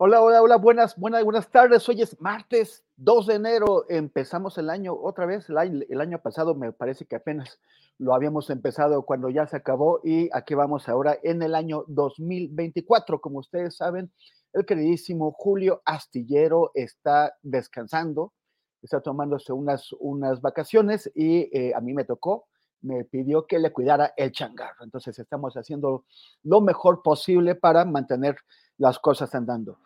Hola, hola, hola, buenas, buenas, buenas tardes. Hoy es martes 2 de enero. Empezamos el año otra vez. El año, pasado me parece que apenas lo habíamos empezado cuando ya se acabó y aquí vamos ahora en el año 2024. Como ustedes saben, el queridísimo Julio Astillero está descansando, está tomándose unas, unas vacaciones y eh, a mí me tocó, me pidió que le cuidara el changarro. Entonces estamos haciendo lo mejor posible para mantener las cosas andando.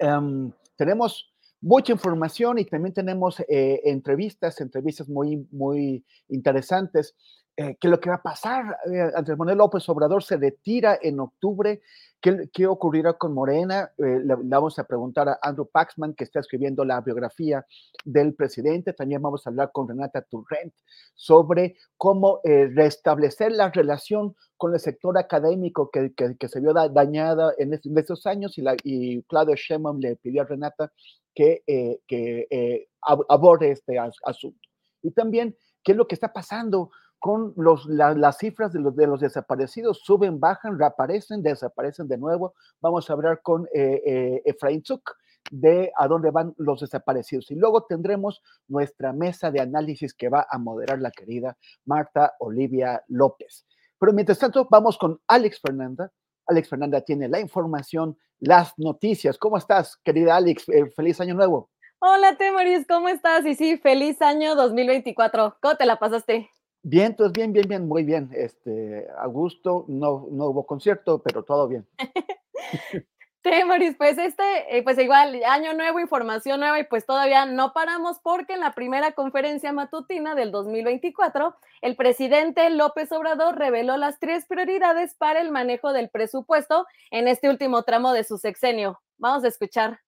um, tenemos mucha información y también tenemos eh, entrevistas, entrevistas muy, muy interesantes. Eh, que lo que va a pasar, eh, Andrés Manuel López Obrador se retira en octubre. ¿Qué, qué ocurrirá con Morena? Eh, le, le, vamos a preguntar a Andrew Paxman, que está escribiendo la biografía del presidente. También vamos a hablar con Renata Turrent sobre cómo eh, restablecer la relación con el sector académico que, que, que se vio da, dañada en, es, en, años y, la, y Claudio Sheinbaum le pidió a Renata que, eh, que aborde este asunto. Y también, ¿qué es lo que está pasando? Con los, la, las cifras de los, de los desaparecidos, suben, bajan, reaparecen, desaparecen de nuevo. Vamos a hablar con eh, eh, Efraín Zuk de a dónde van los desaparecidos. Y luego tendremos nuestra mesa de análisis que va a moderar la querida Marta Olivia López. Pero mientras tanto, vamos con Alex Fernanda. Alex Fernanda tiene la información, las noticias. ¿Cómo estás, querida Alex? Eh, feliz año nuevo. Hola, Temoris, ¿cómo estás? Y sí, feliz año 2024. ¿Cómo te la pasaste? Bien, entonces bien, bien, bien, muy bien. Este, a gusto, no, no hubo concierto, pero todo bien. Temoris, pues este, eh, pues igual, año nuevo, información nueva y pues todavía no paramos porque en la primera conferencia matutina del 2024, el presidente López Obrador reveló las tres prioridades para el manejo del presupuesto en este último tramo de su sexenio. Vamos a escuchar.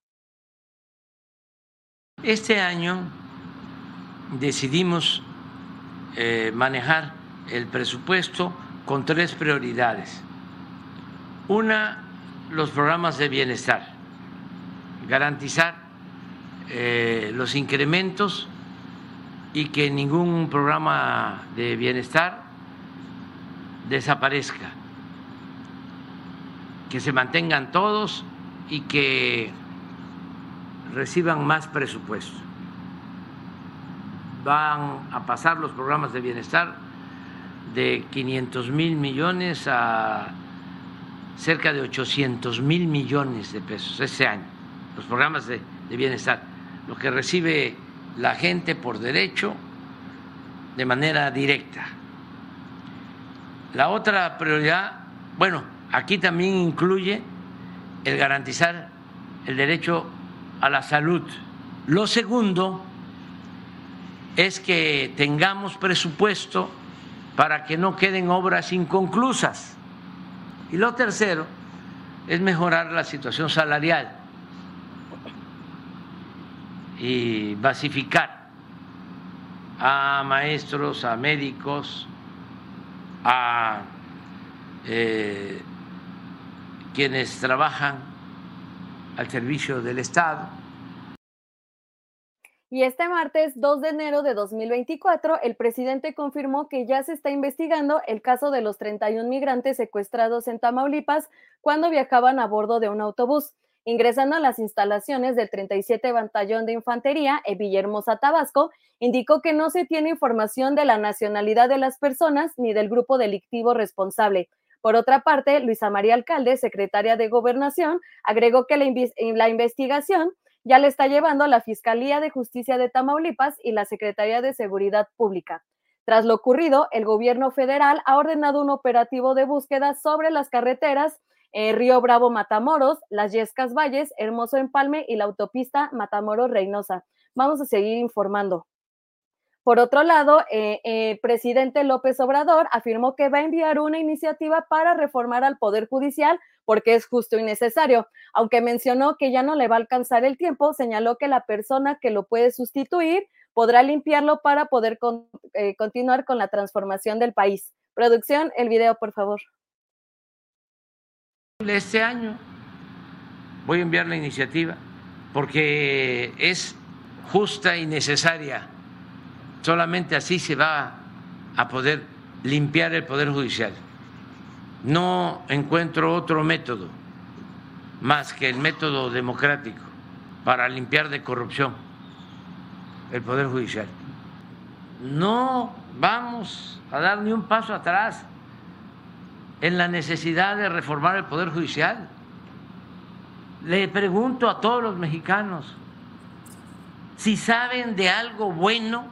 Este año decidimos eh, manejar el presupuesto con tres prioridades. Una, los programas de bienestar, garantizar eh, los incrementos y que ningún programa de bienestar desaparezca, que se mantengan todos y que reciban más presupuesto van a pasar los programas de bienestar de 500 mil millones a cerca de 800 mil millones de pesos este año, los programas de, de, bienestar, lo que recibe la gente por derecho de manera directa. La otra prioridad, bueno, aquí también incluye el garantizar el derecho a la salud. Lo segundo es que tengamos presupuesto para que no queden obras inconclusas. Y lo tercero es mejorar la situación salarial y basificar a maestros, a médicos, a eh, quienes trabajan al servicio del Estado. Y este martes 2 de enero de 2024, el presidente confirmó que ya se está investigando el caso de los 31 migrantes secuestrados en Tamaulipas cuando viajaban a bordo de un autobús ingresando a las instalaciones del 37 Batallón de Infantería en Villahermosa, Tabasco, indicó que no se tiene información de la nacionalidad de las personas ni del grupo delictivo responsable. Por otra parte, Luisa María Alcalde, secretaria de Gobernación, agregó que la, la investigación ya le está llevando la Fiscalía de Justicia de Tamaulipas y la Secretaría de Seguridad Pública. Tras lo ocurrido, el gobierno federal ha ordenado un operativo de búsqueda sobre las carreteras eh, Río Bravo Matamoros, Las Yescas Valles, Hermoso Empalme y la autopista Matamoros Reynosa. Vamos a seguir informando. Por otro lado, el eh, eh, presidente López Obrador afirmó que va a enviar una iniciativa para reformar al Poder Judicial porque es justo y necesario. Aunque mencionó que ya no le va a alcanzar el tiempo, señaló que la persona que lo puede sustituir podrá limpiarlo para poder continuar con la transformación del país. Producción, el video, por favor este año. Voy a enviar la iniciativa porque es justa y necesaria. Solamente así se va a poder limpiar el Poder Judicial. No encuentro otro método más que el método democrático para limpiar de corrupción el Poder Judicial. No vamos a dar ni un paso atrás en la necesidad de reformar el Poder Judicial. Le pregunto a todos los mexicanos si saben de algo bueno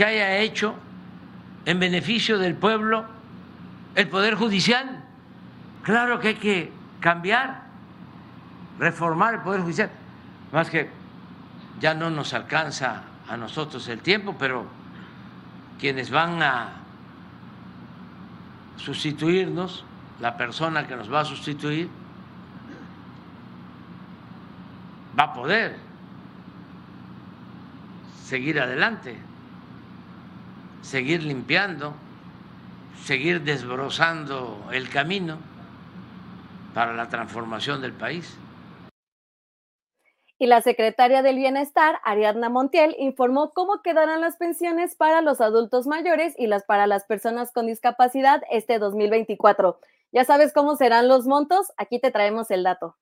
que haya hecho en beneficio del pueblo el Poder Judicial. Claro que hay que cambiar, reformar el Poder Judicial. Más que ya no nos alcanza a nosotros el tiempo, pero quienes van a sustituirnos, la persona que nos va a sustituir va a poder seguir adelante, seguir limpiando, seguir desbrozando el camino para la transformación del país y la secretaria del Bienestar, Ariadna Montiel, informó cómo quedarán las pensiones para los adultos mayores y las para las personas con discapacidad este 2024. Ya sabes cómo serán los montos, aquí te traemos el dato.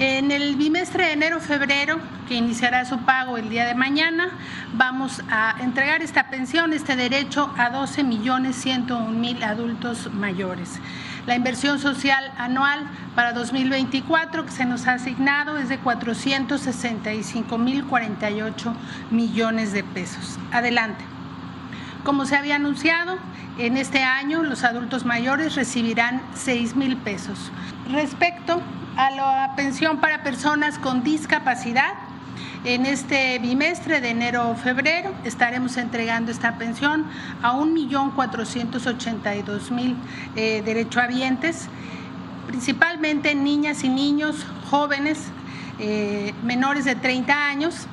En el bimestre de enero-febrero, que iniciará su pago el día de mañana, vamos a entregar esta pensión, este derecho a 12 millones 101 mil adultos mayores. La inversión social anual para 2024 que se nos ha asignado es de 465.048 millones de pesos. Adelante. Como se había anunciado, en este año los adultos mayores recibirán 6 mil pesos. Respecto a la pensión para personas con discapacidad, en este bimestre de enero-febrero estaremos entregando esta pensión a 1.482.000 eh, derechohabientes, principalmente niñas y niños jóvenes eh, menores de 30 años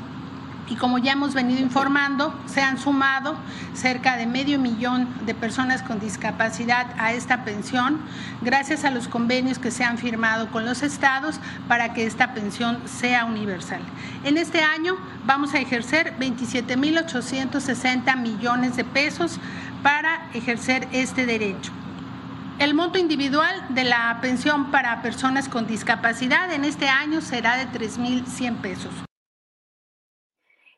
y como ya hemos venido informando, se han sumado cerca de medio millón de personas con discapacidad a esta pensión, gracias a los convenios que se han firmado con los estados para que esta pensión sea universal. En este año vamos a ejercer 27.860 millones de pesos para ejercer este derecho. El monto individual de la pensión para personas con discapacidad en este año será de 3.100 pesos.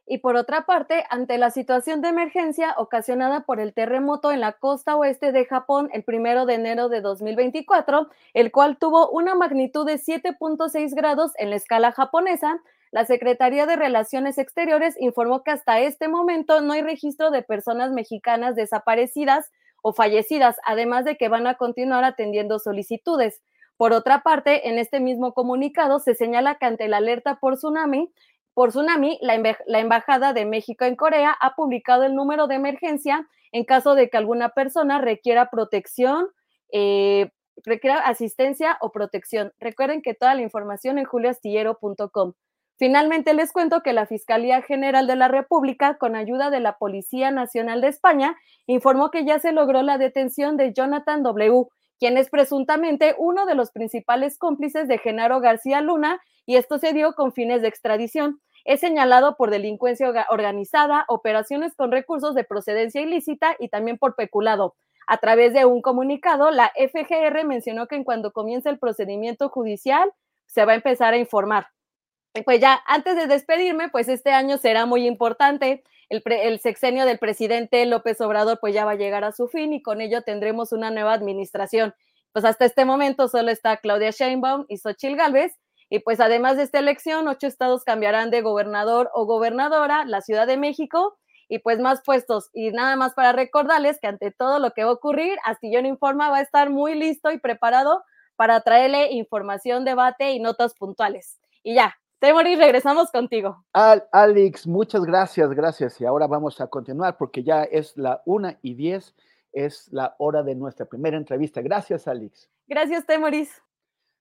Y por otra parte, ante la situación de emergencia ocasionada por el terremoto en la costa oeste de Japón el primero de enero de 2024, el cual tuvo una magnitud de 7.6 grados en la escala japonesa, la Secretaría de Relaciones Exteriores informó que hasta este momento no hay registro de personas mexicanas desaparecidas o fallecidas, además de que van a continuar atendiendo solicitudes. Por otra parte, en este mismo comunicado se señala que ante la alerta por tsunami, por tsunami, la, Embajada de México en Corea ha publicado el número de emergencia en caso de que alguna persona requiera protección, eh, requiera asistencia o protección. Recuerden que toda la información en julioastillero.com. Finalmente les cuento que la Fiscalía General de la República, con ayuda de la Policía Nacional de España, informó que ya se logró la detención de Jonathan W., quien es presuntamente uno de los principales cómplices de Genaro García Luna, y esto se dio con fines de extradición. Es señalado por delincuencia organizada, operaciones con recursos de procedencia ilícita y también por peculado. A través de un comunicado, la FGR mencionó que en cuando comience el procedimiento judicial se va a empezar a informar pues ya antes de despedirme, pues este año será muy importante. El, sexenio del presidente López Obrador pues ya va a llegar a su fin y con ello tendremos una nueva administración. Pues hasta este momento solo está Claudia Sheinbaum y Xochitl Gálvez y pues además de esta elección, ocho estados cambiarán de gobernador o gobernadora, la Ciudad de México y pues más puestos. Y nada más para recordarles que ante todo lo que va a ocurrir, Astillón Informa va a estar muy listo y preparado para traerle información, debate y notas puntuales. Y ya, Temoris, regresamos contigo. Al, Alex, muchas gracias, gracias. Y ahora vamos a continuar porque ya es la una y diez, es la hora de nuestra primera entrevista. Gracias, Alex. Gracias, Temoris.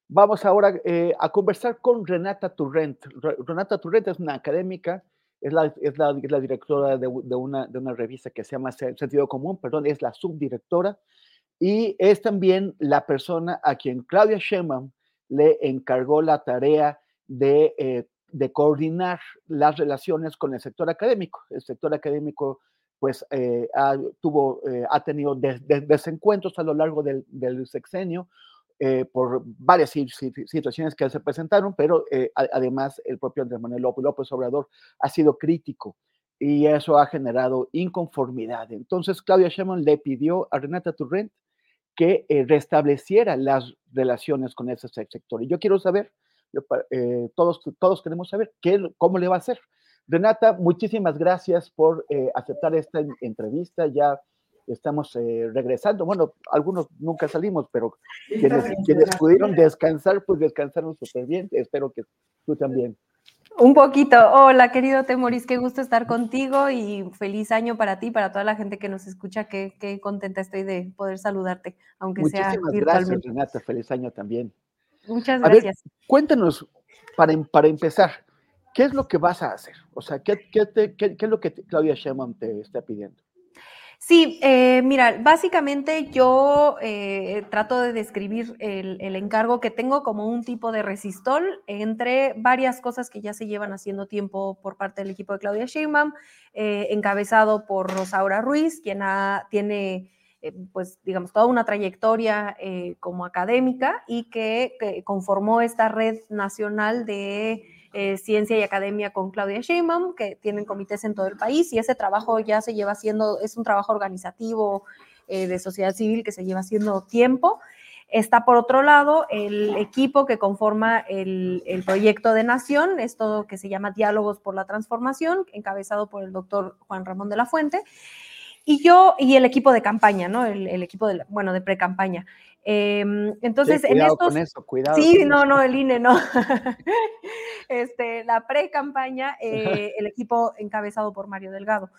Vamos ahora eh, a conversar con Renata Turrent. Renata Turrent es una académica, es la, es la, directora de, una, de una revista que se llama Sentido Común, perdón, es la subdirectora y es también la persona a quien Claudia Sheinbaum le encargó la tarea eh, de, coordinar las relaciones con el sector académico. El sector académico pues eh, ha, tuvo, eh, ha tenido desencuentros a lo largo del, sexenio por varias situaciones que se presentaron, pero además el propio Andrés Manuel López Obrador ha sido crítico y eso ha generado inconformidad. Entonces Claudia Sheinbaum le pidió a Renata Turrent que restableciera las relaciones con ese sector. Y yo quiero saber eh, todos, todos queremos saber qué, cómo le va a hacer. Renata, muchísimas gracias por eh, aceptar esta entrevista. Ya estamos eh, regresando. Bueno, algunos nunca salimos, pero quienes, quienes pudieron descansar, pues descansaron súper bien. Espero que tú también. Un poquito. Hola, querido Temoris, qué gusto estar contigo y feliz año para ti, para toda la gente que nos escucha. Qué, qué contenta estoy de poder saludarte, aunque sea virtualmente. Gracias, Renata. Feliz año también. Muchas gracias. cuéntanos, para, em, para empezar, ¿qué es lo que vas a hacer? O sea, ¿qué, qué, qué, es lo que Claudia Sheinbaum te está pidiendo? Sí, eh, mira, básicamente yo eh, trato de describir el, encargo que tengo como un tipo de resistol entre varias cosas que ya se llevan haciendo tiempo por parte del equipo de Claudia Sheinbaum, eh, encabezado por Rosaura Ruiz, quien tiene pues digamos, toda una trayectoria como académica y que, conformó esta red nacional de eh, ciencia y academia con Claudia Sheinbaum, que tienen comités en todo el país y ese trabajo ya se lleva haciendo, es un trabajo organizativo de sociedad civil que se lleva haciendo tiempo. Está por otro lado el equipo que conforma el, proyecto de Nación, esto que se llama Diálogos por la Transformación, encabezado por el doctor Juan Ramón de la Fuente, y yo, y el equipo de campaña, ¿no? El, equipo bueno, de pre-campaña. Em, entonces, en estos. Con eso, cuidado. Sí, no, no, el INE, no. este, la pre-campaña, eh, el equipo encabezado por Mario Delgado.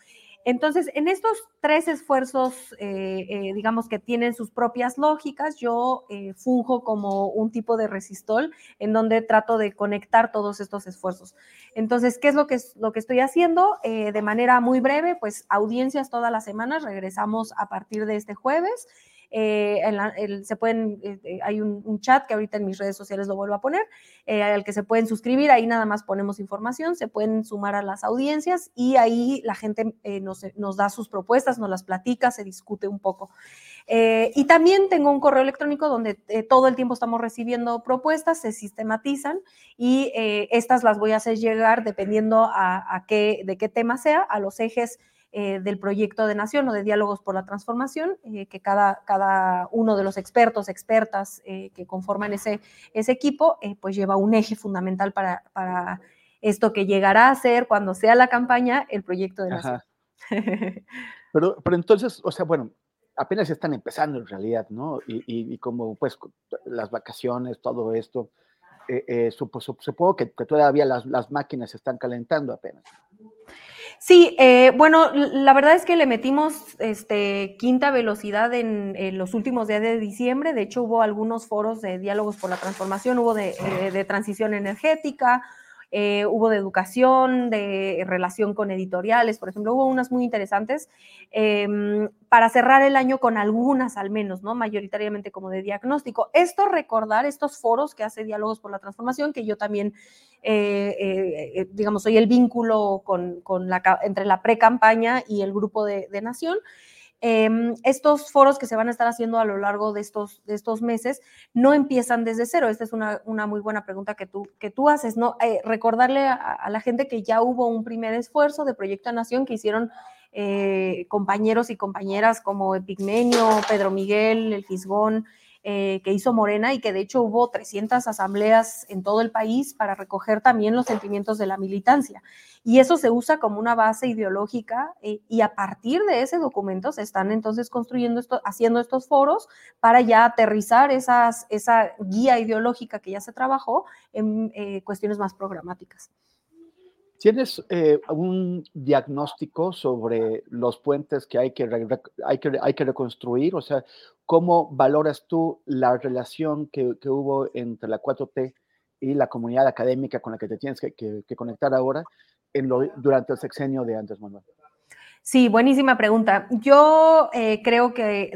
Entonces, en estos tres esfuerzos, eh, eh, digamos que tienen sus propias lógicas, yo funjo como un tipo de resistol en donde trato de conectar todos estos esfuerzos. Entonces, ¿qué es lo que, lo que estoy haciendo? de manera muy breve, pues audiencias todas las semanas, regresamos a partir de este jueves. Eh, se pueden, eh, eh, hay un, chat que ahorita en mis redes sociales lo vuelvo a poner, al que se pueden suscribir, ahí nada más ponemos información, se pueden sumar a las audiencias y ahí la gente nos, nos, da sus propuestas, nos las platica, se discute un poco. y también tengo un correo electrónico donde todo el tiempo estamos recibiendo propuestas, se sistematizan y estas las voy a hacer llegar dependiendo a, qué, de qué tema sea, a los ejes eh, del proyecto de nación o de diálogos por la transformación, eh, que cada, cada uno de los expertos, expertas eh, que conforman ese, ese equipo, pues lleva un eje fundamental para, para, esto que llegará a ser cuando sea la campaña el proyecto de nación. pero, pero entonces, o sea, bueno, apenas están empezando en realidad, ¿no? Y, como pues las vacaciones, todo esto, supongo que, todavía las, las, máquinas se están calentando apenas. Sí, eh, bueno, la verdad es que le metimos este, quinta velocidad en, los últimos días de diciembre. De hecho, hubo algunos foros de diálogos por la transformación, hubo de, eh, de transición energética, eh, hubo de educación, de relación con editoriales, por ejemplo, hubo unas muy interesantes em, para cerrar el año con algunas al menos, ¿no? Mayoritariamente como de diagnóstico. Esto recordar estos foros que hace Diálogos por la Transformación, que yo también, eh, eh, digamos, soy el vínculo con, la, entre la pre-campaña y el grupo de, de Nación. Em, estos foros que se van a estar haciendo a lo largo de estos, de estos meses no empiezan desde cero. Esta es una, una muy buena pregunta que tú, que tú haces, ¿no? Eh, recordarle a, la gente que ya hubo un primer esfuerzo de Proyecto Nación que hicieron eh, compañeros y compañeras como Epigmenio, Pedro Miguel, El Fisgón, eh, que hizo Morena y que de hecho hubo 300 asambleas en todo el país para recoger también los sentimientos de la militancia. Y eso se usa como una base ideológica eh, y a partir de ese documento se están entonces construyendo esto, haciendo estos foros para ya aterrizar esas, esa guía ideológica que ya se trabajó en eh, cuestiones más programáticas. ¿Tienes eh, un diagnóstico sobre los puentes que hay que, hay, que, hay que reconstruir? O sea, ¿cómo valoras tú la relación que, que hubo entre la 4T y la comunidad académica con la que te tienes que, que conectar ahora en lo, durante el sexenio de Andrés Manuel? Sí, buenísima pregunta. Yo eh, creo que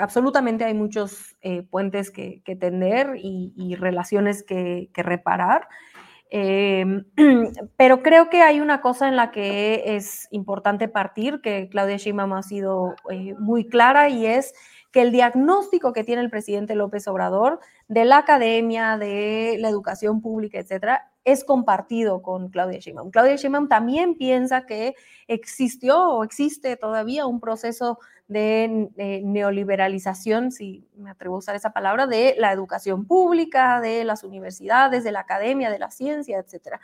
absolutamente hay muchos eh, puentes que, tender y, y relaciones que reparar. Em, pero creo que hay una cosa en la que es importante partir, que Claudia Sheinbaum ha sido eh, muy clara, y es que el diagnóstico que tiene el presidente López Obrador de la academia, de la educación pública, etcétera, es compartido con Claudia Sheinbaum. Claudia Sheinbaum también piensa que existió o existe todavía un proceso de, neoliberalización, si me atrevo a usar esa palabra, de la educación pública, de las universidades, de la academia, de la ciencia, etcétera.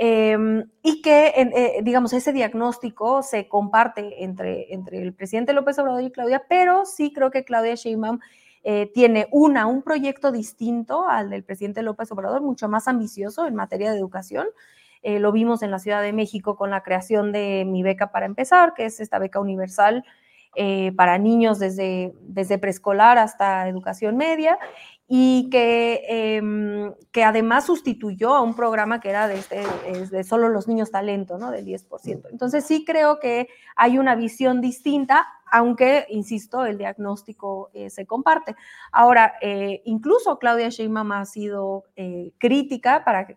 Em, y que, eh, digamos, ese diagnóstico se comparte entre, entre el presidente López Obrador y Claudia, pero sí creo que Claudia Sheinbaum eh, tiene una, un proyecto distinto al del presidente López Obrador, mucho más ambicioso en materia de educación. Eh, lo vimos en la Ciudad de México con la creación de Mi Beca para Empezar, que es esta beca universal eh, para niños desde, desde preescolar hasta educación media y que, em, que además sustituyó a un programa que era de, este, de solo los niños talento, ¿no? Del 10%. Entonces sí creo que hay una visión distinta, aunque, insisto, el diagnóstico eh, se comparte. Ahora, eh, incluso Claudia Sheinbaum ha sido eh, crítica para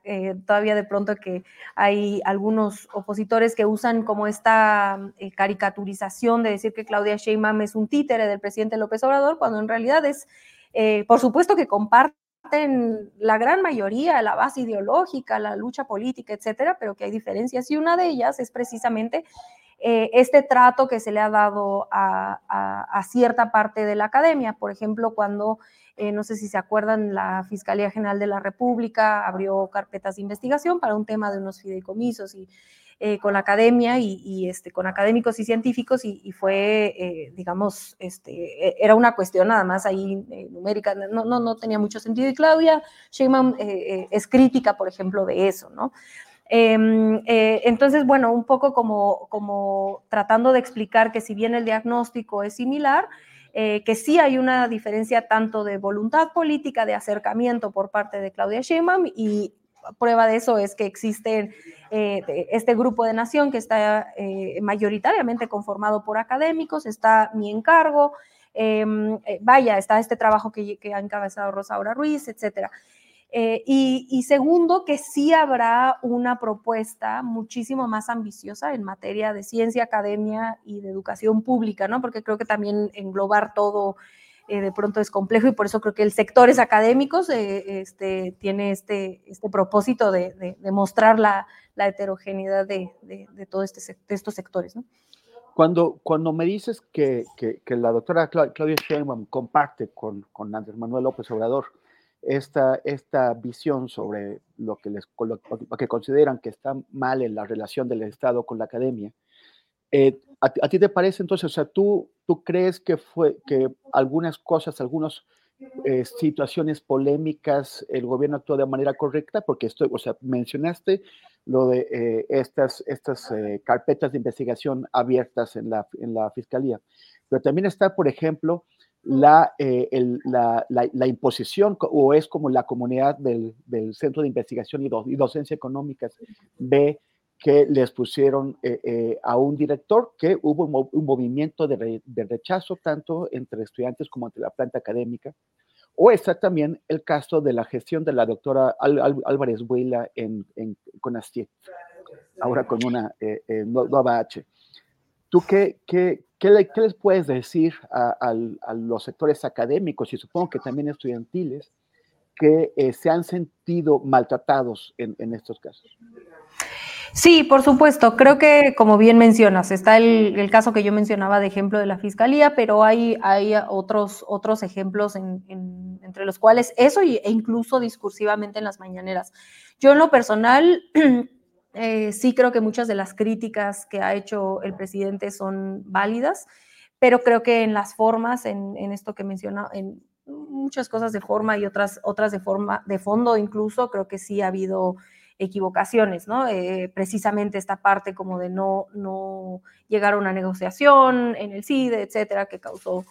todavía de pronto que hay algunos opositores que usan como esta caricaturización de decir que Claudia Sheinbaum es un títere del presidente López Obrador, cuando en realidad es eh, por supuesto que comparten la gran mayoría la base ideológica, la lucha política, etcétera, pero que hay diferencias y una de ellas es precisamente eh, este trato que se le ha dado a, cierta parte de la academia. Por ejemplo, cuando, eh, no sé si se acuerdan, la Fiscalía General de la República abrió carpetas de investigación para un tema de unos fideicomisos y eh, con la academia y, este, con académicos y científicos y, fue, eh, digamos, este, e, era una cuestión nada más ahí eh, numérica, no, no, no tenía mucho sentido. Y Claudia Sheinbaum es crítica, por ejemplo, de eso, ¿no? Em, entonces, bueno, un poco como, como tratando de explicar que si bien el diagnóstico es similar, que sí hay una diferencia tanto de voluntad política, de acercamiento por parte de Claudia Sheinbaum y prueba de eso es que existe eh, este grupo de nación que está eh, mayoritariamente conformado por académicos, está mi encargo, em, eh, vaya, está este trabajo que, ha encabezado Rosaura Ruiz, etcétera. Y, y, segundo, que sí habrá una propuesta muchísimo más ambiciosa en materia de ciencia, academia y de educación pública, ¿no? Porque creo que también englobar todo eh, de pronto es complejo y por eso creo que el sectores académicos este, tiene este, este propósito de, de, mostrar la, la heterogeneidad de, de todos este, estos sectores. Cuando, cuando me dices que, que, la doctora Claudia Sheinbaum comparte con, con Andrés Manuel López Obrador esta, esta visión sobre lo que, les, que consideran que está mal en la relación del Estado con la academia, Eh, ¿a, ti te parece entonces, o sea, tú, tú crees que fue que algunas cosas, algunas eh, situaciones polémicas, el gobierno actuó de manera correcta? Porque estoy, o sea, mencionaste lo de eh, estas, estas carpetas de investigación abiertas en la, en la fiscalía, pero también está, por ejemplo, la, la, la, imposición, o es como la comunidad del, del Centro de Investigación y, y Docencia Económicas ve que les pusieron eh, eh, a un director, que hubo un, movimiento de, rechazo tanto entre estudiantes como entre la planta académica. O está también el caso de la gestión de la doctora Álvarez Huila en, en ahora con una eh, nueva H. ¿Tú qué, qué, qué, les puedes decir a, los sectores académicos y supongo que también estudiantiles que se han sentido maltratados en estos casos? Sí, por supuesto. Creo que, como bien mencionas, está el, caso que yo mencionaba de ejemplo de la fiscalía, pero hay, hay otros, otros ejemplos entre los cuales eso e incluso discursivamente en las mañaneras. Yo en lo personal eh, sí creo que muchas de las críticas que ha hecho el presidente son válidas, pero creo que en las formas, en, esto que menciona, en muchas cosas de forma y otras, otras de forma, de fondo incluso, creo que sí ha habido equivocaciones, ¿no? Eh, precisamente esta parte como de no, no llegar a una negociación en el CIDE, etcétera, que causó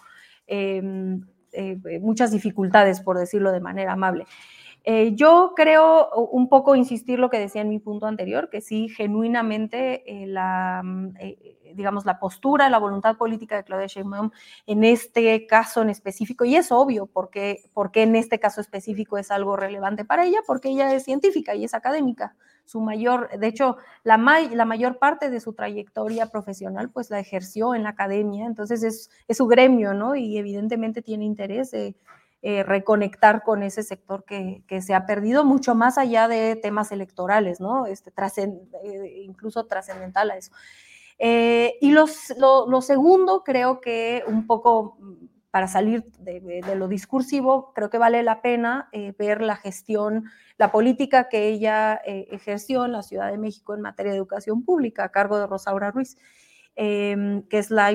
em, eh, muchas dificultades, por decirlo de manera amable. Eh, yo creo un poco insistir lo que decía en mi punto anterior, que sí, genuinamente la, mm, digamos, la postura, la voluntad política de Claudia Sheinbaum en este caso en específico, y es obvio porque, porque en este caso específico es algo relevante para ella, porque ella es científica y es académica. Su mayor, de hecho, la, la mayor parte de su trayectoria profesional pues la ejerció en la academia, entonces es, es su gremio, ¿no? Y evidentemente tiene interés de eh, reconectar con ese sector que, que, se ha perdido mucho más allá de temas electorales, ¿no? Este, eh, incluso trascendental a eso. Eh, y lo, segundo, creo que un poco mm, para salir de, lo discursivo, creo que vale la pena ver la gestión, la política que ella ejerció en la Ciudad de México en materia de educación pública a cargo de Rosaura Ruiz. Em, que es la,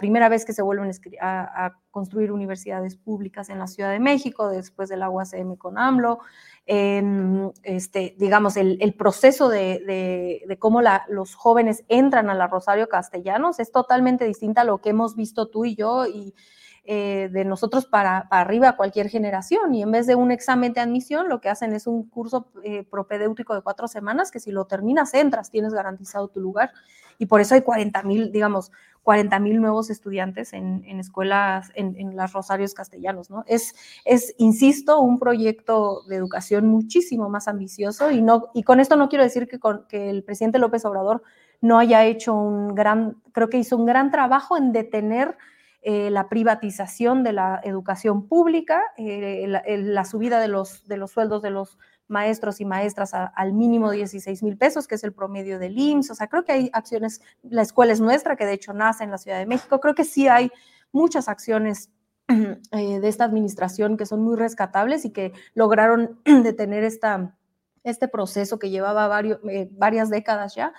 primera vez que se vuelven a, construir universidades públicas en la Ciudad de México, después del agua CM con AMLO. Em, este, digamos, el, proceso de, cómo los jóvenes entran a la Rosario Castellanos es totalmente distinta a lo que hemos visto tú y yo eh, de nosotros para, arriba cualquier generación. Y en vez de un examen de admisión, lo que hacen es un curso eh, propedéutico de cuatro semanas que si lo terminas, entras, tienes garantizado tu lugar. Y por eso hay 40 mil, digamos, 40 mil nuevos estudiantes en, escuelas, en, las Rosarios Castellanos, ¿no? Es, es, insisto, un proyecto de educación muchísimo más ambicioso y, no, y con esto no quiero decir que, que el presidente López Obrador no haya hecho un gran, creo que hizo un gran trabajo en detener eh, la privatización de la educación pública, eh, la, subida de los, de los sueldos de los maestros y maestras al mínimo 16 mil pesos, que es el promedio del IMSS. O sea, creo que hay acciones, la escuela es nuestra, que de hecho nace en la Ciudad de México. Creo que sí hay muchas acciones eh, de esta administración que son muy rescatables y que lograron detener esta, este proceso que llevaba varios, varias décadas ya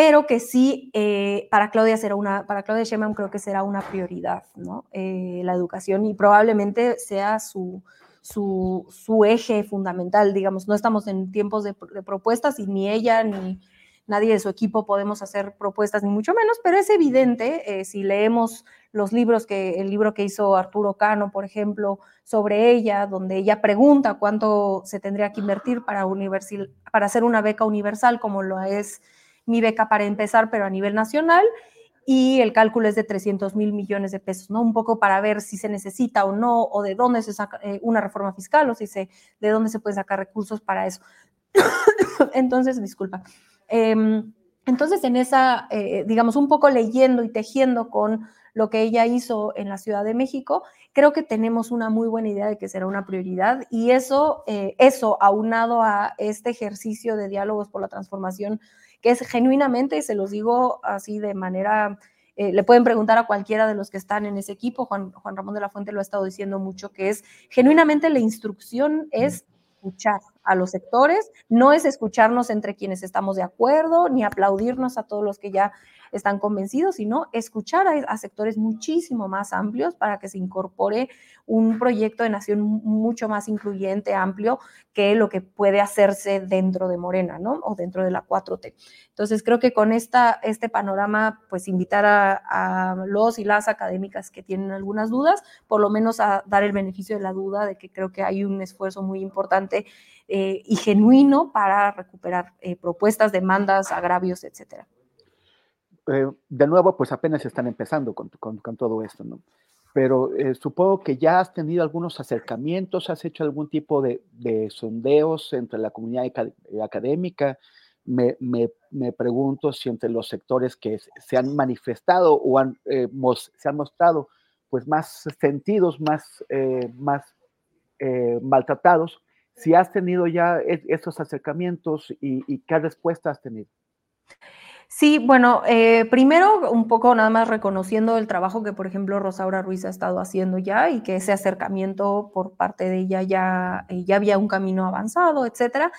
pero que sí eh, para Claudia será una, para Claudia Sheinbaum creo que será una prioridad, ¿no? Eh, la educación y probablemente sea su, su, eje fundamental, digamos, no estamos en tiempos de, propuestas y ni ella ni nadie de su equipo podemos hacer propuestas, ni mucho menos, pero es evidente, eh, si leemos los libros que, el libro que hizo Arturo Cano, por ejemplo, sobre ella, donde ella pregunta cuánto se tendría que invertir para, para hacer una beca universal como lo es mi beca para empezar, pero a nivel nacional, y el cálculo es de 300 mil millones de pesos, ¿no? Un poco para ver si se necesita o no, o de dónde se saca eh, una reforma fiscal, o si se, de dónde se pueden sacar recursos para eso. entonces, disculpa. Em, entonces, en esa, eh, digamos, un poco leyendo y tejiendo con lo que ella hizo en la Ciudad de México, creo que tenemos una muy buena idea de que será una prioridad y eso, eh, eso aunado a este ejercicio de diálogos por la transformación que es genuinamente, y se los digo así de manera, eh, le pueden preguntar a cualquiera de los que están en ese equipo, Juan, Juan Ramón de la Fuente lo ha estado diciendo mucho, que es genuinamente la instrucción es escuchar, a los sectores, no es escucharnos entre quienes estamos de acuerdo, ni aplaudirnos a todos los que ya están convencidos, sino escuchar a, sectores muchísimo más amplios para que se incorpore un proyecto de nación mucho más incluyente, amplio, que lo que puede hacerse dentro de Morena, ¿no? O dentro de la 4T. Entonces, creo que con esta, este panorama, pues invitar a, los y las académicas que tienen algunas dudas, por lo menos a dar el beneficio de la duda de que creo que hay un esfuerzo muy importante eh, y genuino para recuperar eh, propuestas, demandas, agravios, etcétera. Eh, de nuevo, pues apenas están empezando con, todo esto, ¿no? Pero eh, supongo que ya has tenido algunos acercamientos, has hecho algún tipo de, sondeos entre la comunidad académica. Me, pregunto si entre los sectores que se han manifestado o han, eh, se han mostrado pues más sentidos, más, más maltratados, si has tenido ya e, estos acercamientos y, qué respuesta has tenido. Sí, bueno, eh, primero un poco nada más reconociendo el trabajo que, por ejemplo, Rosaura Ruiz ha estado haciendo ya y que ese acercamiento por parte de ella ya, eh, ya había un camino avanzado, etcétera.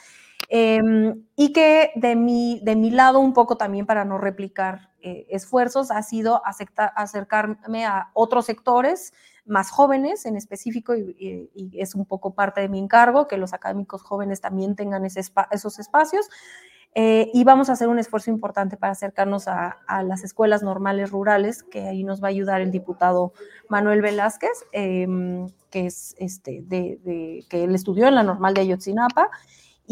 Em, y que de mi, de mi lado, un poco también para no replicar eh, esfuerzos, ha sido acercarme a otros sectores más jóvenes en específico, y, es un poco parte de mi encargo, que los académicos jóvenes también tengan esos espacios. Eh, y vamos a hacer un esfuerzo importante para acercarnos a, las escuelas normales rurales, que ahí nos va a ayudar el diputado Manuel Velázquez, em, que es este, de, que él estudió en la normal de Ayotzinapa,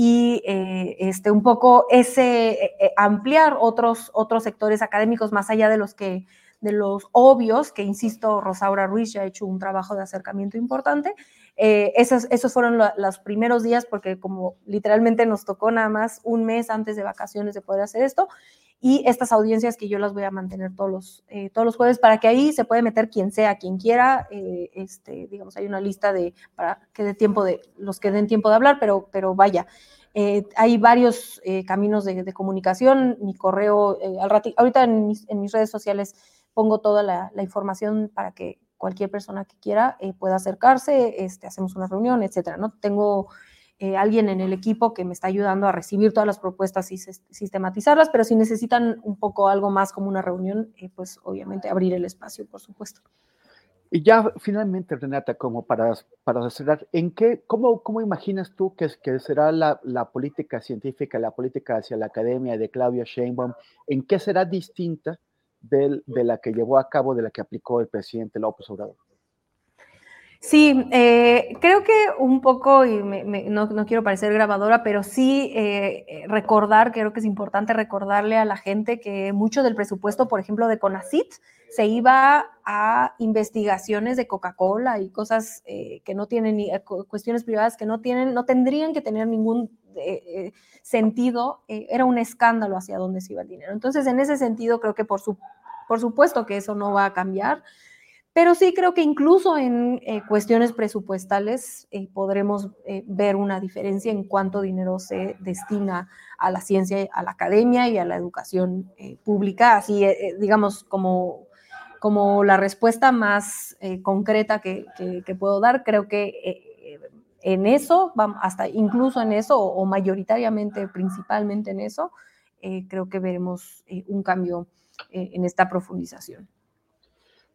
y eh, este, un poco ese eh, ampliar otros, otros sectores académicos más allá de los que de los obvios, que insisto, Rosaura Ruiz ya ha hecho un trabajo de acercamiento importante, eh, esos, esos, fueron los primeros días porque como literalmente nos tocó nada más un mes antes de vacaciones de poder hacer esto y estas audiencias que yo las voy a mantener todos los, eh, todos los jueves para que ahí se puede meter quien sea, quien quiera, eh, este, digamos, hay una lista de, para que dé tiempo de, los que den tiempo de hablar, pero, pero vaya, hay varios caminos de, comunicación, mi correo, al ahorita en mis, en mis, redes sociales pongo toda la, la información para que cualquier persona que quiera eh, pueda acercarse, este, hacemos una reunión, etcétera, ¿no? Tengo eh, alguien en el equipo que me está ayudando a recibir todas las propuestas y sistematizarlas, pero si necesitan un poco algo más como una reunión, eh, pues obviamente abrir el espacio, por supuesto. Y ya finalmente, Renata, como para, para cerrar, ¿en qué, cómo, cómo imaginas tú que, será la, la, política científica, la política hacia la academia de Claudia Sheinbaum? ¿En qué será distinta de la que llevó a cabo, de la que aplicó el presidente López Obrador. Sí, eh, creo que un poco, y no, quiero parecer grabadora, pero sí eh, recordar, creo que es importante recordarle a la gente que mucho del presupuesto, por ejemplo, de CONACIT, se iba a investigaciones de Coca-Cola y cosas eh, que no tienen, cuestiones privadas que no tienen, no tendrían que tener ningún sentido, era un escándalo hacia dónde se iba el dinero. Entonces, en ese sentido, creo que por, su, por supuesto que eso no va a cambiar. Pero sí creo que incluso en eh, cuestiones presupuestales eh, podremos eh, ver una diferencia en cuánto dinero se destina a la ciencia, a la academia y a la educación pública, así digamos como, como la respuesta más concreta que, que, puedo dar. Creo que en eso, hasta incluso en eso, o, mayoritariamente, principalmente en eso, creo que veremos un cambio en esta profundización.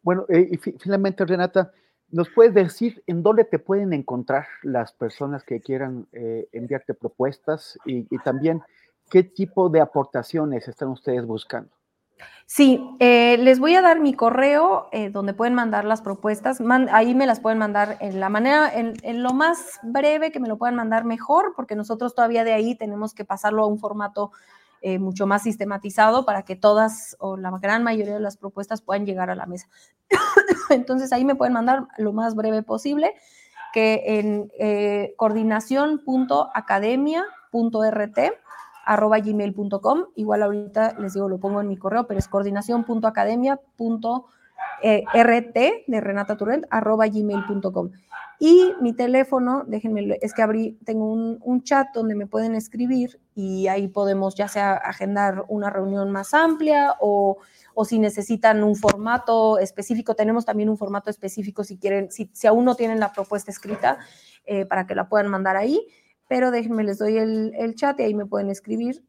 Bueno, eh, y finalmente, Renata, ¿nos puedes decir en dónde te pueden encontrar las personas que quieran eh, enviarte propuestas y, también qué tipo de aportaciones están ustedes buscando? Sí, eh, les voy a dar mi correo donde pueden mandar las propuestas. ahí me las pueden mandar en la manera, en, en, lo más breve que me lo puedan mandar mejor, porque nosotros todavía de ahí tenemos que pasarlo a un formato eh, mucho más sistematizado para que todas o la gran mayoría de las propuestas puedan llegar a la mesa. Entonces ahí me pueden mandar lo más breve posible, que en eh, coordinación.academia.rt arroba gmail.com. Igual ahorita les digo, lo pongo en mi correo, pero es coordinación.academia.rt de Renata Turrent arroba gmail.com. Y mi teléfono, déjenme, es que abrí, tengo un, chat donde me pueden escribir y ahí podemos ya sea agendar una reunión más amplia o, o si necesitan un formato específico, tenemos también un formato específico si quieren, si, si aún no tienen la propuesta escrita, eh, para que la puedan mandar ahí. pero déjenme, les doy el, el chat y ahí me pueden escribir.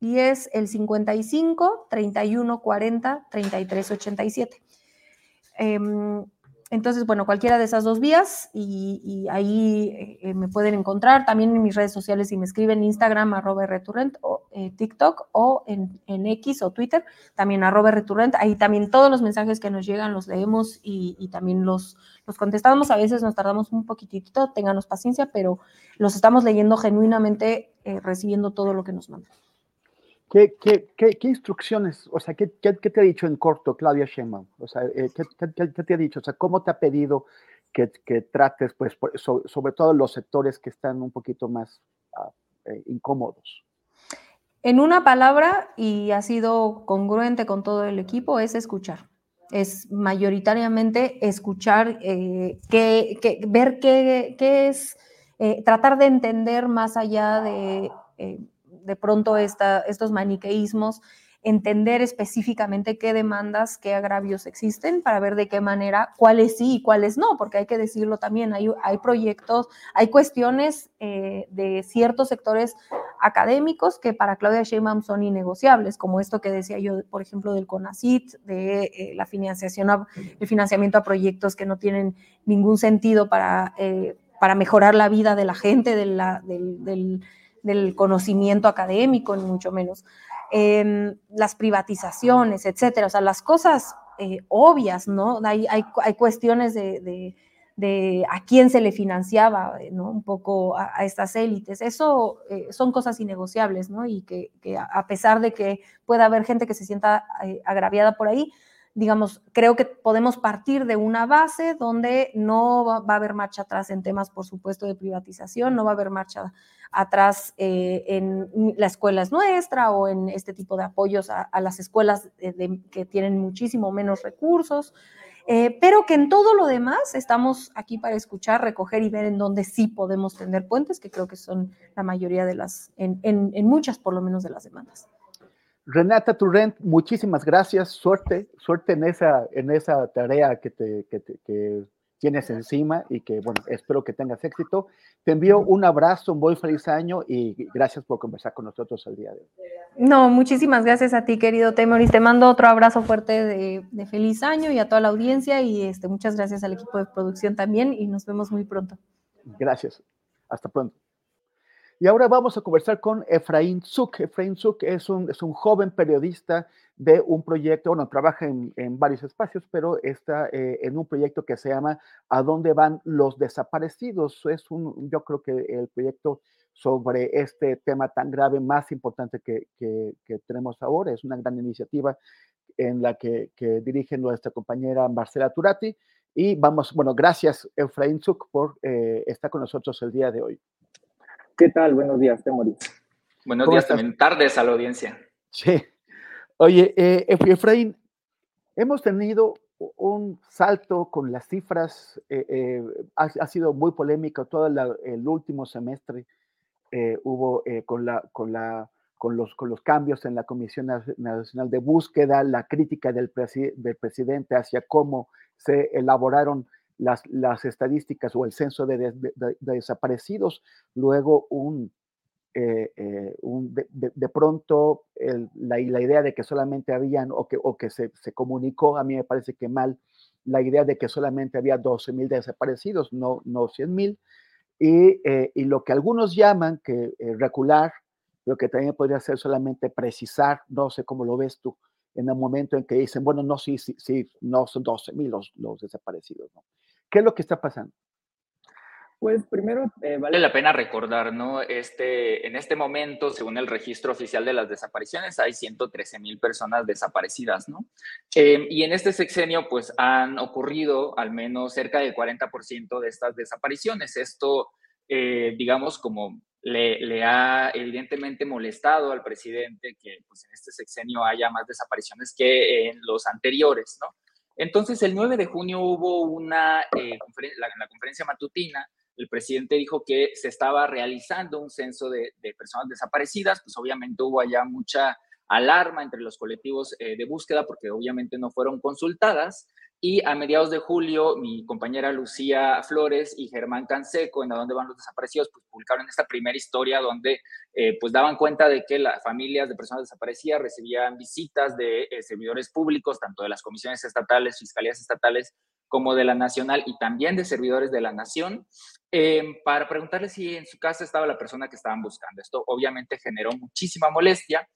Y es el 55 31 40 33 87. Entonces, bueno, cualquiera de esas dos vías y, ahí eh, eh, me pueden encontrar también en mis redes sociales si me escriben Instagram arroba returrent o eh, TikTok o en, X o Twitter también arroba returrent. Ahí también todos los mensajes que nos llegan los leemos y, también los, los contestamos. A veces nos tardamos un poquitito, ténganos paciencia, pero los estamos leyendo genuinamente, recibiendo todo lo que nos mandan. ¿Qué, qué, qué, instrucciones, o sea, ¿qué, te ha dicho en corto Claudia Sheinbaum? O sea, eh, ¿qué, te ha dicho? O sea, ¿cómo te ha pedido que, trates, pues, sobre, todo los sectores que están un poquito más ah, eh, incómodos? En una palabra, y ha sido congruente con todo el equipo, es escuchar. Es mayoritariamente escuchar, eh, ver qué, es, tratar de entender más allá de de pronto estos maniqueísmos, entender específicamente qué demandas, qué agravios existen para ver de qué manera, cuáles sí y cuáles no, porque hay que decirlo también, hay, hay proyectos, hay cuestiones eh, de ciertos sectores académicos que para Claudia Sheinbaum son innegociables, como esto que decía yo, por ejemplo, del CONACIT, de eh, la financiación, el financiamiento a proyectos que no tienen ningún sentido para, eh, para mejorar la vida de la gente, del del conocimiento académico, ni mucho menos. Em, las privatizaciones, etcétera, o sea, las cosas eh, obvias, ¿no? Hay, hay, cuestiones de, a quién se le financiaba, ¿no? Un poco a, estas élites. Eso eh, son cosas innegociables, ¿no? Y que, a pesar de que pueda haber gente que se sienta eh, agraviada por ahí, digamos, creo que podemos partir de una base donde no va, a haber marcha atrás en temas, por supuesto, de privatización, no va a haber marcha atrás eh, en la escuela es nuestra o en este tipo de apoyos a, las escuelas que tienen muchísimo menos recursos, eh, pero que en todo lo demás estamos aquí para escuchar, recoger y ver en dónde sí podemos tender puentes, que creo que son la mayoría de las, en, en muchas por lo menos de las demandas. Renata Turrent, muchísimas gracias, suerte, suerte en esa, en esa tarea que, te, que, tienes encima y que, bueno, espero que tengas éxito. Te envío un abrazo, un muy feliz año y gracias por conversar con nosotros el día de hoy. No, muchísimas gracias a ti, querido Temoris. Te mando otro abrazo fuerte de, de, feliz año y a toda la audiencia y este, muchas gracias al equipo de producción también y nos vemos muy pronto. Gracias. Hasta pronto. Y ahora vamos a conversar con Efraín Zuk. Efraín Zuk es un, es un joven periodista de un proyecto, bueno, trabaja en, en varios espacios, pero está eh, en un proyecto que se llama ¿A dónde van los desaparecidos? Es un, yo creo que el proyecto sobre este tema tan grave, más importante que, que, tenemos ahora. Es una gran iniciativa en la que, dirige nuestra compañera Marcela Turati. Y vamos, bueno, gracias Efraín Zuk por eh, estar con nosotros el día de hoy. ¿Qué tal? Buenos días, Temoris. Buenos días también, tardes a la audiencia. Sí. Oye, eh, Efraín, hemos tenido un salto con las cifras, eh, eh, ha, sido muy polémico todo el último semestre, hubo con, la, con, la, con, los, con los cambios en la Comisión Nacional de Búsqueda, la crítica del, del presidente hacia cómo se elaboraron las, estadísticas o el censo de, desaparecidos, luego un, eh, eh, de, pronto la, idea de que solamente habían o que, se, comunicó, a mí me parece que mal, la idea de que solamente había 12 mil desaparecidos, no, no 100 mil, y, eh, y, lo que algunos llaman que recular, lo que también podría ser solamente precisar, no sé cómo lo ves tú, en el momento en que dicen, bueno, no, sí, sí, sí no son 12 mil los, los desaparecidos, ¿no? ¿Qué es lo que está pasando? Pues primero eh, vale la pena recordar, ¿no? Este, en este momento, según el registro oficial de las desapariciones, hay 113 mil personas desaparecidas, ¿no? Em, y en este sexenio, pues han ocurrido al menos cerca del 40% de estas desapariciones. Esto, eh, digamos, como le, le, ha evidentemente molestado al presidente que pues, en este sexenio haya más desapariciones que en los anteriores, ¿no? Entonces, el 9 de junio hubo una, eh, la, conferencia matutina, el presidente dijo que se estaba realizando un censo de, personas desaparecidas, pues obviamente hubo allá mucha alarma entre los colectivos eh, de búsqueda porque obviamente no fueron consultadas y a mediados de julio, mi compañera Lucía Flores y Germán Canseco, en A dónde van los desaparecidos, pues publicaron esta primera historia donde eh, pues daban cuenta de que las familias de personas desaparecidas recibían visitas de eh, servidores públicos, tanto de las comisiones estatales, fiscalías estatales, como de la nacional y también de servidores de la nación, em, para preguntarles si en su casa estaba la persona que estaban buscando. Esto obviamente generó muchísima molestia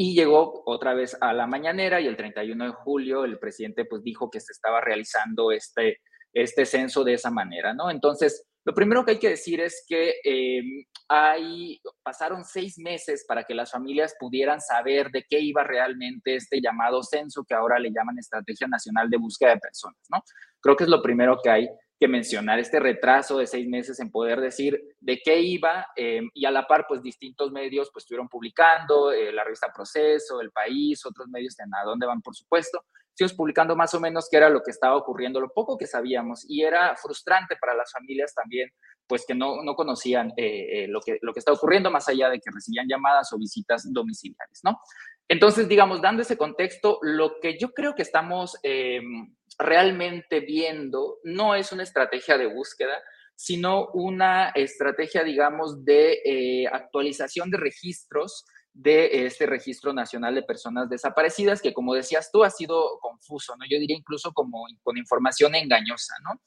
y llegó otra vez a la mañanera y el 31 de julio el presidente pues dijo que se estaba realizando este, este censo de esa manera, ¿no? Entonces, lo primero que hay que decir es que em, hay, pasaron seis meses para que las familias pudieran saber de qué iba realmente este llamado censo que ahora le llaman Estrategia Nacional de Búsqueda de Personas, ¿no? Creo que es lo primero que hay que mencionar este retraso de seis meses en poder decir de qué iba eh, y a la par pues distintos medios pues estuvieron publicando, eh, la revista Proceso, El País, otros medios en A dónde van por supuesto, estuvimos publicando más o menos qué era lo que estaba ocurriendo, lo poco que sabíamos y era frustrante para las familias también pues que no, no conocían eh, lo, que, lo que está ocurriendo más allá de que recibían llamadas o visitas domiciliares, ¿no? Entonces, digamos, dando ese contexto, lo que yo creo que estamos realmente viendo no es una estrategia de búsqueda, sino una estrategia, digamos, de eh, actualización de registros de este registro nacional de personas desaparecidas, que como decías tú, ha sido confuso, ¿no? Yo diría incluso como con información engañosa, ¿no?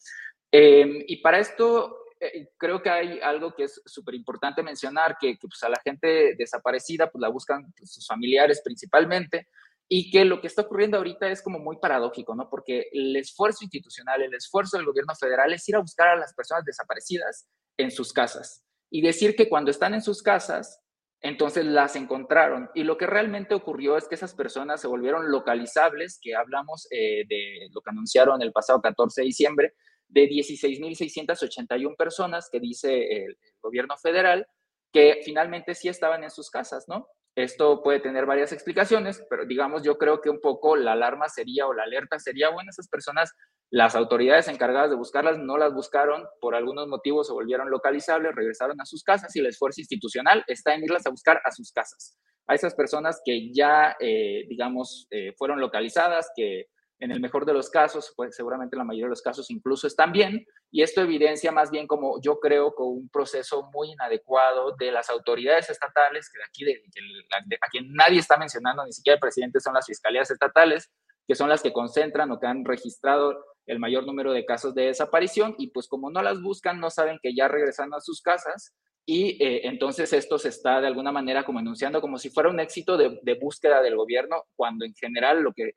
Em, y para esto eh, creo que hay algo que es súper importante mencionar, que, pues, a la gente desaparecida pues la buscan pues, sus familiares principalmente, y que lo que está ocurriendo ahorita es como muy paradójico, ¿no? Porque el esfuerzo institucional, el esfuerzo del gobierno federal es ir a buscar a las personas desaparecidas en sus casas y decir que cuando están en sus casas, entonces las encontraron. Y lo que realmente ocurrió es que esas personas se volvieron localizables, que hablamos eh, de lo que anunciaron el pasado 14 de diciembre, de 16.681 personas que dice el gobierno federal, que finalmente sí estaban en sus casas, ¿no? Esto puede tener varias explicaciones, pero digamos, yo creo que un poco la alarma sería o la alerta sería, bueno, esas personas, las autoridades encargadas de buscarlas no las buscaron, por algunos motivos se volvieron localizables, regresaron a sus casas y el esfuerzo institucional está en irlas a buscar a sus casas. A esas personas que ya, eh, digamos, eh, fueron localizadas, que en el mejor de los casos, pues seguramente la mayoría de los casos incluso están bien, y esto evidencia más bien como yo creo con un proceso muy inadecuado de las autoridades estatales, que de aquí, de, a quien nadie está mencionando, ni siquiera el presidente, son las fiscalías estatales, que son las que concentran o que han registrado el mayor número de casos de desaparición, y pues como no las buscan, no saben que ya regresan a sus casas, y eh, entonces esto se está de alguna manera como enunciando como si fuera un éxito de, de, búsqueda del gobierno, cuando en general lo que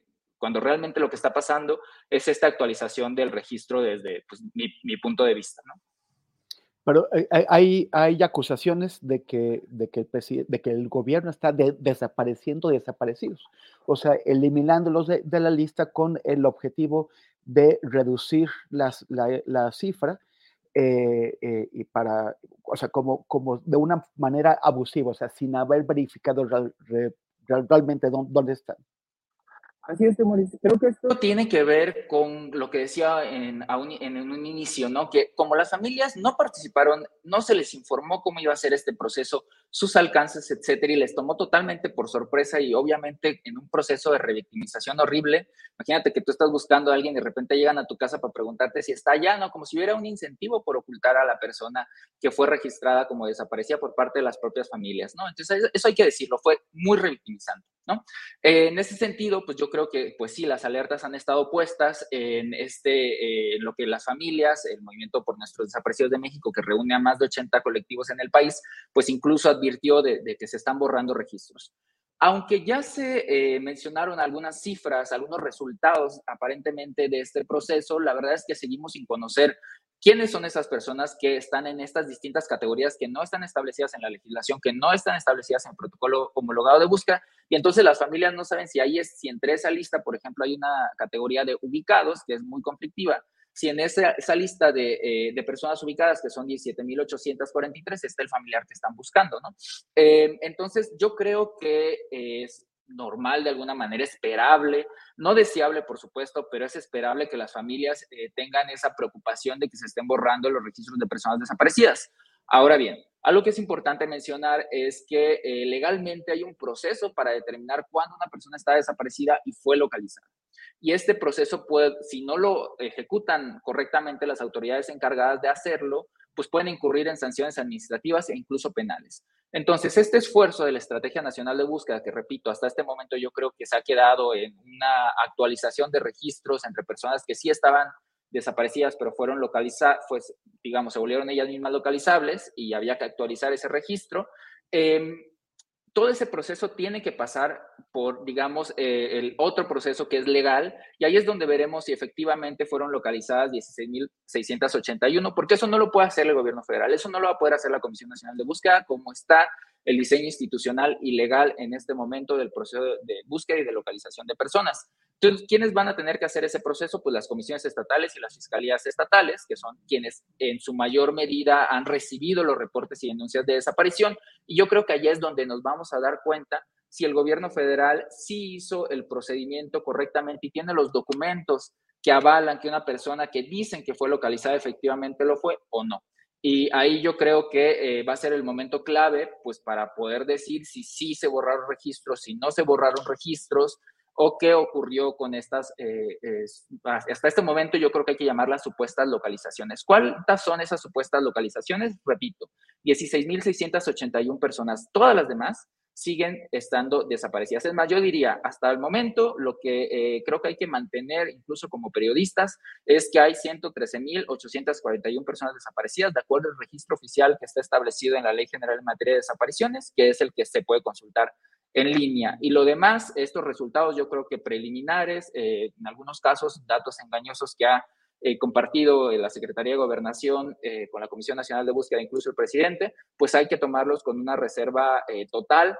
cuando realmente lo que está pasando es esta actualización del registro desde pues, mi, punto de vista. ¿no? Pero eh, hay, hay acusaciones de que, de que, el, de que el gobierno está desapareciendo desaparecidos, o sea, eliminándolos de, la lista con el objetivo de reducir las, la, cifra eh, eh, y para, o sea, como, como de una manera abusiva, o sea, sin haber verificado realmente dónde están. Así es. Creo que esto tiene que ver con lo que decía en, en, un inicio, ¿no? Que como las familias no participaron, no se les informó cómo iba a ser este proceso, sus alcances, etcétera, y les tomó totalmente por sorpresa y obviamente en un proceso de revictimización horrible. Imagínate que tú estás buscando a alguien y de repente llegan a tu casa para preguntarte si está allá, ¿no? Como si hubiera un incentivo por ocultar a la persona que fue registrada como desaparecida por parte de las propias familias, ¿no? Entonces, eso hay que decirlo, fue muy revictimizante, ¿no? Eh, en ese sentido, pues yo creo que, pues sí, las alertas han estado puestas en este, eh, lo que las familias, el Movimiento por Nuestros Desaparecidos de México, que reúne a más de 80 colectivos en el país, pues incluso advirtió de, que se están borrando registros. Aunque ya se eh, mencionaron algunas cifras, algunos resultados aparentemente de este proceso, la verdad es que seguimos sin conocer quiénes son esas personas que están en estas distintas categorías que no están establecidas en la legislación, que no están establecidas en el protocolo homologado de búsqueda, y entonces las familias no saben si ahí es, si entre esa lista, por ejemplo, hay una categoría de ubicados, que es muy conflictiva, si en esa, esa lista de, eh, de, personas ubicadas, que son 17.843, está el familiar que están buscando, ¿no? Eh, entonces, yo creo que es normal de alguna manera, esperable, no deseable, por supuesto, pero es esperable que las familias eh, tengan esa preocupación de que se estén borrando los registros de personas desaparecidas. Ahora bien, algo que es importante mencionar es que legalmente hay un proceso para determinar cuándo una persona está desaparecida y fue localizada. y este proceso puede, si no lo ejecutan correctamente las autoridades encargadas de hacerlo, pues pueden incurrir en sanciones administrativas e incluso penales. Entonces, este esfuerzo de la Estrategia Nacional de Búsqueda, que repito, hasta este momento yo creo que se ha quedado en una actualización de registros entre personas que sí estaban desaparecidas, pero fueron localizadas, pues, digamos, se volvieron ellas mismas localizables y había que actualizar ese registro. Em, todo ese proceso tiene que pasar por, digamos, eh, el otro proceso que es legal, y ahí es donde veremos si efectivamente fueron localizadas 16.681, porque eso no lo puede hacer el gobierno federal, eso no lo va a poder hacer la Comisión Nacional de Búsqueda, como está el diseño institucional y legal en este momento del proceso de búsqueda y de localización de personas. Entonces, ¿quiénes van a tener que hacer ese proceso? Pues las comisiones estatales y las fiscalías estatales, que son quienes en su mayor medida han recibido los reportes y denuncias de desaparición. Y yo creo que allá es donde nos vamos a dar cuenta si el gobierno federal sí hizo el procedimiento correctamente y tiene los documentos que avalan que una persona que dicen que fue localizada efectivamente lo fue o no. Y ahí yo creo que eh, va a ser el momento clave, pues para poder decir si sí se borraron registros, si no se borraron registros, o qué ocurrió con estas, eh, hasta este momento yo creo que hay que llamarlas supuestas localizaciones. ¿Cuántas son esas supuestas localizaciones? Repito, 16.681 personas. Todas las demás siguen estando desaparecidas. Es más, yo diría, hasta el momento lo que eh, creo que hay que mantener, incluso como periodistas, es que hay 113.841 personas desaparecidas, de acuerdo al registro oficial que está establecido en la Ley General en materia de desapariciones, que es el que se puede consultar en línea. Y lo demás, estos resultados yo creo que preliminares, eh, en algunos casos datos engañosos que ha eh, compartido la Secretaría de Gobernación eh, con la Comisión Nacional de Búsqueda, incluso el presidente, pues hay que tomarlos con una reserva total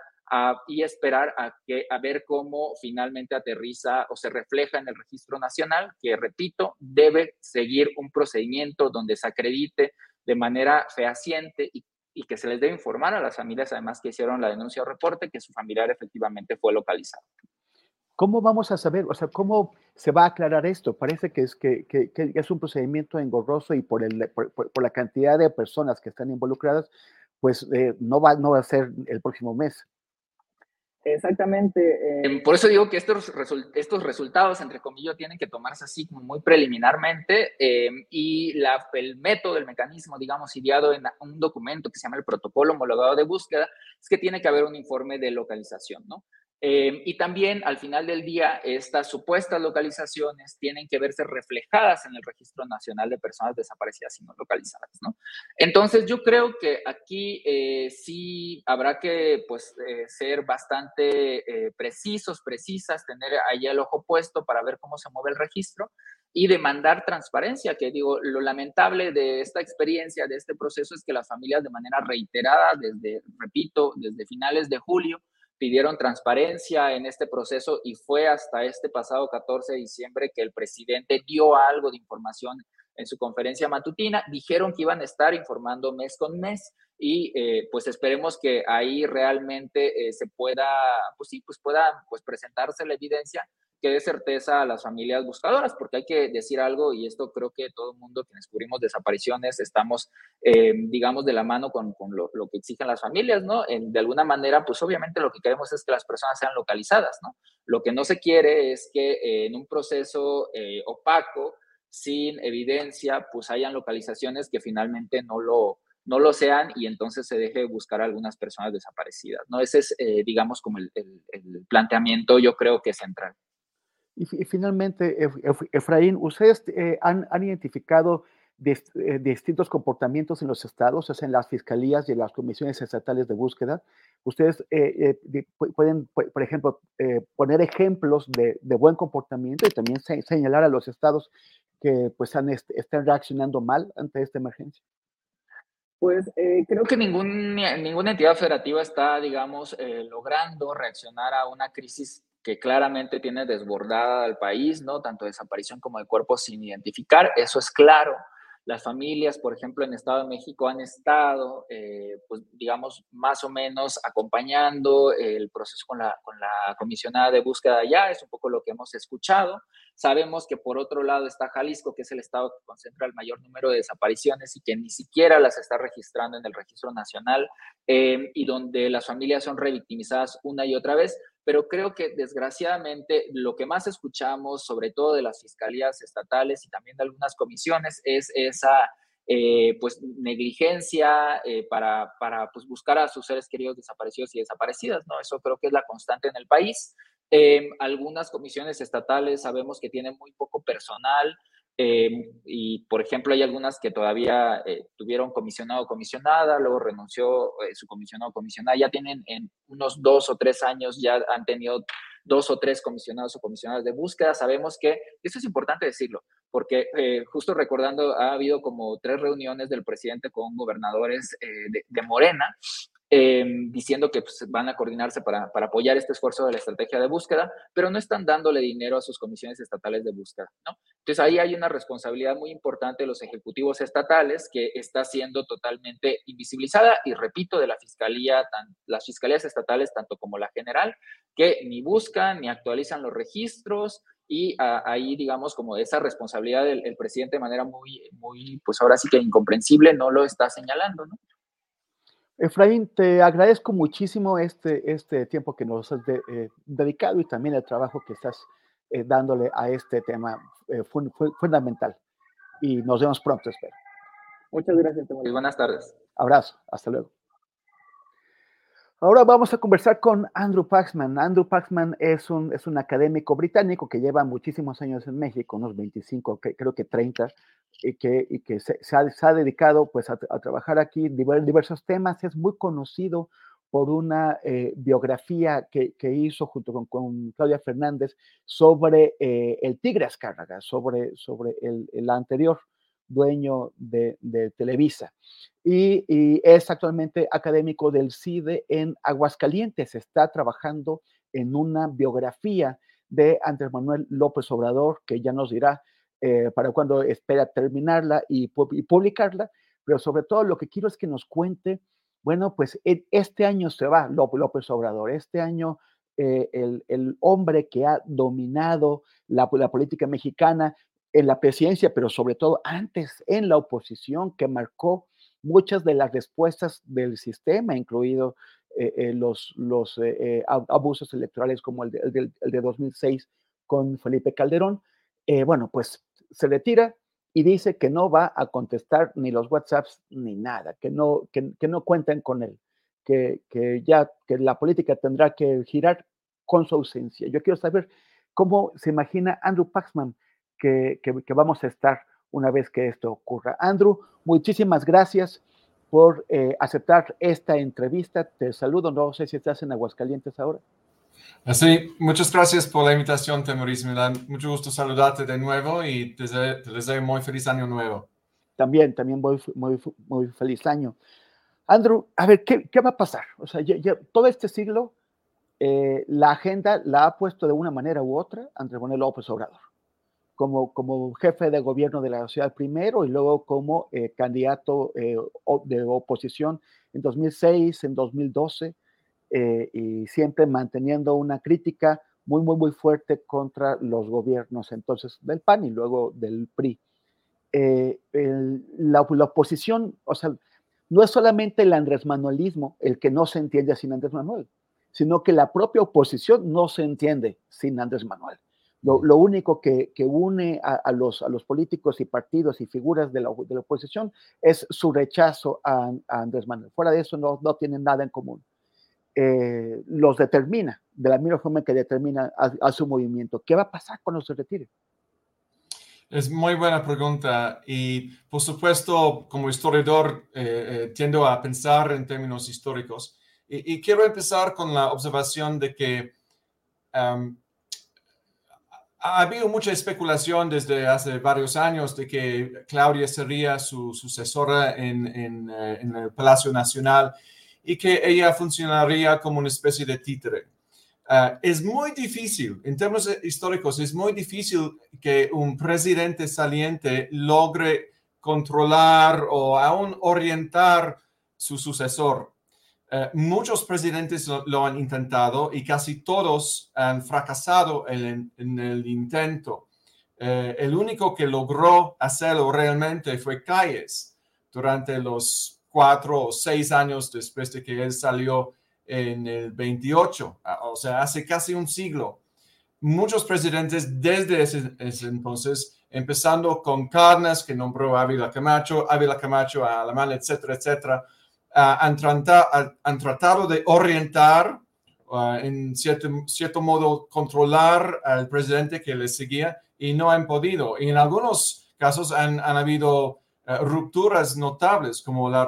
y esperar a, a ver cómo finalmente aterriza o se refleja en el registro nacional, que repito, debe seguir un procedimiento donde se acredite de manera fehaciente y y que se les debe informar a las familias, además que hicieron la denuncia o reporte, que su familiar efectivamente fue localizado. ¿Cómo vamos a saber, o sea, cómo se va a aclarar esto? Parece que es, que, que, es un procedimiento engorroso y por, el, por, la cantidad de personas que están involucradas, pues eh, no, va, no va a ser el próximo mes. Exactamente. Eh, por eso digo que estos, estos resultados, entre comillas, tienen que tomarse así muy preliminarmente eh, y la, el método, el mecanismo, digamos, ideado en un documento que se llama el protocolo homologado de búsqueda, es que tiene que haber un informe de localización, ¿no? Eh, y también al final del día, estas supuestas localizaciones tienen que verse reflejadas en el Registro Nacional de Personas Desaparecidas y No Localizadas. ¿no? Entonces, yo creo que aquí eh, sí habrá que pues, eh, ser bastante precisos, precisas, tener ahí el ojo puesto para ver cómo se mueve el registro y demandar transparencia, que digo, lo lamentable de esta experiencia, de este proceso, es que las familias de manera reiterada, desde, repito, desde finales de julio, pidieron transparencia en este proceso y fue hasta este pasado 14 de diciembre que el presidente dio algo de información en su conferencia matutina. Dijeron que iban a estar informando mes con mes y eh, pues esperemos que ahí realmente eh, se pueda, pues sí, pues pueda pues presentarse la evidencia que dé certeza a las familias buscadoras, porque hay que decir algo, y esto creo que todo el mundo que descubrimos desapariciones estamos, eh, digamos, de la mano con, lo, que exigen las familias, ¿no? En, de alguna manera, pues obviamente lo que queremos es que las personas sean localizadas, ¿no? Lo que no se quiere es que eh, en un proceso eh, opaco, sin evidencia, pues hayan localizaciones que finalmente no lo, no lo sean y entonces se deje buscar a algunas personas desaparecidas, ¿no? Ese es, digamos, como el, el planteamiento, yo creo que es central. Y, finalmente, Efraín, ¿ustedes eh, han, identificado eh, distintos comportamientos en los estados, sea, en las fiscalías y en las comisiones estatales de búsqueda? ¿Ustedes eh, pueden, por ejemplo, poner ejemplos de, buen comportamiento y también señalar a los estados que pues han, están reaccionando mal ante esta emergencia? Pues creo que ningún, ninguna entidad federativa está, digamos, logrando reaccionar a una crisis que claramente tiene desbordada al país, ¿no? Tanto desaparición como de cuerpos sin identificar, eso es claro. Las familias, por ejemplo, en Estado de México han estado, eh, pues, digamos, más o menos acompañando el proceso con la, con la comisionada de búsqueda allá, es un poco lo que hemos escuchado. Sabemos que por otro lado está Jalisco, que es el estado que concentra el mayor número de desapariciones y que ni siquiera las está registrando en el registro nacional eh, y donde las familias son revictimizadas una y otra vez. Pero creo que desgraciadamente lo que más escuchamos, sobre todo de las fiscalías estatales y también de algunas comisiones, es esa eh, pues negligencia eh, para, para pues, buscar a sus seres queridos desaparecidos y desaparecidas, ¿no? Eso creo que es la constante en el país. Eh, algunas comisiones estatales sabemos que tienen muy poco personal, eh, y, por ejemplo, hay algunas que todavía eh, tuvieron comisionado o comisionada, luego renunció eh, su comisionado o comisionada, ya tienen en unos dos o tres años, ya han tenido dos o tres comisionados o comisionadas de búsqueda. Sabemos que, esto es importante decirlo, porque justo recordando, ha habido como tres reuniones del presidente con gobernadores de, Morena Em, diciendo que pues, van a coordinarse para, para, apoyar este esfuerzo de la estrategia de búsqueda, pero no están dándole dinero a sus comisiones estatales de búsqueda, ¿no? Entonces ahí hay una responsabilidad muy importante de los ejecutivos estatales que está siendo totalmente invisibilizada y repito, de la fiscalía, tan, las fiscalías estatales, tanto como la general, que ni buscan ni actualizan los registros, y ahí, digamos, como esa responsabilidad del presidente de manera muy, muy, pues ahora sí que incomprensible, no lo está señalando, ¿no? Efraín, te agradezco muchísimo este, este tiempo que nos has eh, dedicado y también el trabajo que estás eh, dándole a este tema eh, fundamental. Y nos vemos pronto, espero. Muchas gracias. Y buenas tardes. Abrazo. Hasta luego. Ahora vamos a conversar con Andrew Paxman. Andrew Paxman es un, es un académico británico que lleva muchísimos años en México, unos 25, creo que 30, y que, y que se, ha, dedicado pues, a, trabajar aquí en diversos temas. Es muy conocido por una eh, biografía que, que, hizo junto con, con, Claudia Fernández sobre eh, el Tigre Azcárraga, sobre, sobre el, el anterior dueño de, Televisa. Y, es actualmente académico del CIDE en Aguascalientes. Está trabajando en una biografía de Andrés Manuel López Obrador, que ya nos dirá eh, para cuando espera terminarla y, publicarla, pero sobre todo lo que quiero es que nos cuente, bueno, pues este año se va López Obrador, este año eh, el, hombre que ha dominado la, política mexicana en la presidencia, pero sobre todo antes en la oposición, que marcó muchas de las respuestas del sistema, incluido eh, los, los abusos electorales como el de, el de 2006 con Felipe Calderón. bueno, pues se retira y dice que no va a contestar ni los WhatsApps ni nada, que no, que, no cuenten con él, que, que, ya que la política tendrá que girar con su ausencia. Yo quiero saber cómo se imagina Andrew Paxman que, que, vamos a estar una vez que esto ocurra. Andrew, muchísimas gracias por eh, aceptar esta entrevista. Te saludo, no sé si estás en Aguascalientes ahora. Sí, muchas gracias por la invitación, Temoris. Me da mucho gusto saludarte de nuevo y te deseo, muy feliz año nuevo. También, también muy, muy, muy feliz año. Andrew, a ver, ¿qué, qué va a pasar? O sea, ya, todo este siglo, eh, la agenda la ha puesto de una manera u otra Andrés Manuel López Obrador, como, como jefe de gobierno de la ciudad primero y luego como eh, candidato eh, de oposición en 2006, en 2012 eh, y siempre manteniendo una crítica muy, muy, muy fuerte contra los gobiernos entonces del PAN y luego del PRI. Eh, la, oposición, o sea, no es solamente el Andrés Manuelismo el que no se entiende sin Andrés Manuel, sino que la propia oposición no se entiende sin Andrés Manuel. Lo, lo único que, que une a, a, los, a los políticos y partidos y figuras de la, de la oposición es su rechazo a, a, Andrés Manuel. Fuera de eso no, no tienen nada en común. Eh, los determina, de la misma forma que determina a, su movimiento. ¿Qué va a pasar cuando se retire? Es muy buena pregunta y por supuesto como historiador eh, eh, tiendo a pensar en términos históricos y, quiero empezar con la observación de que um, ha habido mucha especulación desde hace varios años de que Claudia sería su sucesora en, en, en el Palacio Nacional y que ella funcionaría como una especie de títere. Ah, es muy difícil, en términos históricos, es muy difícil que un presidente saliente logre controlar o aún orientar su sucesor. Ah, muchos presidentes lo, han intentado y casi todos han fracasado en, el intento. Eh, el único que logró hacerlo realmente fue Calles durante los cuatro o seis años después de que él salió en el 28, o sea, hace casi un siglo. Muchos presidentes desde ese, entonces, empezando con Carnes, que nombró a Ávila Camacho, Ávila Camacho a Alemán, etcétera, etcétera, han, tratado, han tratado de orientar, uh, en cierto, cierto modo, controlar al presidente que le seguía y no han podido. Y en algunos casos han, han habido uh, rupturas notables, como la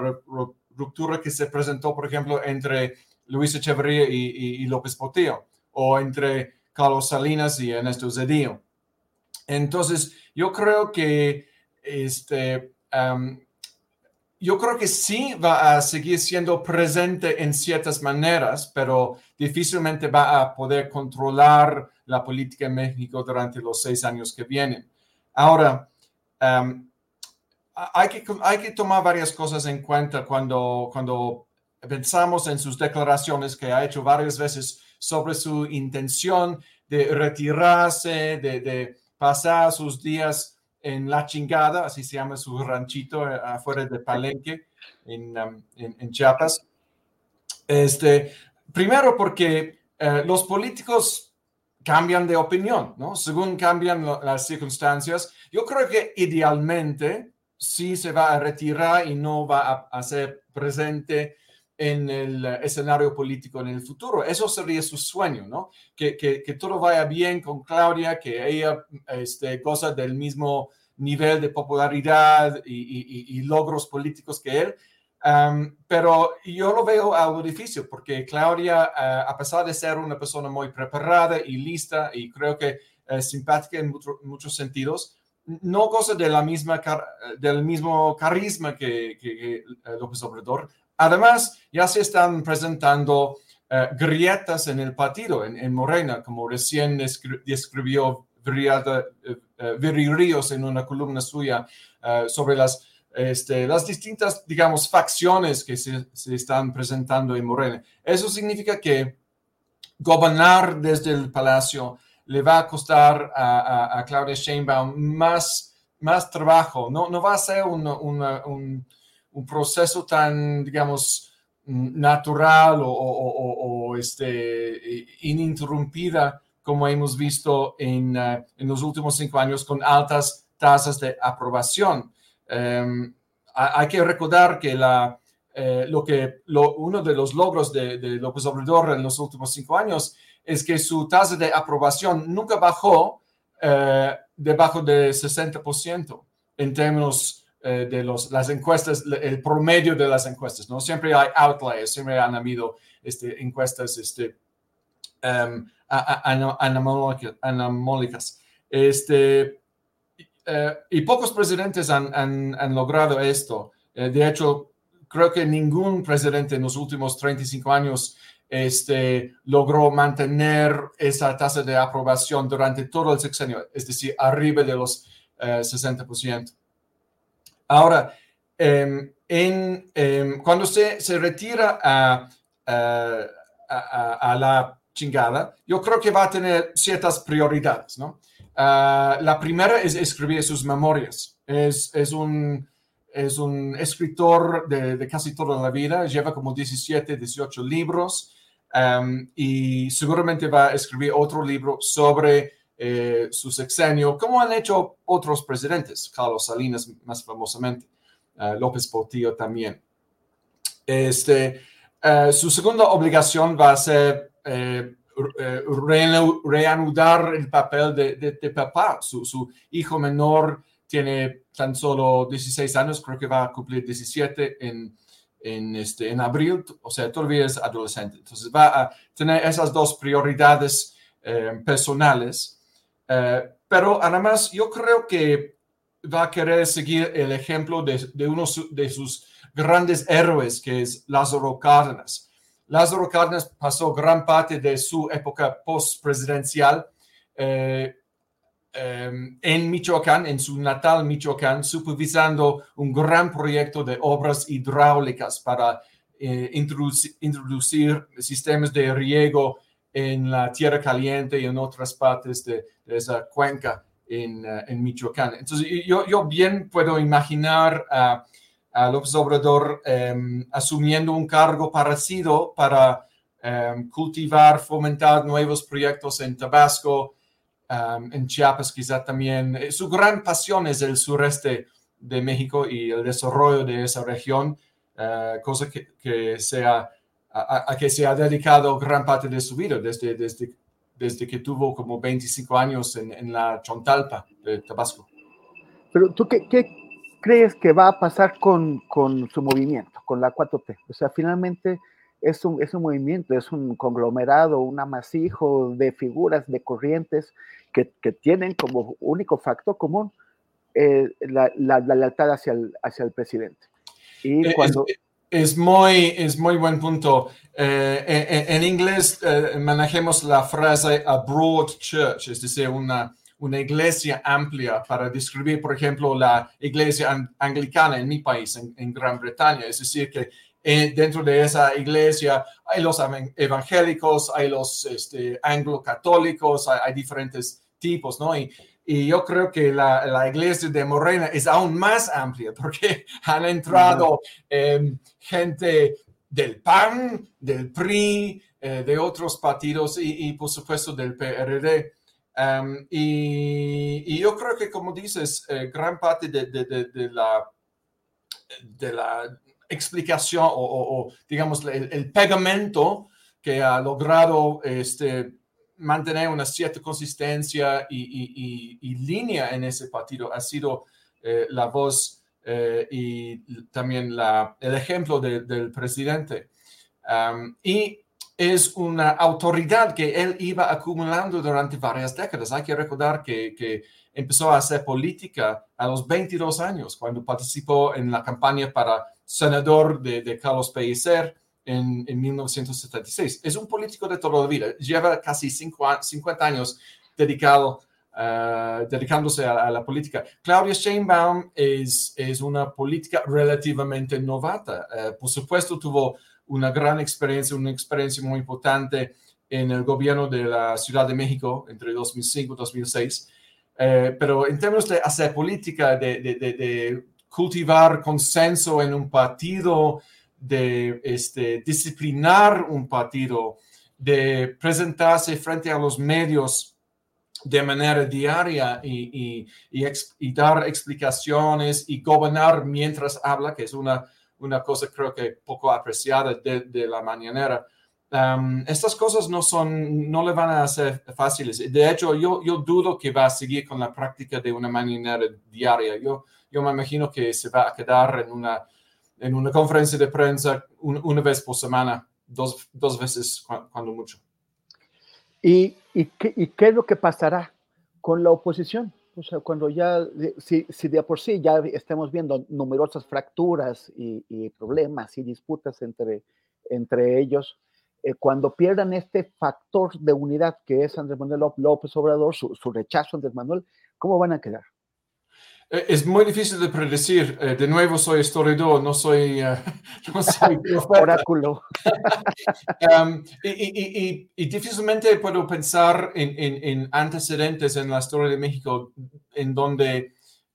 ruptura que se presentó, por ejemplo, entre Luis Echeverría y, y, López Portillo, o entre Carlos Salinas y Ernesto Zedillo. Entonces, yo creo que este, um, yo creo que sí va a seguir siendo presente en ciertas maneras, pero difícilmente va a poder controlar la política en México durante los seis años que vienen. Ahora, um, hay, que, hay que tomar varias cosas en cuenta cuando, cuando pensamos en sus declaraciones que ha hecho varias veces sobre su intención de retirarse, de, de pasar sus días en La Chingada, así se llama su ranchito eh, afuera de Palenque, en, um, en, Chiapas. Este, primero porque eh, los políticos cambian de opinión, ¿no? Según cambian las circunstancias. Yo creo que idealmente sí se va a retirar y no va a, ser presente en el escenario político en el futuro. Eso sería su sueño, ¿no? Que, que, que todo vaya bien con Claudia, que ella este, goza del mismo nivel de popularidad y, logros políticos que él. pero yo lo veo algo difícil porque Claudia, eh, a pesar de ser una persona muy preparada y lista y creo que simpática en muchos sentidos, no goza de la misma del mismo carisma que, que, eh, López Obrador. Además, ya se están presentando eh, grietas en el partido, en, Morena, como recién describió eh, Viri Ríos en una columna suya eh, sobre las, este, las distintas, digamos, facciones que se, se, están presentando en Morena. Eso significa que gobernar desde el palacio le va a costar a, a, Claudia Sheinbaum más, más trabajo. No, no va a ser un, un, un proceso tan, digamos, natural o, este, ininterrumpida como hemos visto en, eh, en los últimos cinco años con altas tasas de aprobación. Em, hay que recordar que la, eh, lo que lo, uno de los logros de, de, López Obrador en los últimos cinco años es que su tasa de aprobación nunca bajó eh, debajo de 60% en términos de los, las encuestas, el promedio de las encuestas. ¿no? Siempre hay outliers, siempre han habido este, encuestas este, um, anamólicas. Este, eh, y pocos presidentes han, han, logrado esto. Eh, de hecho, creo que ningún presidente en los últimos 35 años este, logró mantener esa tasa de aprobación durante todo el sexenio, es decir, arriba de los 60%. Eh, Ahora, em, en, em, cuando se, se retira a, a, a la chingada, yo creo que va a tener ciertas prioridades, ¿no? Ah, la primera es escribir sus memorias. Es, es, un, es un escritor de, de, casi toda la vida, lleva como 17, 18 libros y seguramente va a escribir otro libro sobre eh, su sexenio, como han hecho otros presidentes, Carlos Salinas más famosamente, uh, López Portillo también. Este, uh, su segunda obligación va a ser eh, eh, reanudar el papel de, papá. Su, hijo menor tiene tan solo 16 años, creo que va a cumplir 17 en, en, este, en abril, o sea, todavía es adolescente. Entonces va a tener esas dos prioridades eh, personales. Pero además yo creo que va a querer seguir el ejemplo de, de uno de sus grandes héroes, que es Lázaro Cárdenas. Lázaro Cárdenas pasó gran parte de su época post-presidencial eh, em, en Michoacán, en su natal Michoacán, supervisando un gran proyecto de obras hidráulicas para eh, introducir, sistemas de riego en la tierra caliente y en otras partes de, esa cuenca en, eh, en, Michoacán. Entonces, yo, yo bien puedo imaginar a a López Obrador em, asumiendo un cargo parecido para, em, cultivar, fomentar nuevos proyectos en Tabasco, em, en Chiapas quizá también. Eh, su gran pasión es el sureste de México y el desarrollo de esa región, eh, cosa que, que sea, a, que se ha dedicado gran parte de su vida desde, desde, desde que tuvo como 25 años en, en la Chontalpa de Tabasco. Pero tú, ¿qué, qué crees que va a pasar con, con, su movimiento, con la 4T? O sea, finalmente es un, es un movimiento, es un conglomerado, un amasijo de figuras, de corrientes que, que tienen como único factor común eh, la, la, lealtad hacia el, hacia el presidente. Y cuando... Es, muy, es muy buen punto. Eh, en, en, inglés eh, manejemos la frase a broad church, es decir, una, una iglesia amplia para describir, por ejemplo, la iglesia anglicana en mi país, en, Gran Bretaña. Es decir, que eh, dentro de esa iglesia hay los evangélicos, hay los este, anglo-católicos, hay, diferentes tipos, ¿no? Y, y yo creo que la, la, iglesia de Morena es aún más amplia porque han entrado em, gente del PAN, del PRI, eh, de otros partidos y, y, por supuesto del PRD. Em, y, yo creo que, como dices, eh, gran parte de, de, de, la, de la explicación o, o, digamos, el, el, pegamento que ha logrado este, mantener una cierta consistencia y, línea en ese partido ha sido eh, la voz eh, y también el ejemplo del presidente. Y es una autoridad que él iba acumulando durante varias décadas. Hay que recordar que, que empezó a hacer política a los 22 años, cuando participó en la campaña para senador de, de Carlos Pellicer en, en, 1976. Es un político de toda la vida. Lleva casi cinco, 50 años dedicado, uh, dedicándose a, a, la política. Claudia Sheinbaum es, es una política relativamente novata. Uh, por supuesto, tuvo una gran experiencia, una experiencia muy importante en el gobierno de la Ciudad de México entre 2005 y 2006. Eh, pero en términos de hacer política, de, de, de, cultivar consenso en un partido, de este, disciplinar un partido, de presentarse frente a los medios de manera diaria y, y, y, y dar explicaciones y gobernar mientras habla, que es una una cosa creo que poco apreciada de, la mañanera. Um, estas cosas no son, no le van a ser fáciles. De hecho, yo, yo dudo que va a seguir con la práctica de una mañanera diaria. Yo, yo me imagino que se va a quedar en una, en una conferencia de prensa una vez por semana, dos, dos veces cuando, mucho. ¿Y, y, qué, ¿Y qué es lo que pasará con la oposición? O sea, cuando ya, si, si de por sí ya estamos viendo numerosas fracturas y, problemas y disputas entre, entre ellos, eh, cuando pierdan este factor de unidad que es Andrés Manuel López Obrador, su, su rechazo a Andrés Manuel, ¿cómo van a quedar? Eh, es muy difícil de predecir. Eh, de nuevo, soy historiador, no soy, uh, no soy oráculo. um, y, y, y, difícilmente puedo pensar en, en, en, antecedentes en la historia de México en donde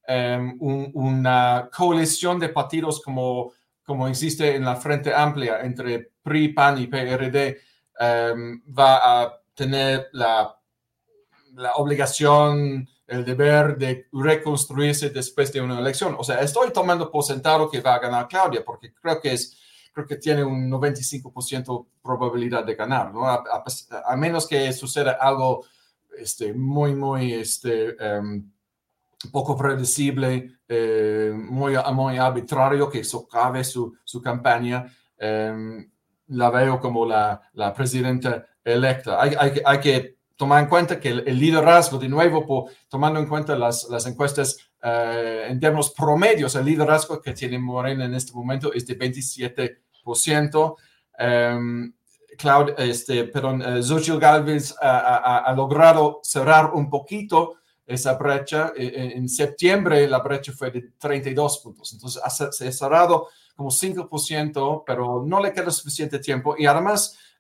um, un, una coalición de partidos como, como existe en la Frente Amplia entre PRI, PAN y PRD um, va a tener la, la obligación el deber de reconstruirse después de una elección. O sea, estoy tomando por sentado que va a ganar Claudia, porque creo que es, creo que tiene un 95% probabilidad de ganar, ¿no? A, menos que suceda algo este, muy, muy, este, um, poco predecible, eh, muy, muy arbitrario que socave su, su campaña. Um, la veo como la, la presidenta electa. Hay que tomar en cuenta que el, liderazgo, de nuevo, tomando en cuenta las, las encuestas uh, en términos promedios, el liderazgo que tiene Morena en este momento es de 27%. Um, Cloud, este, perdón, Xochitl Galvez ha, ha, ha, logrado cerrar un poquito esa brecha. En, en, septiembre la brecha fue de 32 puntos, entonces se ha cerrado como 5%, pero no le queda suficiente tiempo y además eh,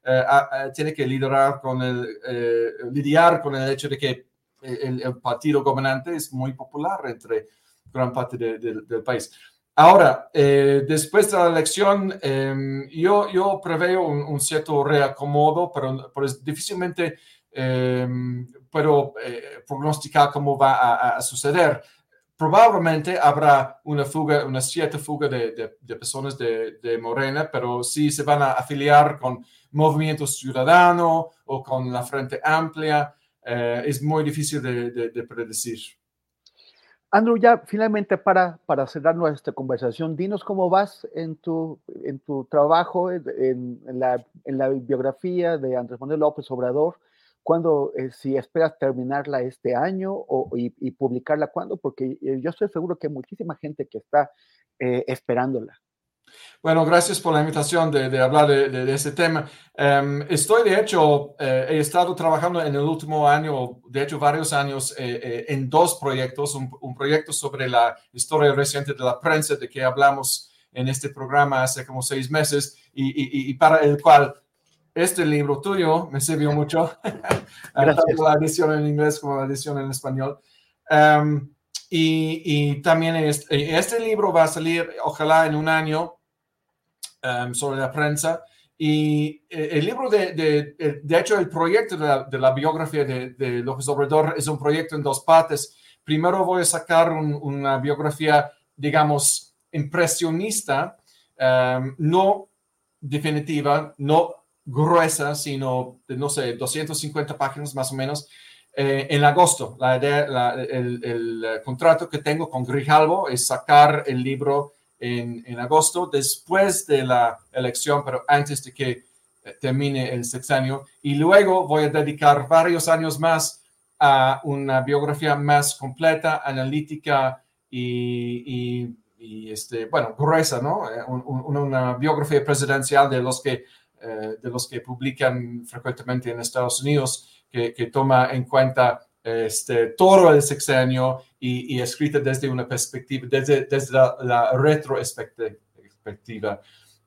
tiene que liderar con el, eh, lidiar con el hecho de que el, partido gobernante es muy popular entre gran parte del país. Ahora, eh, después de la elección, em, yo, yo preveo un, cierto reacomodo, pero, difícilmente em, puedo eh, prognosticar cómo va a, suceder. Probablemente habrá una fuga, una cierta fuga de, personas de, Morena, pero si se van a afiliar con Movimiento Ciudadano o con la Frente Amplia, eh, es muy difícil de predecir. Andrew, ya finalmente para, cerrar nuestra conversación, dinos cómo vas en tu, en tu trabajo, en, la, en la, biografía de Andrés Manuel López Obrador, cuando, eh, si esperas terminarla este año o, y, publicarla cuándo, porque eh, yo estoy seguro que hay muchísima gente que está eh, esperándola. Bueno, gracias por la invitación de, hablar de, de, ese tema. Em, estoy, de hecho, eh, he estado trabajando en el último año, de hecho, varios años, eh, eh, en dos proyectos. Un, proyecto sobre la historia reciente de la prensa, de que hablamos en este programa hace como seis meses, y, y, para el cual este libro tuyo me sirvió mucho, tanto la edición en inglés como la edición en español. Em, y, y, también este, este libro va a salir, ojalá, en un año Em, sobre la prensa. Y eh, el libro, de, de, de, hecho, el proyecto de la, biografía de, de, López Obrador es un proyecto en dos partes. Primero voy a sacar una biografía, digamos, impresionista, em, no definitiva, no gruesa, sino no sé, 250 páginas más o menos, eh, en agosto. La idea, el, el, contrato que tengo con Grijalvo es sacar el libro en, agosto, después de la elección, pero antes de que eh, termine el sexenio. Y luego voy a dedicar varios años más a una biografía más completa, analítica y, este, bueno, gruesa, ¿no? Eh, una biografía presidencial de los que, eh, de los que publican frecuentemente en Estados Unidos, que, que toma en cuenta este, todo el sexenio y, escrita desde una perspectiva, desde, desde la, retrospectiva.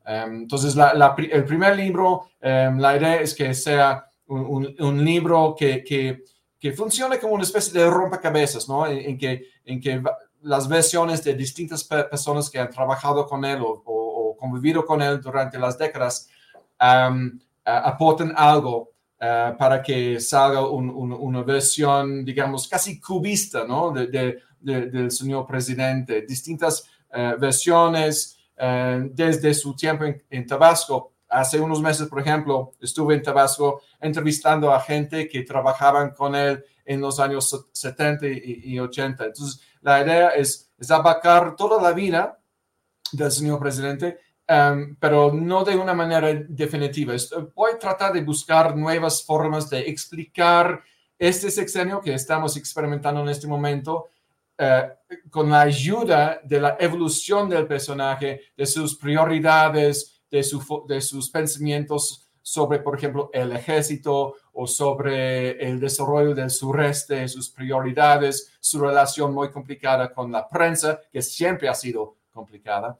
Em, entonces, el primer libro, em, la idea es que sea un, libro que, que, que, funcione como una especie de rompecabezas, ¿no? En, que, en que las versiones de distintas personas que han trabajado con él o, convivido con él durante las décadas um, aporten algo eh, para que salga una versión, digamos, casi cubista, ¿no? De, del señor presidente. Distintas eh, versiones eh, desde su tiempo en, Tabasco. Hace unos meses, por ejemplo, estuve en Tabasco entrevistando a gente que trabajaban con él en los años 70 y, 80. Entonces, la idea es, es abarcar toda la vida del señor presidente Em, pero no de una manera definitiva. Voy a tratar de buscar nuevas formas de explicar este sexenio que estamos experimentando en este momento eh, con la ayuda de la evolución del personaje, de sus prioridades, de, su, de sus pensamientos sobre, por ejemplo, el ejército o sobre el desarrollo del sureste, sus prioridades, su relación muy complicada con la prensa, que siempre ha sido complicada.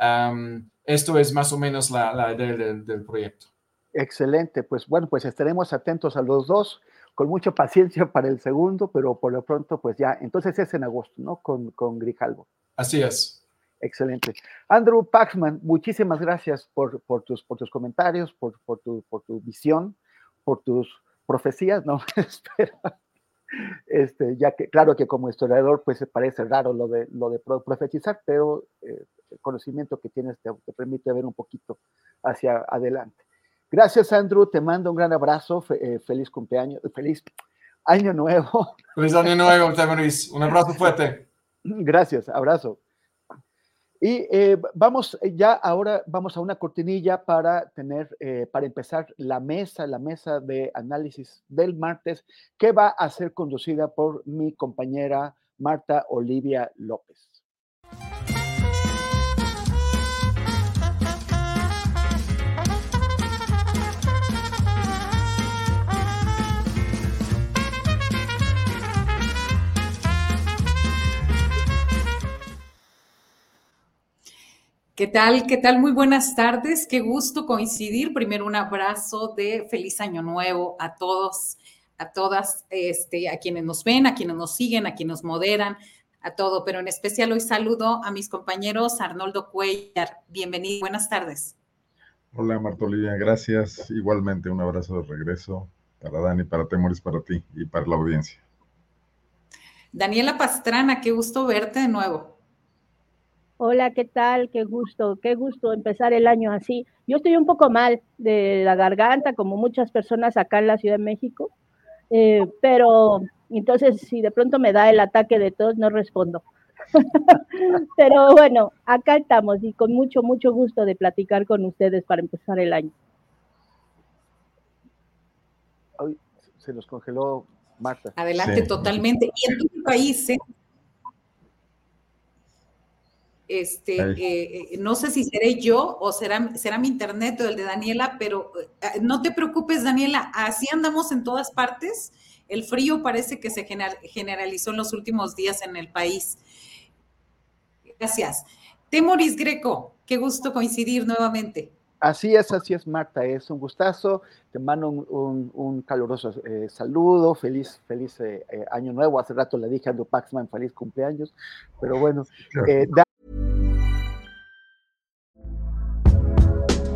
Em, esto es más o menos la, idea del, proyecto. Excelente, pues bueno, pues estaremos atentos a los dos, con mucha paciencia para el segundo, pero por lo pronto, pues ya, entonces es en agosto, ¿no? Con, con Grijalvo. Así es. Excelente. Andrew Paxman, muchísimas gracias por, por, tus, por tus comentarios, por, por, tu, por tu visión, por tus profecías, no espera. Este, ya que, claro que como historiador, pues se parece raro lo de, lo de profetizar, pero eh, el conocimiento que tienes te, permite ver un poquito hacia adelante. Gracias, Andrew. Te mando un gran abrazo. Eh, feliz cumpleaños. Feliz año nuevo. Feliz año nuevo, Luis. Un abrazo fuerte. Gracias. Abrazo. Y eh, vamos ya ahora, vamos a una cortinilla para tener, eh, para empezar la mesa, la mesa de análisis del martes, que va a ser conducida por mi compañera Marta Olivia López. ¿Qué tal? ¿Qué tal? Muy buenas tardes. Qué gusto coincidir. Primero un abrazo de feliz año nuevo a todos, a todas, este, a quienes nos ven, a quienes nos siguen, a quienes nos moderan, a todo, pero en especial hoy saludo a mis compañeros Arnoldo Cuellar. Bienvenido, buenas tardes. Hola Marta Olivia, gracias. Igualmente un abrazo de regreso para Dani, para Temoris, para ti y para la audiencia. Daniela Pastrana, qué gusto verte de nuevo. Hola, ¿qué tal? Qué gusto, qué gusto empezar el año así. Yo estoy un poco mal de la garganta, como muchas personas acá en la Ciudad de México, eh, pero entonces si de pronto me da el ataque de tos, no respondo. pero bueno, acá estamos y con mucho, mucho gusto de platicar con ustedes para empezar el año. se nos congeló Marta. Adelante, totalmente. Y en tu país, ¿eh? Este, eh, eh, no sé si seré yo o será, será mi internet o el de Daniela, pero eh, no te preocupes, Daniela, así andamos en todas partes. El frío parece que se generalizó en los últimos días en el país. Gracias. Temoris Greco, qué gusto coincidir nuevamente. Así es, así es, Marta, es un gustazo. Te mando un, caluroso saludo, feliz, feliz año nuevo. Hace rato le dije a Andrew Paxman, feliz cumpleaños, pero bueno,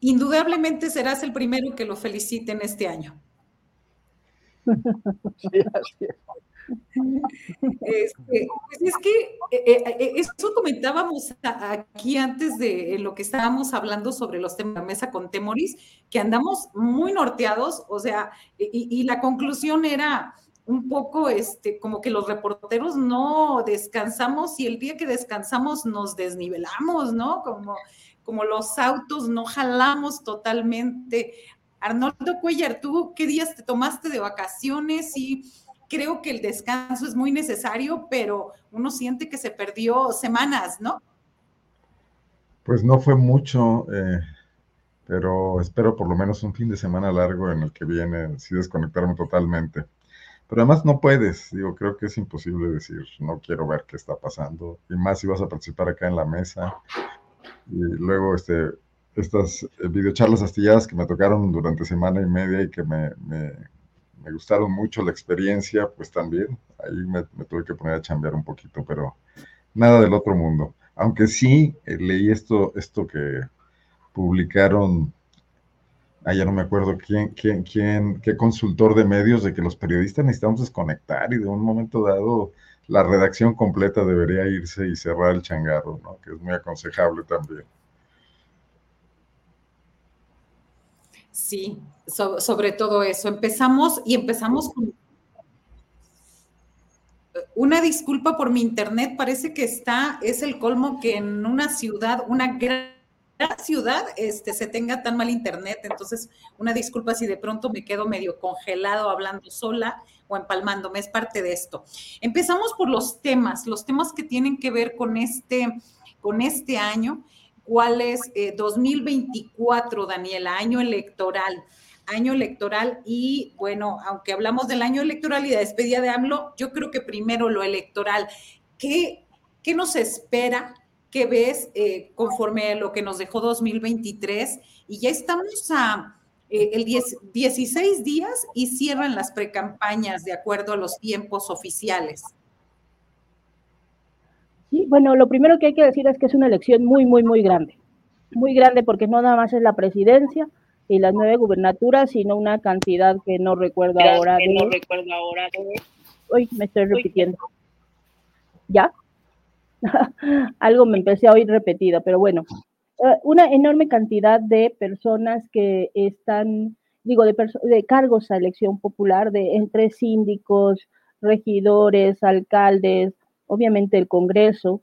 Indudablemente serás el primero que lo feliciten este año. Este, pues es que eh, eh, eh, eso comentábamos aquí antes de lo que estábamos hablando sobre los temas de mesa con Temoris, que andamos muy norteados, o sea, y, y, la conclusión era un poco este, como que los reporteros no descansamos y el día que descansamos nos desnivelamos, ¿no? Como como los autos, no jalamos totalmente. Arnoldo Cuellar, ¿tú qué días te tomaste de vacaciones? Y creo que el descanso es muy necesario, pero uno siente que se perdió semanas, ¿no? Pues no fue mucho, eh, pero espero por lo menos un fin de semana largo en el que viene, sí desconectarme totalmente. Pero además no puedes, digo, creo que es imposible decir, no quiero ver qué está pasando, y más si vas a participar acá en la mesa, y luego este, estas eh, videocharlas astilladas que me tocaron durante semana y media y que me, me, gustaron mucho la experiencia, pues también ahí me, tuve que poner a chambear un poquito, pero nada del otro mundo. Aunque sí eh, leí esto, esto que publicaron, ah, ya no me acuerdo quién, quién, quién, qué consultor de medios, de que los periodistas necesitamos desconectar y de un momento dado la redacción completa debería irse y cerrar el changarro, ¿no? que es muy aconsejable también. Sí, sobre todo eso. Empezamos y empezamos con una disculpa por mi internet, parece que está, es el colmo que en una ciudad, una gran ciudad, este, se tenga tan mal internet. Entonces, una disculpa si de pronto me quedo medio congelado hablando sola o empalmándome, es parte de esto. Empezamos por los temas, los temas que tienen que ver con este, con este año. ¿Cuál es 2024, eh, Daniela? Año electoral año electoral y bueno, aunque hablamos del año electoral y de despedida de AMLO, yo creo que primero lo electoral. ¿Qué, qué nos espera? ¿Qué ves eh, conforme a lo que nos dejó 2023? Y ya estamos a eh, el 16 días y cierran las precampañas de acuerdo a los tiempos oficiales. Sí, bueno, lo primero que hay que decir es que es una elección muy, muy, muy grande. Muy grande porque no nada más es la presidencia y las nueve gubernaturas, sino una cantidad que no recuerdo ahora. Que no recuerdo ahora. Uy, me estoy repitiendo. ¿Ya? Algo me empecé a oír repetida, pero bueno, una enorme cantidad de personas que están, digo, de, de cargos a elección popular, de entre síndicos, regidores, alcaldes, obviamente el Congreso,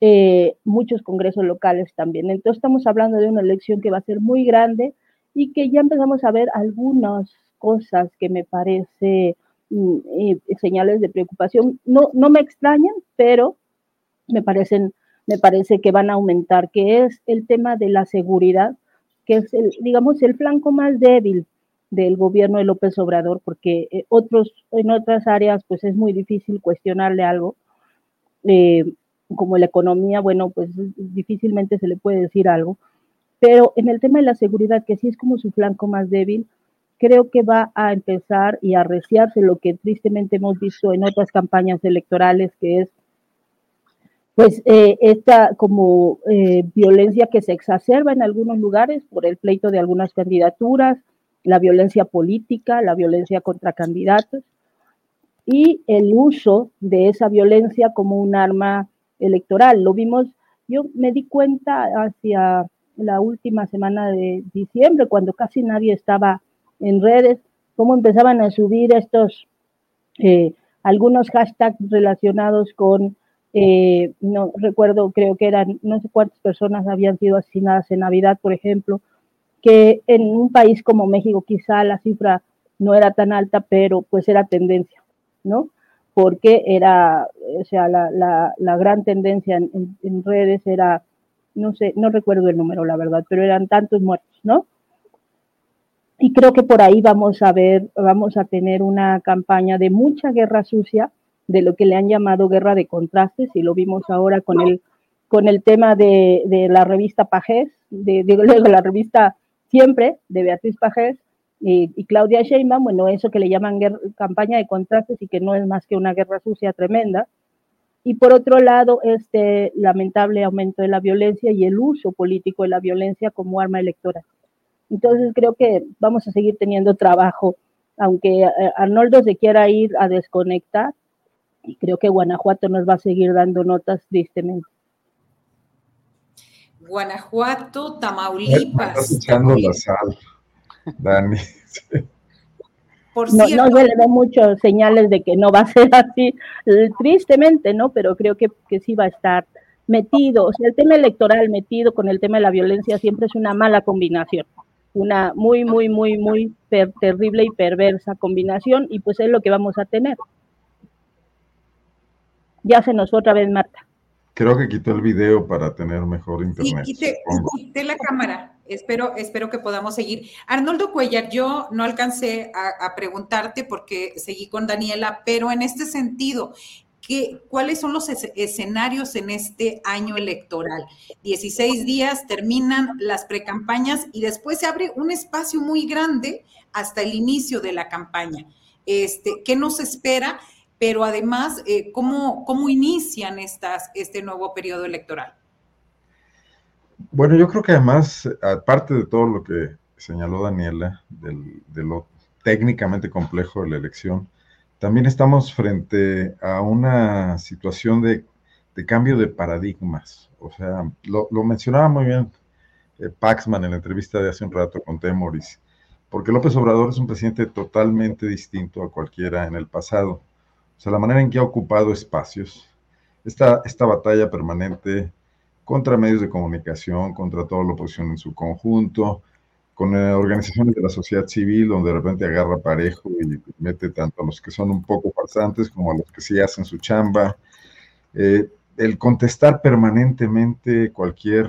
eh, muchos congresos locales también. Entonces estamos hablando de una elección que va a ser muy grande y que ya empezamos a ver algunas cosas que me parece mm, eh, señales de preocupación. No, no me extrañan, pero me parecen me parece que van a aumentar, que es el tema de la seguridad, que es, el, digamos, el flanco más débil del gobierno de López Obrador, porque eh, otros, en otras áreas pues es muy difícil cuestionarle algo, eh, como la economía, bueno, pues difícilmente se le puede decir algo, pero en el tema de la seguridad, que sí es como su flanco más débil, creo que va a empezar y a arreciarse lo que tristemente hemos visto en otras campañas electorales, que es pues eh, esta como eh, violencia que se exacerba en algunos lugares por el pleito de algunas candidaturas, la violencia política, la violencia contra candidatos y el uso de esa violencia como un arma electoral. Lo vimos, yo me di cuenta hacia la última semana de diciembre, cuando casi nadie estaba en redes, cómo empezaban a subir estos, eh, algunos hashtags relacionados con eh, no recuerdo, creo que eran no sé cuántas personas habían sido asesinadas en Navidad, por ejemplo, que en un país como México quizá la cifra no era tan alta, pero pues era tendencia, ¿no? Porque era, o sea, la, la, gran tendencia en, en, redes era, no sé, no recuerdo el número, la verdad, pero eran tantos muertos, ¿no? Y creo que por ahí vamos a ver, vamos a tener una campaña de mucha guerra sucia, de lo que le han llamado guerra de contrastes, y lo vimos ahora con el, con el tema de, de la revista Pajés, de, de, la revista Siempre, de Beatriz Pajés y, Claudia Sheinbaum, bueno, eso que le llaman campaña de contrastes y que no es más que una guerra sucia tremenda. Y por otro lado, este lamentable aumento de la violencia y el uso político de la violencia como arma electoral. Entonces creo que vamos a seguir teniendo trabajo, aunque Arnoldo se quiera ir a desconectar, y creo que Guanajuato nos va a seguir dando notas tristemente. Guanajuato, Tamaulipas. Estás echando la sal, Dani. Por no, cierto, no se le ven muchos señales de que no va a ser así, tristemente, ¿no? Pero creo que, que sí va a estar metido. O sea, el tema electoral metido con el tema de la violencia siempre es una mala combinación. Una muy, muy, muy, muy per terrible y perversa combinación, y pues es lo que vamos a tener. Ya se nos fue otra vez Marta. Creo que quitó el video para tener mejor internet. Sí, quité, quité la cámara. Espero, espero que podamos seguir. Arnoldo Cuellar, yo no alcancé a, a preguntarte porque seguí con Daniela, pero en este sentido, ¿Qué, ¿cuáles son los escenarios en este año electoral? 16 días terminan las precampañas y después se abre un espacio muy grande hasta el inicio de la campaña. Este, ¿Qué nos espera? Pero además, eh, ¿cómo, ¿cómo inician estas, este nuevo periodo electoral? Bueno, yo creo que además, aparte de todo lo que señaló Daniela, del, de lo técnicamente complejo de la elección, también estamos frente a una situación de, cambio de paradigmas. O sea, lo, mencionaba muy bien eh, Paxman en la entrevista de hace un rato con Temoris, porque López Obrador es un presidente totalmente distinto a cualquiera en el pasado sea, la manera en que ha ocupado espacios, esta, esta batalla permanente contra medios de comunicación, contra toda la oposición en su conjunto, con eh, organizaciones de la sociedad civil, donde de repente agarra parejo y mete tanto a los que son un poco farsantes como a los que sí hacen su chamba. Eh, el contestar permanentemente cualquier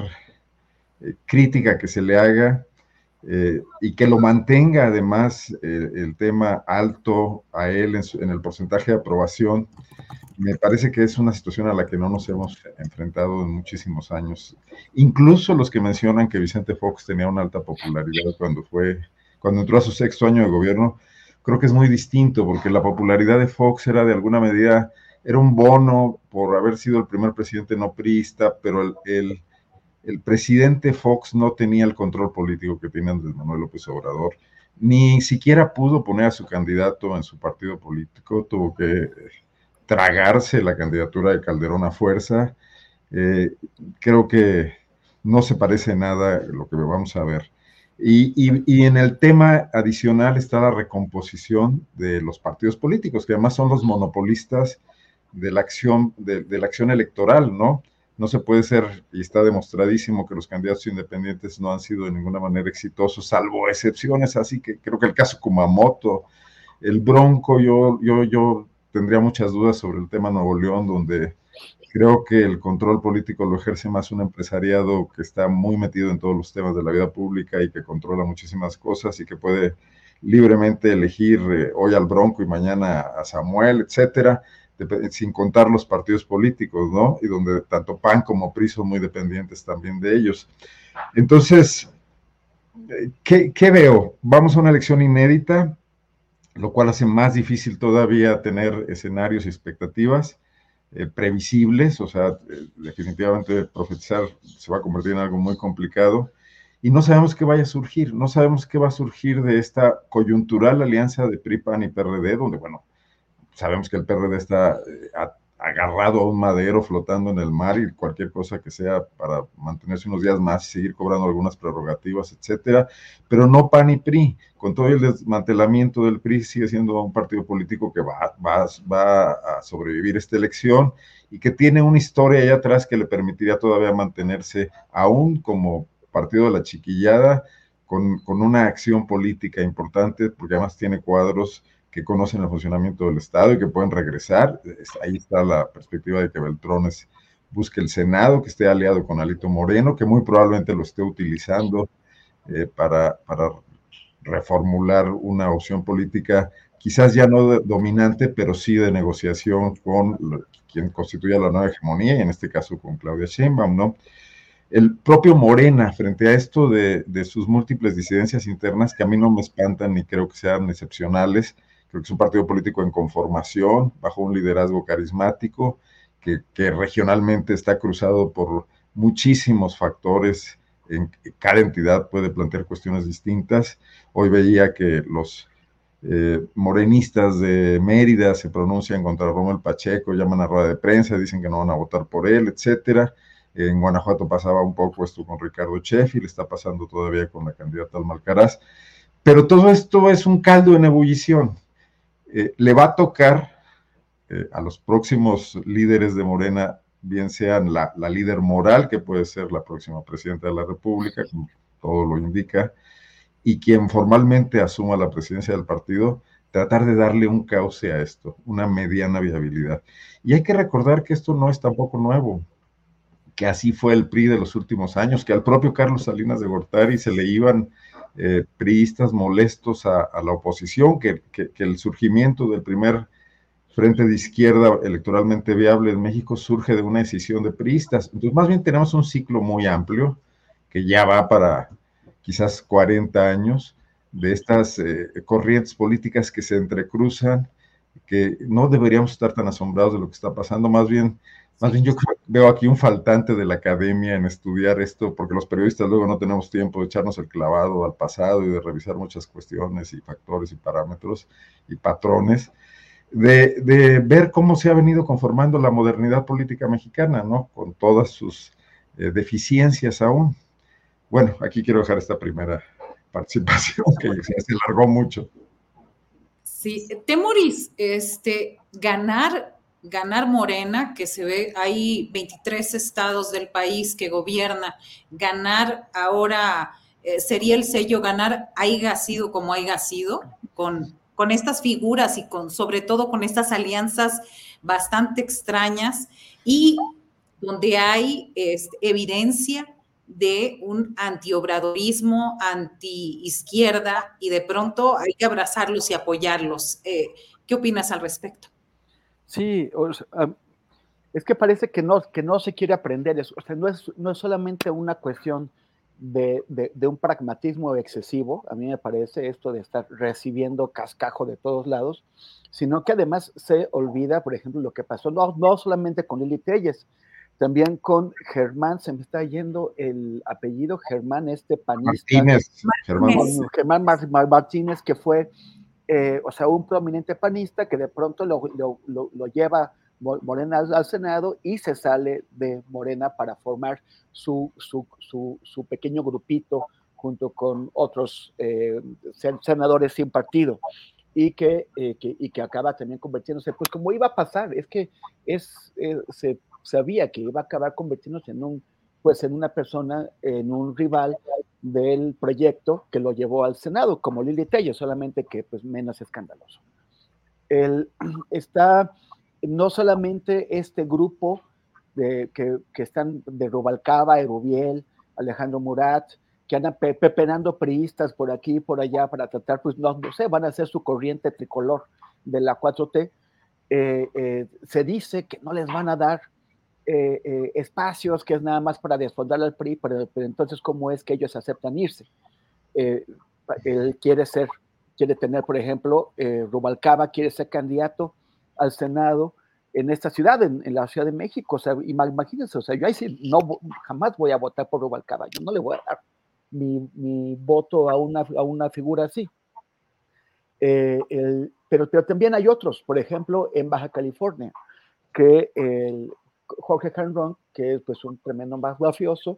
eh, crítica que se le haga eh, y que lo mantenga además el tema alto a él en, el porcentaje de aprobación, me parece que es una situación a la que no nos hemos enfrentado en muchísimos años. Incluso los que mencionan que Vicente Fox tenía una alta popularidad cuando fue cuando entró a su sexto año de gobierno, creo que es muy distinto, porque la popularidad de Fox era de alguna medida, era un bono por haber sido el primer presidente no priista, pero el, el, el presidente Fox no tenía el control político que tiene Andrés Manuel López Obrador, ni siquiera pudo poner a su candidato en su partido político, tuvo que tragarse la candidatura de Calderón a fuerza. Eh, creo que no se parece nada lo que vamos a ver. Y, en el tema adicional está la recomposición de los partidos políticos, que además son los monopolistas de la acción, de, la acción electoral, ¿no? No se puede ser, y está demostradísimo que los candidatos independientes no han sido de ninguna manera exitosos, salvo excepciones, así que creo que el caso Kumamoto, el Bronco, yo, yo, yo tendría muchas dudas sobre el tema Nuevo León, donde creo que el control político lo ejerce más un empresariado que está muy metido en todos los temas de la vida pública y que controla muchísimas cosas y que puede libremente elegir eh, hoy al Bronco y mañana a Samuel, etcétera, sin contar los partidos políticos, ¿no? Y donde tanto PAN como PRI son muy dependientes también de ellos. Entonces, eh, ¿qué, veo? Vamos a una elección inédita, lo cual hace más difícil todavía tener escenarios y expectativas eh, previsibles, o sea, eh, definitivamente profetizar se va a convertir en algo muy complicado y no sabemos qué vaya a surgir, no sabemos qué va a surgir de esta coyuntural alianza de PRI, PAN y PRD, donde, bueno, sabemos que el PRD está eh, agarrado a un madero flotando en el mar y cualquier cosa que sea para mantenerse unos días más y seguir cobrando algunas prerrogativas, etcétera, pero no PAN y PRI. Con todo el desmantelamiento del PRI sigue siendo un partido político que va, va, va a sobrevivir esta elección y que tiene una historia allá atrás que le permitiría todavía mantenerse aún como partido de la chiquillada, con, con una acción política importante, porque además tiene cuadros que conocen el funcionamiento del Estado y que pueden regresar. Ahí está la perspectiva de que Beltrones busque el Senado, que esté aliado con Alito Moreno, que muy probablemente lo esté utilizando eh, para, para reformular una opción política, quizás ya no dominante, pero sí de negociación con quien constituya la nueva hegemonía, y en este caso con Claudia Sheinbaum, ¿no? El propio Morena, frente a esto de, de sus múltiples disidencias internas, que a mí no me espantan ni creo que sean excepcionales, Creo que es un partido político en conformación, bajo un liderazgo carismático, que, regionalmente está cruzado por muchísimos factores. En cada entidad puede plantear cuestiones distintas. Hoy veía que los eh, morenistas de Mérida se pronuncian contra Romuald Pacheco, llaman a rueda de prensa, dicen que no van a votar por él, etcétera. En Guanajuato pasaba un poco esto con Ricardo Sheffield, está pasando todavía con la candidata Almalcaraz. Pero todo esto es un caldo en ebullición. Eh, le va a tocar eh, a los próximos líderes de Morena, bien sean la, líder moral, que puede ser la próxima presidenta de la República, como todo lo indica, y quien formalmente asuma la presidencia del partido, tratar de darle un cauce a esto, una mediana viabilidad. Y hay que recordar que esto no es tampoco nuevo, que así fue el PRI de los últimos años, que al propio Carlos Salinas de Gortari se le iban eh, priistas molestos a, la oposición, que, el surgimiento del primer frente de izquierda electoralmente viable en México surge de una decisión de priistas. Entonces, más bien tenemos un ciclo muy amplio que ya va para quizás 40 años de estas eh, corrientes políticas que se entrecruzan, que no deberíamos estar tan asombrados de lo que está pasando, más bien más yo veo aquí un faltante de la academia en estudiar esto, porque los periodistas luego no tenemos tiempo de echarnos el clavado al pasado y de revisar muchas cuestiones y factores y parámetros y patrones, de, ver cómo se ha venido conformando la modernidad política mexicana, ¿no? Con todas sus eh, deficiencias aún. Bueno, aquí quiero dejar esta primera participación que se largó mucho. Sí, Temoris, este, ganar ganar Morena, que se ve, hay 23 estados del país que gobierna, ganar ahora eh, sería el sello ganar haya sido como haya sido, con, con estas figuras y con sobre todo con estas alianzas bastante extrañas y donde hay evidencia de un antiobradorismo, anti-izquierda, y de pronto hay que abrazarlos y apoyarlos. Eh, ¿Qué opinas al respecto? Sí, es que parece que no, que no se quiere aprender eso. O sea, no es, no es solamente una cuestión de, de, un pragmatismo excesivo, a mí me parece esto de estar recibiendo cascajo de todos lados, sino que además se olvida, por ejemplo, lo que pasó no, no solamente con Lili Telles, también con Germán, se me está yendo el apellido, Germán, este panista. Martínez. Germán, Martínez, que fue, eh, o sea, un prominente panista que de pronto lo, lo, lo, lleva Morena al, Senado y se sale de Morena para formar su, su, su, su pequeño grupito junto con otros eh, senadores sin partido. Y que, eh, que, y que acaba también convirtiéndose, pues como iba a pasar, es que es, se sabía que iba a acabar convirtiéndose en un, pues en una persona, en un rival del proyecto que lo llevó al Senado, como Lili Tello, solamente que pues menos escandaloso. El, está no solamente este grupo de, que, que, están de Rubalcaba, Erubiel, Alejandro Murat, que andan pepenando priistas por aquí y por allá para tratar, pues no, no sé, van a hacer su corriente tricolor de la 4T. Eh, eh, se dice que no les van a dar eh, eh, espacios que es nada más para desfondar al PRI, pero, entonces, ¿cómo es que ellos aceptan irse? Eh, él quiere ser, quiere tener, por ejemplo, Rubalcaba quiere ser candidato al Senado en esta ciudad, en, la Ciudad de México. O sea, imagínense, o sea, yo ahí sí no, jamás voy a votar por Rubalcaba, yo no le voy a dar mi, mi voto a una, a una figura así. El, pero, pero también hay otros, por ejemplo, en Baja California, que el, Jorge Canron, que es pues, un tremendo más mafioso,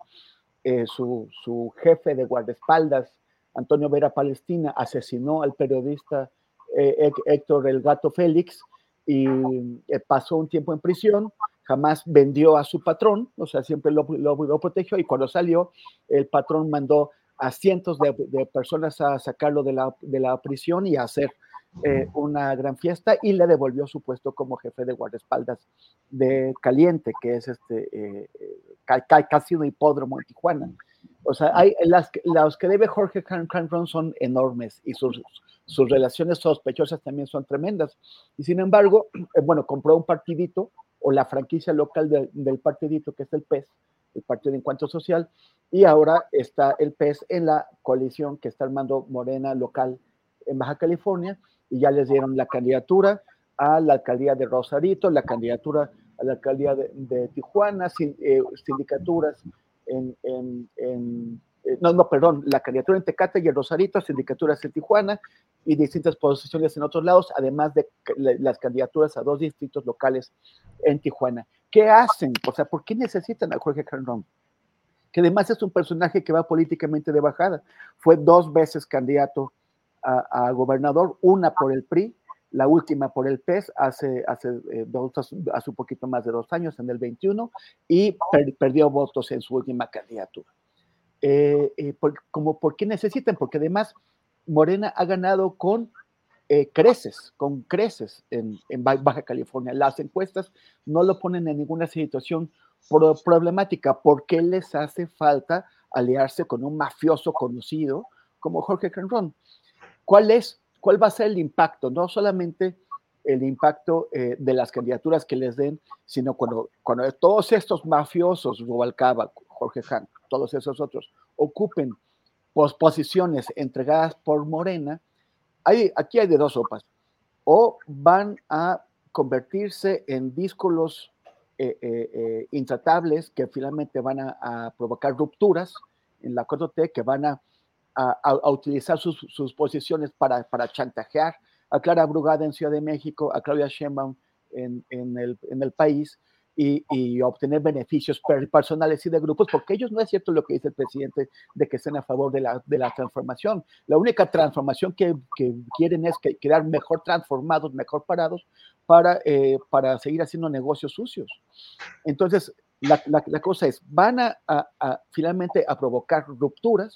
eh, su, su, jefe de guardaespaldas, Antonio Vera Palestina, asesinó al periodista eh, Héctor El Gato Félix y eh, pasó un tiempo en prisión, jamás vendió a su patrón, o sea, siempre lo, lo, protegió y cuando salió, el patrón mandó a cientos de, de personas a sacarlo de la, de la prisión y a hacer eh, una gran fiesta y le devolvió su puesto como jefe de guardaespaldas de Caliente, que es este, eh, casi un hipódromo en Tijuana. O sea, hay, las, las que debe Jorge Canron son enormes y sus, sus relaciones sospechosas también son tremendas. Y sin embargo, eh, bueno, compró un partidito o la franquicia local del partidito, que es el PES, el Partido de Encuentro Social, y ahora está el PES en la coalición que está armando Morena local en Baja California, y ya les dieron la candidatura a la alcaldía de Rosarito, la candidatura a la alcaldía de, Tijuana, eh, sindicaturas en, eh, no, no, perdón, la candidatura en Tecate y en Rosarito, sindicaturas en Tijuana y distintas posiciones en otros lados, además de las candidaturas a dos distritos locales en Tijuana. ¿Qué hacen? O sea, ¿por qué necesitan a Jorge Carrón? Que además es un personaje que va políticamente de bajada. Fue dos veces candidato a, gobernador, una por el PRI, la última por el PES hace, hace, eh, dos, hace un poquito más de dos años, en el 21, y perdió votos en su última candidatura. Eh, eh, por, como, ¿Por qué necesitan? Porque además Morena ha ganado con creces, con creces en, en, Baja California. Las encuestas no lo ponen en ninguna situación problemática. ¿Por qué les hace falta aliarse con un mafioso conocido como Jorge Canrón? ¿Cuál es, cuál va a ser el impacto? No solamente el impacto eh, de las candidaturas que les den, sino cuando, cuando todos estos mafiosos, Rubalcaba, Jorge Han, todos esos otros, ocupen posiciones entregadas por Morena, hay, aquí hay de dos sopas. O van a convertirse en díscolos eh, eh, intratables que finalmente van a, a, provocar rupturas en la 4T, que van a a, utilizar sus, sus, posiciones para, para chantajear a Clara Brugada en Ciudad de México, a Claudia Sheinbaum en, en, el, en el país y, y, obtener beneficios personales y de grupos, porque ellos no es cierto lo que dice el presidente de que estén a favor de la, de la transformación. La única transformación que, que quieren es que, quedar mejor transformados, mejor parados para, eh, para seguir haciendo negocios sucios. Entonces, la, la, cosa es, van a, a, a, finalmente a provocar rupturas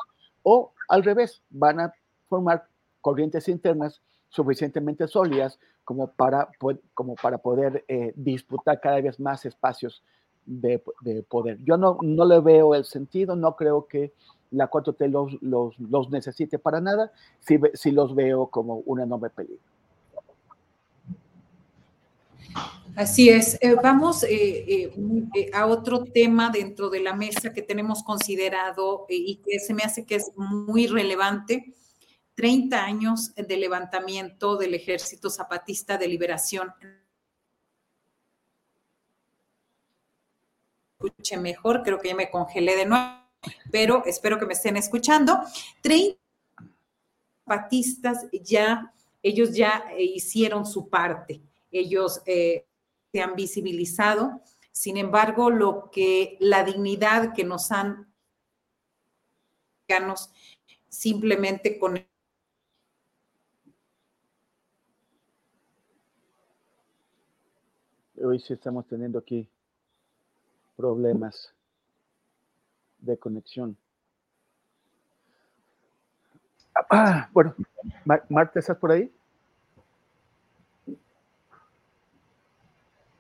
o al revés, van a formar corrientes internas suficientemente sólidas como para, como para poder eh, disputar cada vez más espacios de, poder. Yo no, no le veo el sentido, no creo que la 4T los, los, los necesite para nada, si, si los veo como un enorme peligro. Así es. Eh, vamos eh, eh, a otro tema dentro de la mesa que tenemos considerado y que se me hace que es muy relevante. 30 años de levantamiento del Ejército Zapatista de Liberación. Escuche mejor, creo que ya me congelé de nuevo, pero espero que me estén escuchando. 30 zapatistas ya, ellos ya hicieron su parte. Ellos se han visibilizado. Sin embargo, lo que la dignidad que nos han simplemente con Hoy sí estamos teniendo aquí problemas de conexión. Ah, bueno, Marta, ¿estás por ahí?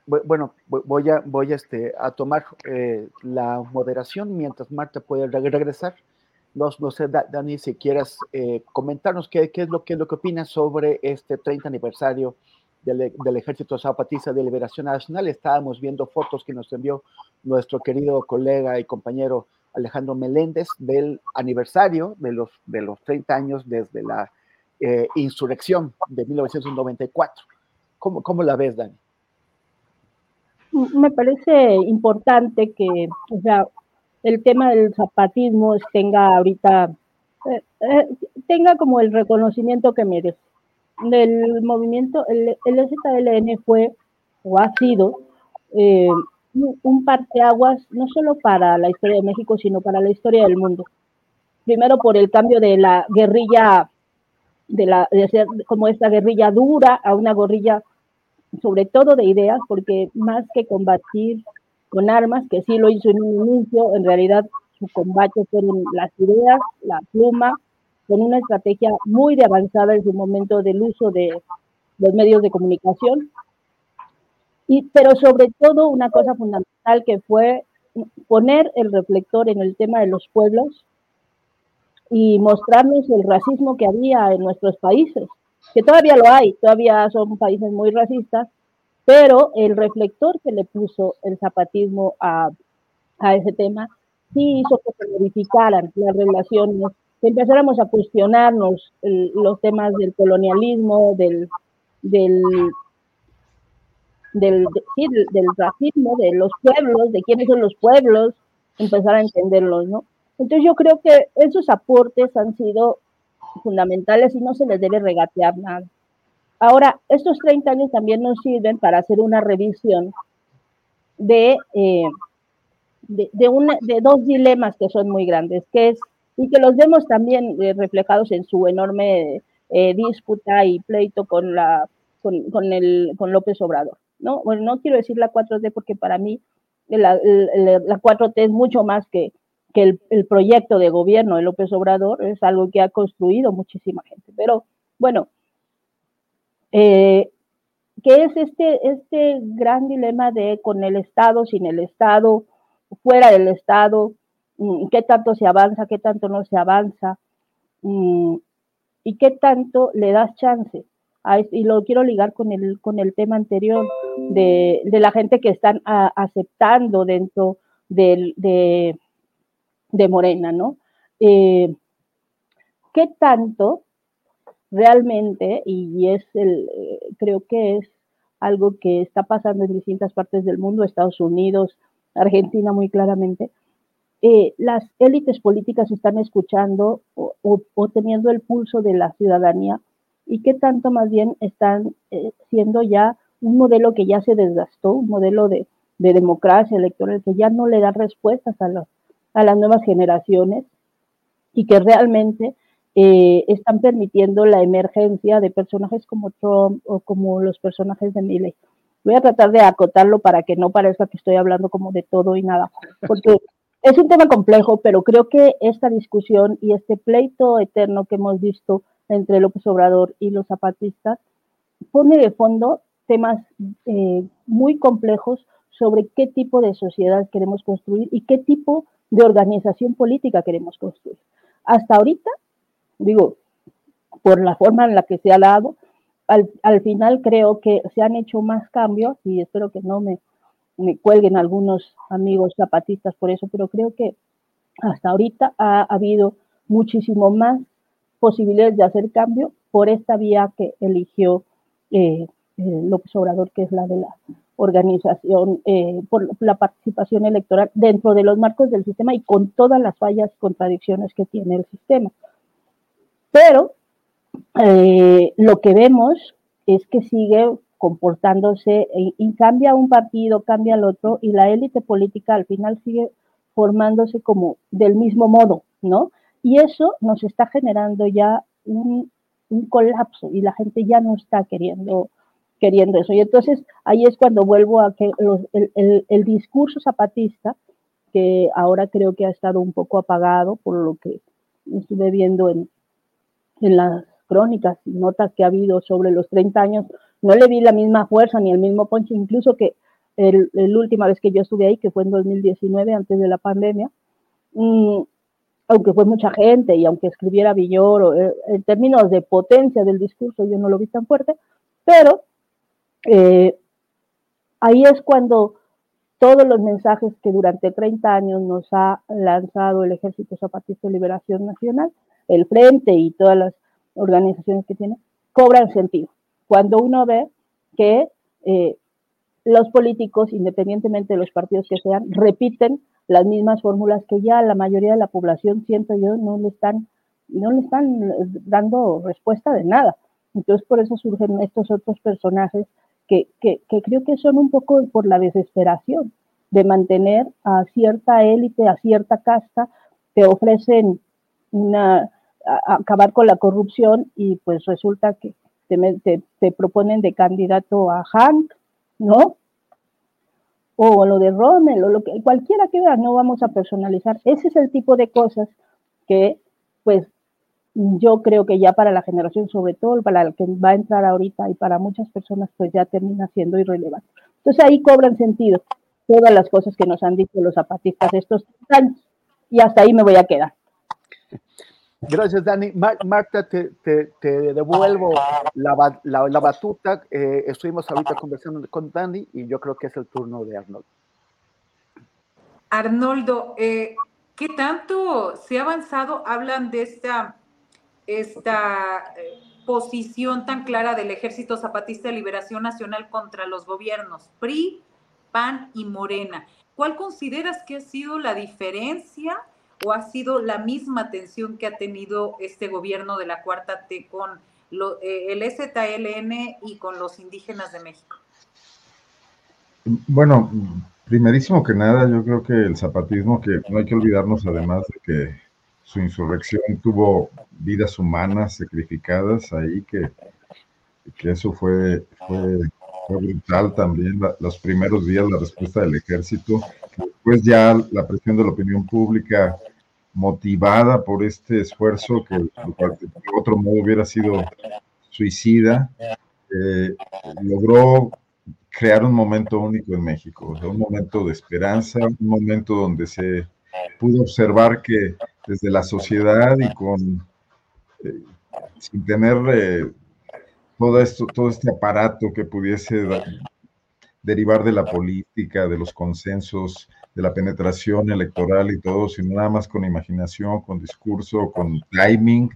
Bueno, voy a, voy a, este, a tomar eh, la moderación mientras Marta puede regresar. No, no sé, Dani, si quieras eh, comentarnos qué, es lo, qué lo que opinas sobre este 30 aniversario del, del, Ejército Zapatista de Liberación Nacional. Estábamos viendo fotos que nos envió nuestro querido colega y compañero Alejandro Meléndez del aniversario de los, de los 30 años desde la eh, insurrección de 1994. ¿Cómo, ¿Cómo la ves, Dani? Me parece importante que, o sea, el tema del zapatismo tenga ahorita, eh, eh, tenga como el reconocimiento que merece. Del movimiento, el, el ZLN fue o ha sido eh, un parteaguas no solo para la historia de México, sino para la historia del mundo. Primero por el cambio de la guerrilla, de, la, de ser como esta guerrilla dura a una guerrilla sobre todo de ideas, porque más que combatir con armas, que sí lo hizo en un inicio, en realidad su combate fueron las ideas, la pluma, con una estrategia muy de avanzada en su momento del uso de los medios de comunicación. Y, pero sobre todo una cosa fundamental que fue poner el reflector en el tema de los pueblos y mostrarnos el racismo que había en nuestros países que todavía lo hay, todavía son países muy racistas, pero el reflector que le puso el zapatismo a, ese tema sí hizo que se modificaran las relaciones, que empezáramos a cuestionarnos los temas del colonialismo, del, del, del, del racismo, de los pueblos, de quiénes son los pueblos, empezar a entenderlos, ¿no? Entonces yo creo que esos aportes han sido fundamentales y no se les debe regatear nada. Ahora, estos 30 años también nos sirven para hacer una revisión de, eh, de, dos dilemas que son muy grandes, que es, y que los vemos también eh, reflejados en su enorme eh, disputa y pleito con, con, con López Obrador. ¿no? Bueno, no quiero decir la 4T porque para mí la, la, la 4T es mucho más que, que el, proyecto de gobierno de López Obrador es algo que ha construido muchísima gente. Pero bueno, eh, ¿qué es este, este gran dilema de con el Estado, sin el Estado, fuera del Estado? Mm, ¿Qué tanto se avanza, qué tanto no se avanza? Mm, ¿Y qué tanto le das chance? A, y lo quiero ligar con el, con el tema anterior de, de la gente que están aceptando dentro del, de, de Morena, ¿no? Eh, ¿Qué tanto realmente, y es el, eh, creo que es algo que está pasando en distintas partes del mundo, Estados Unidos, Argentina muy claramente, eh, las élites políticas están escuchando o, teniendo el pulso de la ciudadanía y qué tanto más bien están siendo ya un modelo que ya se desgastó, un modelo de, de democracia electoral que ya no le da respuestas a los a las nuevas generaciones y que realmente eh, están permitiendo la emergencia de personajes como Trump o como los personajes de Milley. Voy a tratar de acotarlo para que no parezca que estoy hablando como de todo y nada, porque es un tema complejo, pero creo que esta discusión y este pleito eterno que hemos visto entre López Obrador y los zapatistas pone de fondo temas eh, muy complejos sobre qué tipo de sociedad queremos construir y qué tipo de organización política queremos construir. Hasta ahorita, digo, por la forma en la que se ha dado, al, final creo que se han hecho más cambios y espero que no me, me cuelguen algunos amigos zapatistas por eso, pero creo que hasta ahorita ha, habido muchísimo más posibilidades de hacer cambio por esta vía que eligió eh, López Obrador, que es la de la organización, eh, por la participación electoral dentro de los marcos del sistema y con todas las fallas, contradicciones que tiene el sistema. Pero eh, lo que vemos es que sigue comportándose y, cambia un partido, cambia el otro y la élite política al final sigue formándose como del mismo modo, ¿no? Y eso nos está generando ya un, colapso y la gente ya no está queriendo, queriendo eso. Y entonces ahí es cuando vuelvo a que el, el, discurso zapatista, que ahora creo que ha estado un poco apagado por lo que estuve viendo en, en las crónicas y notas que ha habido sobre los 30 años, no le vi la misma fuerza ni el mismo ponche, incluso que la última vez que yo estuve ahí, que fue en 2019, antes de la pandemia, mm, aunque fue mucha gente y aunque escribiera Villoro, eh, en términos de potencia del discurso yo no lo vi tan fuerte, pero eh, ahí es cuando todos los mensajes que durante 30 años nos ha lanzado el Ejército Zapatista de Liberación Nacional, el Frente y todas las organizaciones que tiene, cobran sentido. Cuando uno ve que eh, los políticos, independientemente de los partidos que sean, repiten las mismas fórmulas que ya la mayoría de la población, siento yo, no le están, no le están dando respuesta de nada. Entonces, por eso surgen estos otros personajes que, creo que son un poco por la desesperación de mantener a cierta élite, a cierta casta, te ofrecen una, acabar con la corrupción y pues resulta que te, te, proponen de candidato a Hank, ¿no? O lo de Rommel, o lo que cualquiera que vea, no vamos a personalizar. Ese es el tipo de cosas que, pues, yo creo que ya para la generación, sobre todo para la que va a entrar ahorita y para muchas personas, pues ya termina siendo irrelevante. Entonces ahí cobran sentido todas las cosas que nos han dicho los zapatistas estos años. Y hasta ahí me voy a quedar. Gracias, Dani. Marta, te, devuelvo la, la, batuta. Eh, estuvimos ahorita conversando con Dani y yo creo que es el turno de Arnoldo. Arnoldo, eh, ¿qué tanto se ha avanzado? Hablan de esta, esta eh, posición tan clara del Ejército Zapatista de Liberación Nacional contra los gobiernos PRI, PAN y Morena. ¿Cuál consideras que ha sido la diferencia? o ha sido la misma tensión que ha tenido este gobierno de la Cuarta T con eh, el STLN y con los indígenas de México? Bueno, primerísimo que nada, yo creo que el zapatismo, que no hay que olvidarnos además de que su insurrección tuvo vidas humanas sacrificadas ahí, que, que eso fue, fue, brutal también, los primeros días, la respuesta del ejército, después ya la presión de la opinión pública motivada por este esfuerzo que de otro modo hubiera sido suicida, eh, logró crear un momento único en México, un momento de esperanza, un momento donde se pudo observar que desde la sociedad y con eh, sin tener eh, todo esto, todo este aparato que pudiese derivar de la política, de los consensos, de la penetración electoral y todo, sino nada más con imaginación, con discurso, con timing,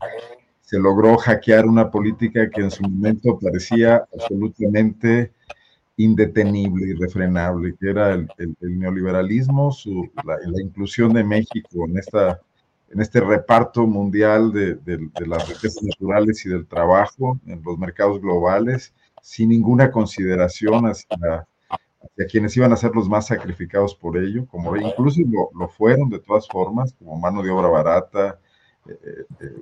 se logró hackear una política que en su momento parecía absolutamente indetenible, irrefrenable, que era el, neoliberalismo, la, inclusión de México en, esta, en este reparto mundial de, de las riquezas naturales y del trabajo en los mercados globales, sin ninguna consideración hacia a quienes iban a ser los más sacrificados por ello, como incluso lo, fueron de todas formas, como mano de obra barata, eh, eh,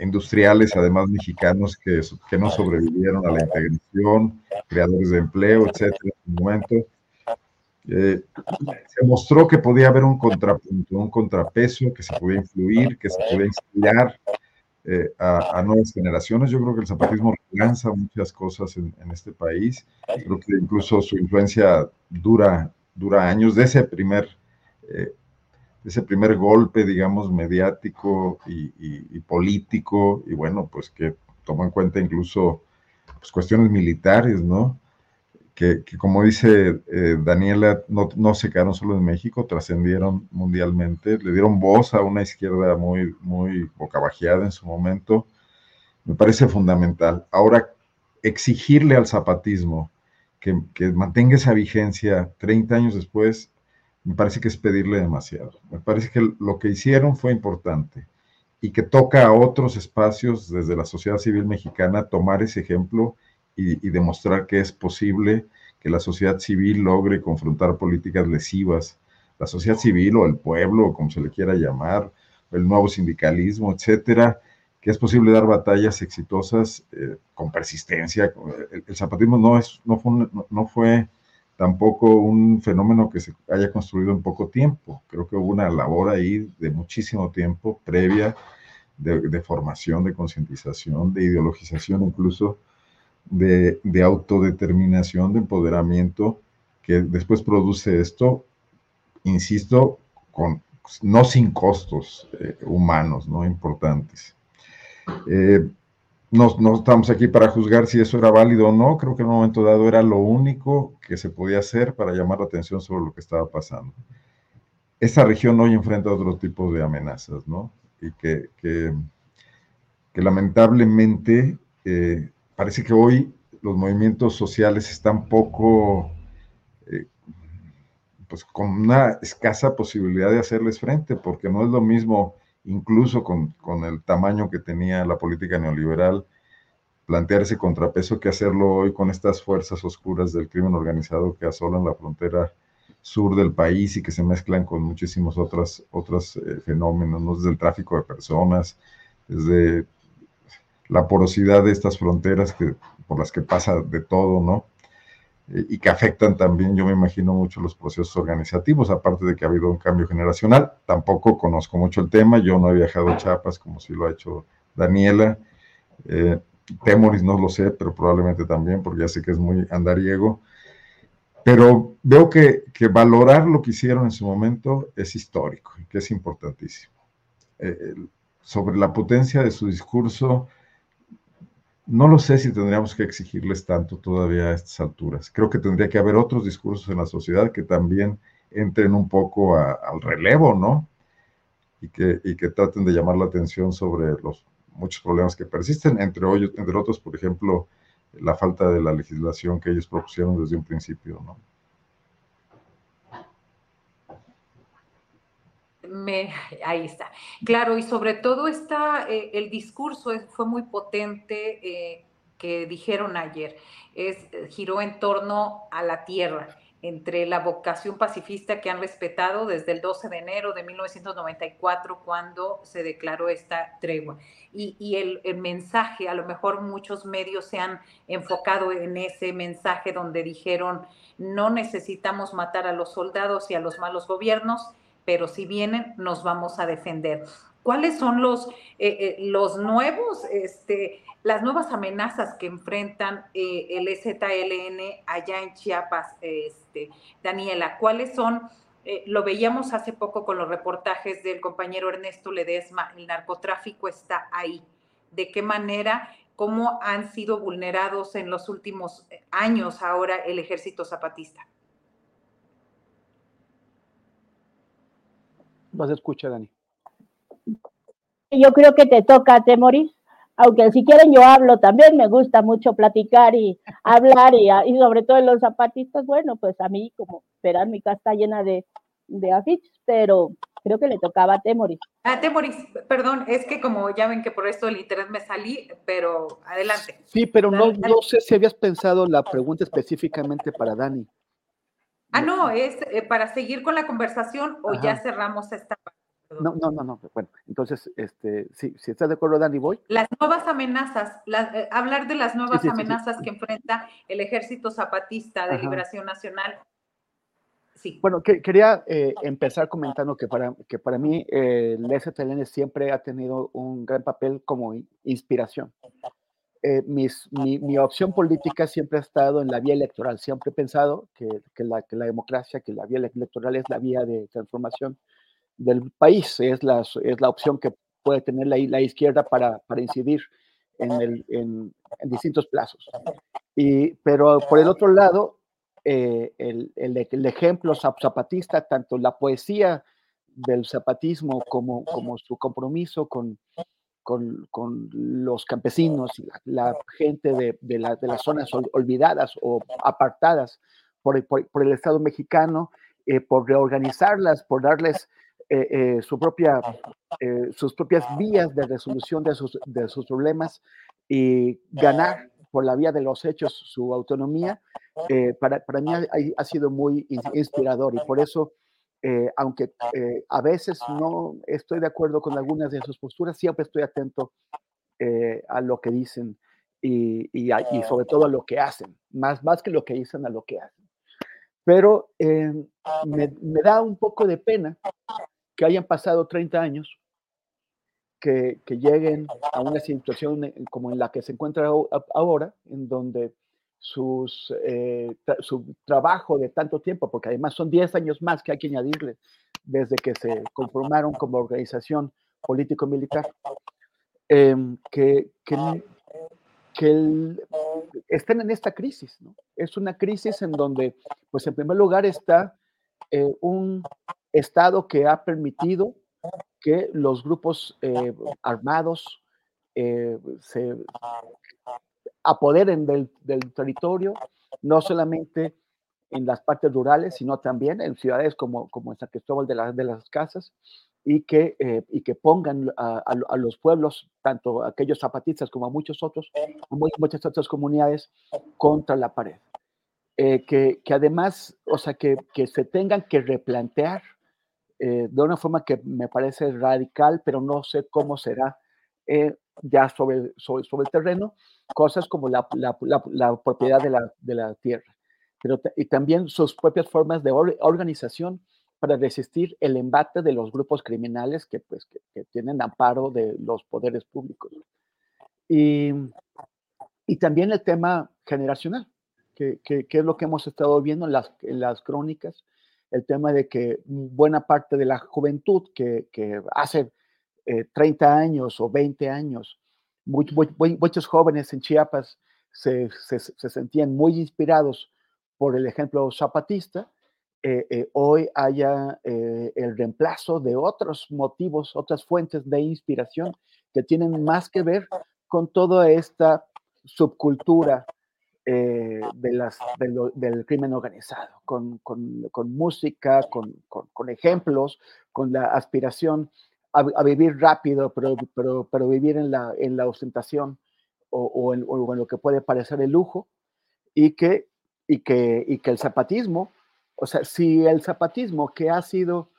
industriales, además mexicanos que, que, no sobrevivieron a la integración, creadores de empleo, etcétera, en un momento. Se mostró que podía haber un contrapunto, un contrapeso, que se podía influir, que se podía inspirar eh, a, nuevas generaciones. Yo creo que el zapatismo lanza muchas cosas en, este país. Creo que incluso su influencia dura, dura años de ese primer, eh, ese primer golpe, digamos, mediático y, político, y bueno, pues que tomó en cuenta incluso pues, cuestiones militares, ¿no? Que, como dice eh, Daniela, no, no, se quedaron solo en México, trascendieron mundialmente, le dieron voz a una izquierda muy, muy bocabajeada en su momento. Me parece fundamental. Ahora, exigirle al zapatismo que, que mantenga esa vigencia 30 años después, me parece que es pedirle demasiado. Me parece que lo que hicieron fue importante y que toca a otros espacios desde la sociedad civil mexicana tomar ese ejemplo y, demostrar que es posible que la sociedad civil logre confrontar políticas lesivas. La sociedad civil o el pueblo, como se le quiera llamar, el nuevo sindicalismo, etcétera, que es posible dar batallas exitosas eh, con persistencia. El, zapatismo no, es, no, fue, no fue tampoco un fenómeno que se haya construido en poco tiempo. Creo que hubo una labor ahí de muchísimo tiempo previa de, formación, de concientización, de ideologización, incluso de, autodeterminación, de empoderamiento, que después produce esto, insisto, con, no sin costos eh, humanos ¿no? importantes. Eh, no, no, estamos aquí para juzgar si eso era válido o no, creo que en un momento dado era lo único que se podía hacer para llamar la atención sobre lo que estaba pasando. Esta región hoy enfrenta otro tipo de amenazas, ¿no? Y que, que, lamentablemente eh, parece que hoy los movimientos sociales están poco, eh, pues con una escasa posibilidad de hacerles frente, porque no es lo mismo incluso con, el tamaño que tenía la política neoliberal, plantear ese contrapeso que hacerlo hoy con estas fuerzas oscuras del crimen organizado que asolan la frontera sur del país y que se mezclan con muchísimos otros, otros eh, fenómenos, ¿no? desde el tráfico de personas, desde la porosidad de estas fronteras que, por las que pasa de todo, ¿no? y que afectan también, yo me imagino, mucho los procesos organizativos, aparte de que ha habido un cambio generacional. Tampoco conozco mucho el tema, yo no he viajado a Chiapas como si lo ha hecho Daniela. Eh, Temoris no lo sé, pero probablemente también, porque ya sé que es muy andariego. Pero veo que, que valorar lo que hicieron en su momento es histórico que es importantísimo. Eh, sobre la potencia de su discurso, no lo sé si tendríamos que exigirles tanto todavía a estas alturas. Creo que tendría que haber otros discursos en la sociedad que también entren un poco al relevo, ¿no? Y que, y que traten de llamar la atención sobre los muchos problemas que persisten, entre, entre otros, por ejemplo, la falta de la legislación que ellos propusieron desde un principio, ¿no? Ahí está. Claro, y sobre todo está, eh, el discurso fue muy potente eh, que dijeron ayer. Es, eh, giró en torno a la tierra, entre la vocación pacifista que han respetado desde el 12 de enero de 1994, cuando se declaró esta tregua. Y, el, mensaje, a lo mejor muchos medios se han enfocado en ese mensaje donde dijeron, no necesitamos matar a los soldados y a los malos gobiernos, pero si vienen, nos vamos a defender. ¿Cuáles son los, eh, eh, los nuevos, este, las nuevas amenazas que enfrentan eh, el EZLN allá en Chiapas, este, Daniela? ¿Cuáles son? lo veíamos hace poco con los reportajes del compañero Ernesto Ledesma, el narcotráfico está ahí. ¿De qué manera? ¿Cómo han sido vulnerados en los últimos años ahora el ejército zapatista? Vas a escuchar, Dani. Yo creo que te toca, Temoris. Aunque si quieren yo hablo también, me gusta mucho platicar y hablar y, y sobre todo en los zapatistas, bueno, pues a mí como verán mi casa está llena de, de afiches, pero creo que le tocaba a Temoris. Ah, Temoris, perdón, es que como ya ven que por esto del internet me salí, pero adelante. Sí, pero no, no sé si habías pensado la pregunta específicamente para Dani. Ah, no, es eh, para seguir con la conversación o ya cerramos esta parte. No, no, no, no. Bueno, entonces, este, sí, si estás de acuerdo, Dani, voy. Las nuevas amenazas, eh, hablar de las nuevas amenazas que enfrenta el Ejército Zapatista de Liberación Nacional. Sí. Bueno, quería eh, empezar comentando que para, que para mí el STLN siempre ha tenido un gran papel como inspiración. Eh, mi, opción política siempre ha estado en la vía electoral. Siempre he pensado que, la, democracia, que la vía electoral es la vía de transformación del país, es la, es la opción que puede tener la, la izquierda para, incidir en, el, en, distintos plazos. Y, pero por el otro lado, eh, el, el, ejemplo zapatista, tanto la poesía del zapatismo como, como su compromiso con, con, con los campesinos, la, gente de, de, la, de, las zonas olvidadas o apartadas por, por, el Estado mexicano, eh, por reorganizarlas, por darles eh, eh, su propia, sus propias vías de resolución de sus, de sus problemas y ganar por la vía de los hechos su autonomía, para, para, mí ha, ha, sido muy inspirador y por eso, aunque a veces no estoy de acuerdo con algunas de sus posturas, siempre estoy atento a lo que dicen y, y, y, sobre todo a lo que hacen, más, más que lo que dicen a lo que hacen. Pero me, me da un poco de pena que hayan pasado 30 años, que, lleguen a una situación como en la que se encuentra ahora, en donde sus, eh, su trabajo de tanto tiempo, porque además son 10 años más que hay que añadirle desde que se conformaron como organización político-militar, em, que, que, estén en esta crisis. Es una crisis en donde, pues en primer lugar está eh, un Estado que ha permitido que los grupos eh, armados se apoderen del, territorio, no solamente en las partes rurales, sino también en ciudades como, como San Cristóbal de, de las Casas, y que, eh, y que pongan a, los pueblos, tanto aquellos zapatistas como a muchos otros, muchas otras comunidades, contra la pared. que, que, además, o sea, que, que se tengan que replantear eh, de una forma que me parece radical, pero no sé cómo será eh, ya sobre, sobre, sobre, el terreno, cosas como la, la, la, propiedad de la, de la, tierra, pero y también sus propias formas de organización para resistir el embate de los grupos criminales que, pues, que, tienen amparo de los poderes públicos. Y, y también el tema generacional, que, que, es lo que hemos estado viendo en las, en las crónicas, el tema de que buena parte de la juventud que, que hace 30 eh, años o 20 años, muchos jóvenes en Chiapas se, se, sentían muy inspirados por el ejemplo zapatista, eh, eh, hoy haya el reemplazo de otros motivos, otras fuentes de inspiración que tienen más que ver con toda esta subcultura eh, del crimen organizado, con, música, con, ejemplos, con la aspiración a, vivir rápido, pero, pero, pero, vivir en la, en la ostentación o, en, lo que puede parecer el lujo, y que, y que, y que el zapatismo, o sea, si el zapatismo que ha sido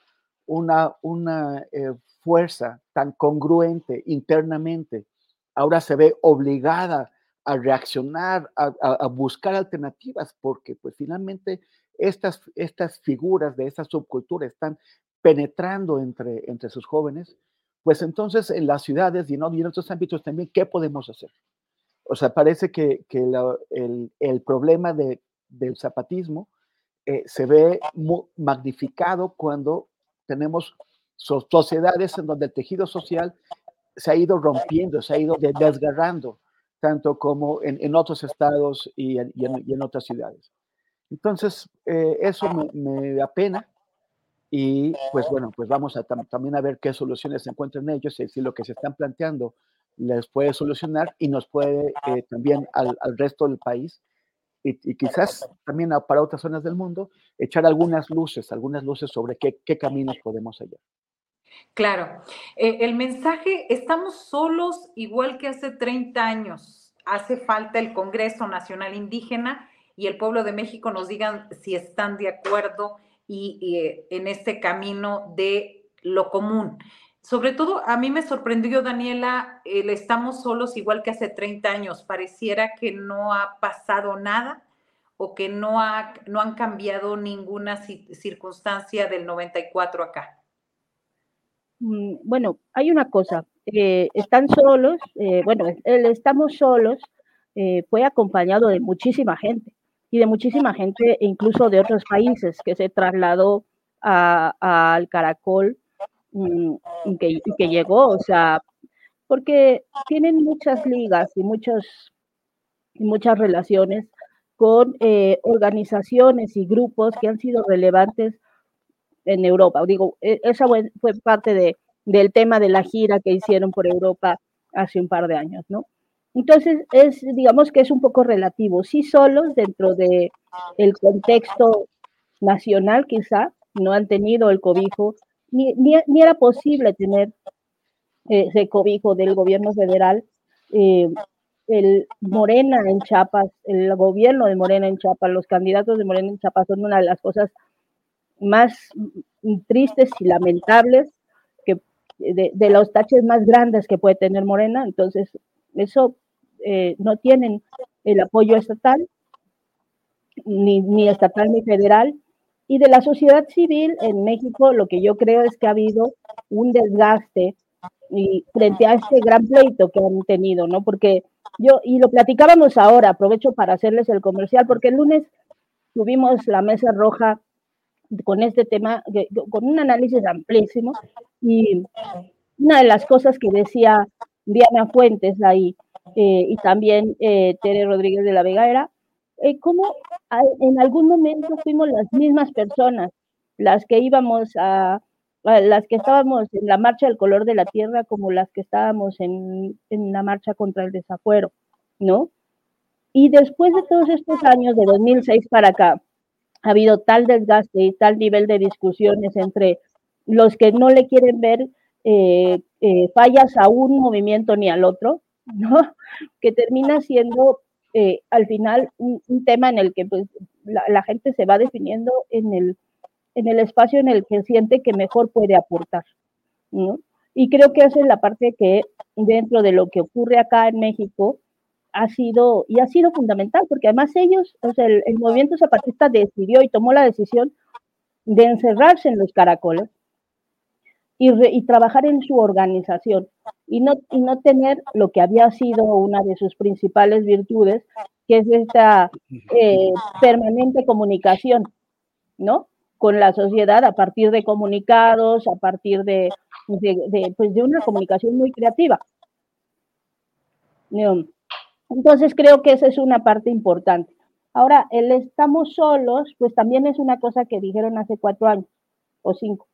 una, una eh, fuerza tan congruente internamente, ahora se ve obligada a reaccionar, a, buscar alternativas, porque pues finalmente estas, estas figuras de esta subcultura están penetrando entre, entre sus jóvenes, pues entonces en las ciudades y en, otros ámbitos también, ¿qué podemos hacer? O sea, parece que, que el, el, problema de, del zapatismo eh, se ve magnificado cuando tenemos sociedades en donde el tejido social se ha ido rompiendo, se ha ido desgarrando tanto como en, otros estados y en, en, otras ciudades. Entonces, eh, eso me, da pena y pues bueno, pues vamos a también a ver qué soluciones se encuentran ellos y si lo que se están planteando les puede solucionar y nos puede eh, también al, al, resto del país y, y, quizás también para otras zonas del mundo echar algunas luces, algunas luces sobre qué, qué caminos podemos hallar. Claro, eh, el mensaje, estamos solos igual que hace 30 años. Hace falta el Congreso Nacional Indígena y el pueblo de México nos digan si están de acuerdo y, eh, en este camino de lo común. Sobre todo, a mí me sorprendió, Daniela, el estamos solos igual que hace 30 años. Pareciera que no ha pasado nada o que no, ha, no han cambiado ninguna circunstancia del 94 acá. Mm, bueno, hay una cosa, eh, están solos, eh, bueno, el estamos solos fue acompañado de muchísima gente y de muchísima gente incluso de otros países que se trasladó al Caracol mm, y, que, llegó, o sea, porque tienen muchas ligas y, muchos, y muchas relaciones con eh, organizaciones y grupos que han sido relevantes en Europa. Digo, e, esa fue parte de, del tema de la gira que hicieron por Europa hace un par de años, ¿no? Entonces, es, digamos que es un poco relativo. Sí, solos dentro del el contexto nacional, quizá, no han tenido el cobijo, ni, ni, era posible tener ese cobijo del gobierno federal. Eh, el Morena en Chiapas, el gobierno de Morena en Chiapas, los candidatos de Morena en Chiapas son una de las cosas más tristes y lamentables que de, los taches más grandes que puede tener Morena. Entonces, eso eh, no tienen el apoyo estatal, ni, ni estatal ni federal. Y de la sociedad civil en México, lo que yo creo es que ha habido un desgaste y frente a este gran pleito que han tenido, ¿no? Porque yo, y lo platicábamos ahora, aprovecho para hacerles el comercial, porque el lunes tuvimos la mesa roja con este tema, con un análisis amplísimo, y una de las cosas que decía Diana Fuentes ahí, eh, y también eh, Tere Rodríguez de la Vega era, eh, cómo en algún momento fuimos las mismas personas las que íbamos a, las que estábamos en la marcha del color de la tierra como las que estábamos en, en la marcha contra el desafuero, ¿no? Y después de todos estos años, de 2006 para acá, ha habido tal desgaste y tal nivel de discusiones entre los que no le quieren ver eh, eh, fallas a un movimiento ni al otro. Que termina siendo eh, al final un, tema en el que pues, la, gente se va definiendo en el, en el espacio en el que siente que mejor puede aportar. Y creo que esa es la parte que dentro de lo que ocurre acá en México ha sido, y ha sido fundamental, porque además ellos, sea, el, movimiento zapatista decidió y tomó la decisión de encerrarse en los caracoles y, y, trabajar en su organización y no, y no tener lo que había sido una de sus principales virtudes, que es esta eh, permanente comunicación, ¿no? Con la sociedad a partir de comunicados, a partir de, de, pues de una comunicación muy creativa. Entonces creo que esa es una parte importante. Ahora, el estamos solos, pues también es una cosa que dijeron hace cuatro años o cinco.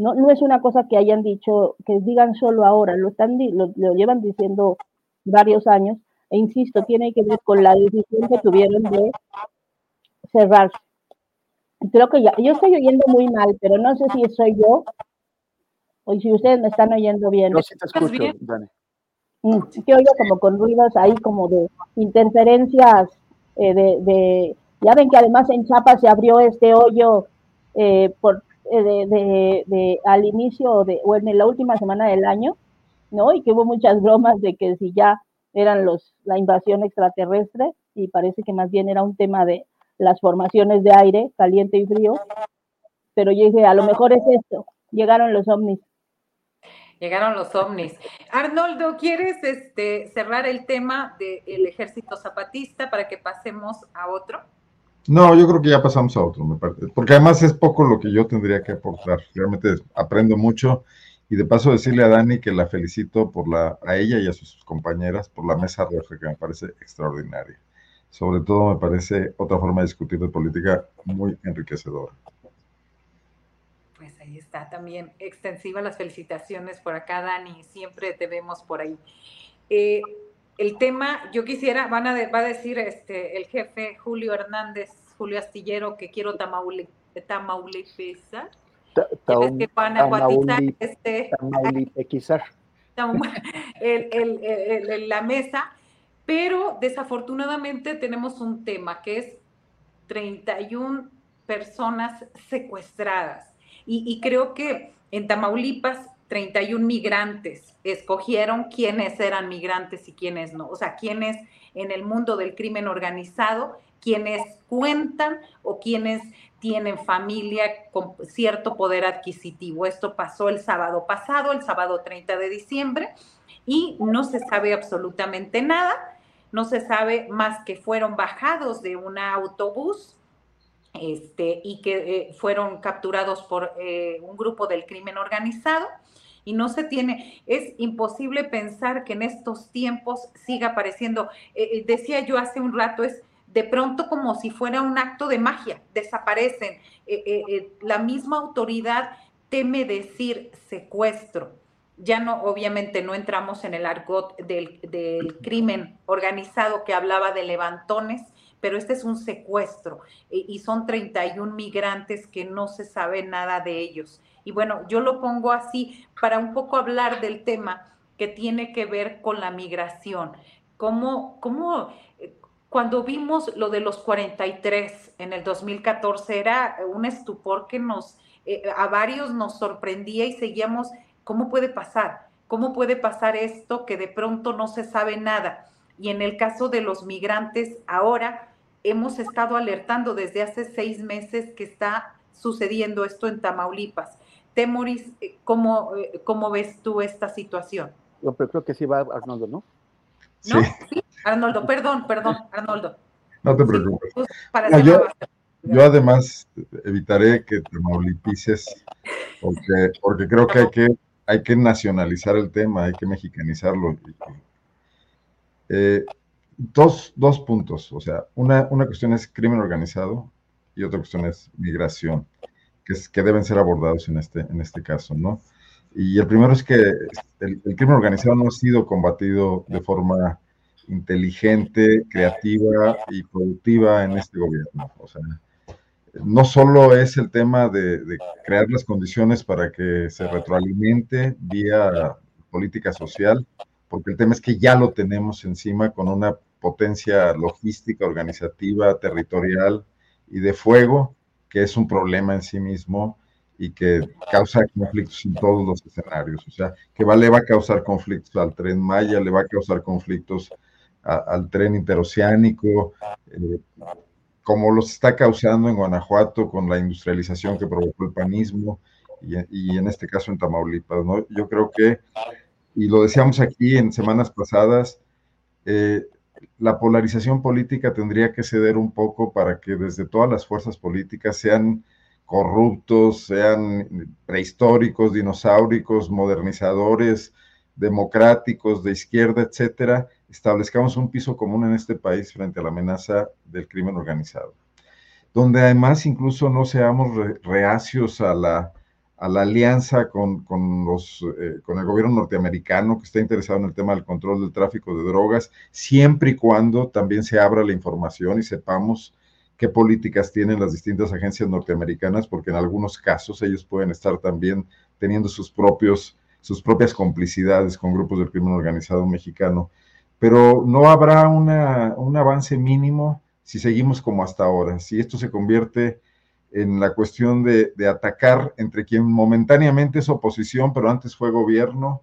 No, no es una cosa que hayan dicho, que digan solo ahora, lo, están, lo, llevan diciendo varios años, e insisto, tiene que ver con la decisión que tuvieron de cerrarse. Creo que ya, yo estoy oyendo muy mal, pero no sé si soy yo o si ustedes me están oyendo bien. No, si te escucho, Dani. Mm, que oigo como con ruidos ahí como de interferencias eh, de, ya ven que además en Chapa se abrió este hoyo eh, por, eh, de, de, al inicio de, o en la última semana del año, ¿no? Y que hubo muchas bromas de que si ya eran los, la invasión extraterrestre, y parece que más bien era un tema de las formaciones de aire, caliente y frío, pero yo dije, a lo mejor es esto, llegaron los ovnis. Llegaron los ovnis. Arnoldo, ¿quieres este, cerrar el tema del ejército zapatista para que pasemos a otro? No, yo creo que ya pasamos a otro, me parece. Porque además es poco lo que yo tendría que aportar. Realmente aprendo mucho. Y de paso decirle a Dani que la felicito por la, a ella y a sus compañeras por la mesa roja, que me parece extraordinaria. Sobre todo me parece otra forma de discutir de política muy enriquecedora ahí está también extensiva las felicitaciones por acá, Dani, siempre te vemos por ahí. Eh, el tema, yo quisiera, van a, va a decir este, el jefe Julio Hernández, Julio Astillero, que quiero Tamaule, Tamaulipesa. que van a este, el, la mesa, pero desafortunadamente tenemos un tema que es 31 personas secuestradas. Y, creo que en Tamaulipas 31 migrantes escogieron quiénes eran migrantes y quiénes no, o sea, quiénes en el mundo del crimen organizado, quienes cuentan o quienes tienen familia con cierto poder adquisitivo. Esto pasó el sábado pasado, el sábado 30 de diciembre, y no se sabe absolutamente nada, no se sabe más que fueron bajados de un autobús este, y que eh, fueron capturados por eh, un grupo del crimen organizado y no se tiene, es imposible pensar que en estos tiempos siga apareciendo. Eh, eh, decía yo hace un rato, es de pronto como si fuera un acto de magia, desaparecen. Eh, la misma autoridad teme decir secuestro. Ya no, obviamente no entramos en el argot del, del crimen organizado que hablaba de levantones, pero este es un secuestro y son 31 migrantes que no se sabe nada de ellos. Y bueno, yo lo pongo así para un poco hablar del tema que tiene que ver con la migración. ¿Cómo, cómo eh, cuando vimos lo de los 43 en el 2014 era un estupor que nos, eh, a varios nos sorprendía y seguíamos, ¿cómo puede pasar? ¿Cómo puede pasar esto que de pronto no se sabe nada? Y en el caso de los migrantes, ahora hemos estado alertando desde hace seis meses que está sucediendo esto en Tamaulipas. Temoris, eh, ¿cómo, eh, ¿cómo ves tú esta situación? Yo creo que sí va Arnoldo, ¿no? ¿No? Sí. Arnoldo, perdón, perdón, Arnoldo. No te preocupes. yo, además evitaré que Tamaulipises, porque, porque creo que hay, que hay que nacionalizar el tema, hay que mexicanizarlo. Eh, dos, dos puntos, o sea, una, una cuestión es crimen organizado y otra cuestión es migración que, deben ser abordados en este, en este caso, ¿no? Y el primero es que el, crimen organizado no ha sido combatido de forma inteligente, creativa y productiva en este gobierno. O sea, no solo es el tema de, crear las condiciones para que se retroalimente vía política social, porque el tema es que ya lo tenemos encima con una potencia logística, organizativa, territorial y de fuego que es un problema en sí mismo y que causa conflictos en todos los escenarios. O sea, que va, le va a causar conflictos al tren Maya, le va a causar conflictos al tren interoceánico, eh, como los está causando en Guanajuato con la industrialización que provocó el panismo y, en este caso en Tamaulipas. ¿no? Yo creo que, y lo decíamos aquí en semanas pasadas, eh, la polarización política tendría que ceder un poco para que desde todas las fuerzas políticas sean corruptos, sean prehistóricos, dinosauricos, modernizadores, democráticos, de izquierda, etcétera, establezcamos un piso común en este país frente a la amenaza del crimen organizado, donde además incluso no seamos reacios a la a la alianza con, los, eh, con el gobierno norteamericano que está interesado en el tema del control del tráfico de drogas, siempre y cuando también se abra la información y sepamos qué políticas tienen las distintas agencias norteamericanas, porque en algunos casos ellos pueden estar también teniendo sus, propios, sus propias complicidades con grupos del crimen organizado mexicano. Pero no habrá una, un avance mínimo si seguimos como hasta ahora. Si esto se convierte en la cuestión de, atacar entre quien momentáneamente es oposición, pero antes fue gobierno,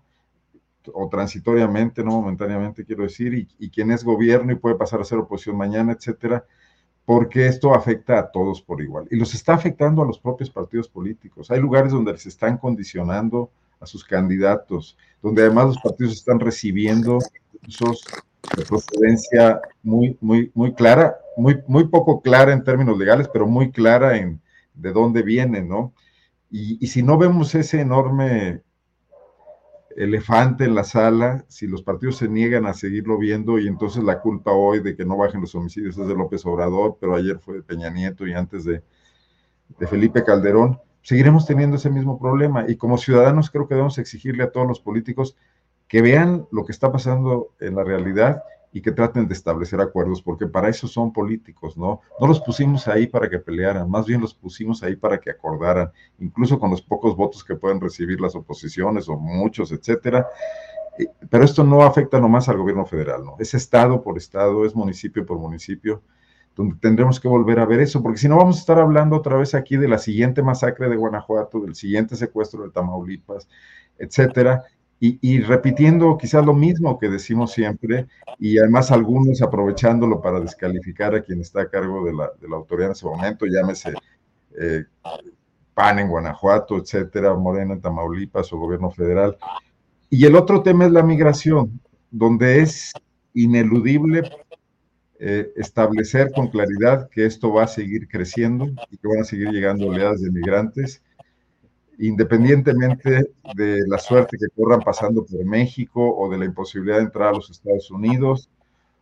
o transitoriamente, no momentáneamente quiero decir, y, quien es gobierno y puede pasar a ser oposición mañana, etcétera, porque esto afecta a todos por igual. Y los está afectando a los propios partidos políticos. Hay lugares donde les están condicionando a sus candidatos, donde además los partidos están recibiendo esos de procedencia muy, muy, muy clara, muy, muy poco clara en términos legales, pero muy clara en de dónde viene, ¿no? Y, y si no vemos ese enorme elefante en la sala, si los partidos se niegan a seguirlo viendo y entonces la culpa hoy de que no bajen los homicidios es de López Obrador, pero ayer fue de Peña Nieto y antes de, de Felipe Calderón, seguiremos teniendo ese mismo problema. Y como ciudadanos creo que debemos exigirle a todos los políticos que vean lo que está pasando en la realidad y que traten de establecer acuerdos, porque para eso son políticos, ¿no? No los pusimos ahí para que pelearan, más bien los pusimos ahí para que acordaran, incluso con los pocos votos que pueden recibir las oposiciones o muchos, etcétera. Pero esto no afecta nomás al gobierno federal, ¿no? Es estado por estado, es municipio por municipio, donde tendremos que volver a ver eso, porque si no vamos a estar hablando otra vez aquí de la siguiente masacre de Guanajuato, del siguiente secuestro de Tamaulipas, etcétera, y, repitiendo quizás lo mismo que decimos siempre, y además algunos aprovechándolo para descalificar a quien está a cargo de la, de la autoridad en ese momento, llámese eh, PAN en Guanajuato, etcétera, Morena en Tamaulipas o gobierno federal. Y el otro tema es la migración, donde es ineludible eh, establecer con claridad que esto va a seguir creciendo y que van a seguir llegando oleadas de migrantes independientemente de la suerte que corran pasando por México o de la imposibilidad de entrar a los Estados Unidos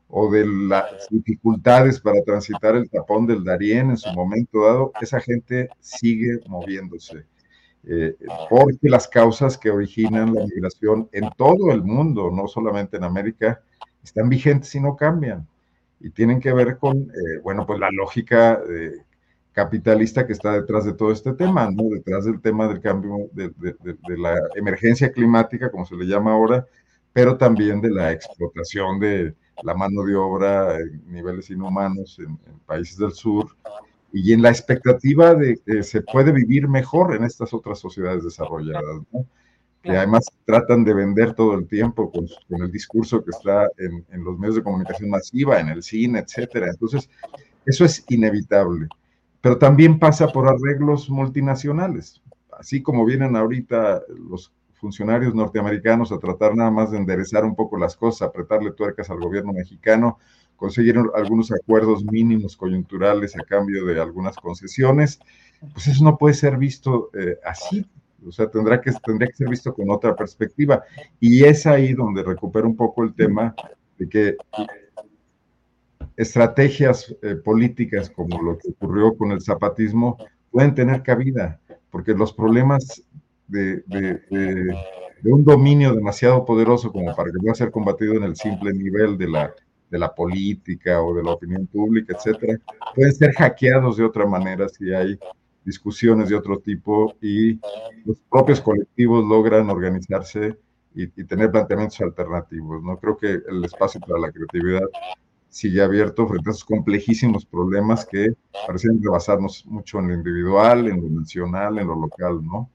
o de las dificultades para transitar el tapón del Darién en su momento dado, esa gente sigue moviéndose. Eh, porque las causas que originan la migración en todo el mundo, no solamente en América, están vigentes y no cambian. Y tienen que ver con, eh, bueno, pues la lógica eh, capitalista que está detrás de todo este tema, ¿no? Detrás del tema del cambio, de, la emergencia climática, como se le llama ahora, pero también de la explotación de la mano de obra en niveles inhumanos en, países del sur y en la expectativa de que se puede vivir mejor en estas otras sociedades desarrolladas, ¿no? que además tratan de vender todo el tiempo con, el discurso que está en, en, los medios de comunicación masiva, en el cine, etcétera. Entonces, eso es inevitable pero también pasa por arreglos multinacionales. Así como vienen ahorita los funcionarios norteamericanos a tratar nada más de enderezar un poco las cosas, apretarle tuercas al gobierno mexicano, consiguieron algunos acuerdos mínimos coyunturales a cambio de algunas concesiones, pues eso no puede ser visto eh, así. O sea, tendrá que, tendría que ser visto con otra perspectiva. Y es ahí donde recupero un poco el tema de que estrategias eh, políticas como lo que ocurrió con el zapatismo pueden tener cabida, porque los problemas de, un dominio demasiado poderoso como para que pueda ser combatido en el simple nivel de la, de la política o de la opinión pública, etcétera, pueden ser hackeados de otra manera si hay discusiones de otro tipo y los propios colectivos logran organizarse y, y, tener planteamientos alternativos. No creo que el espacio para la creatividad sigue abierto frente a esos complejísimos problemas que parecen rebasarnos mucho en lo individual, en lo nacional, en lo local, ¿no?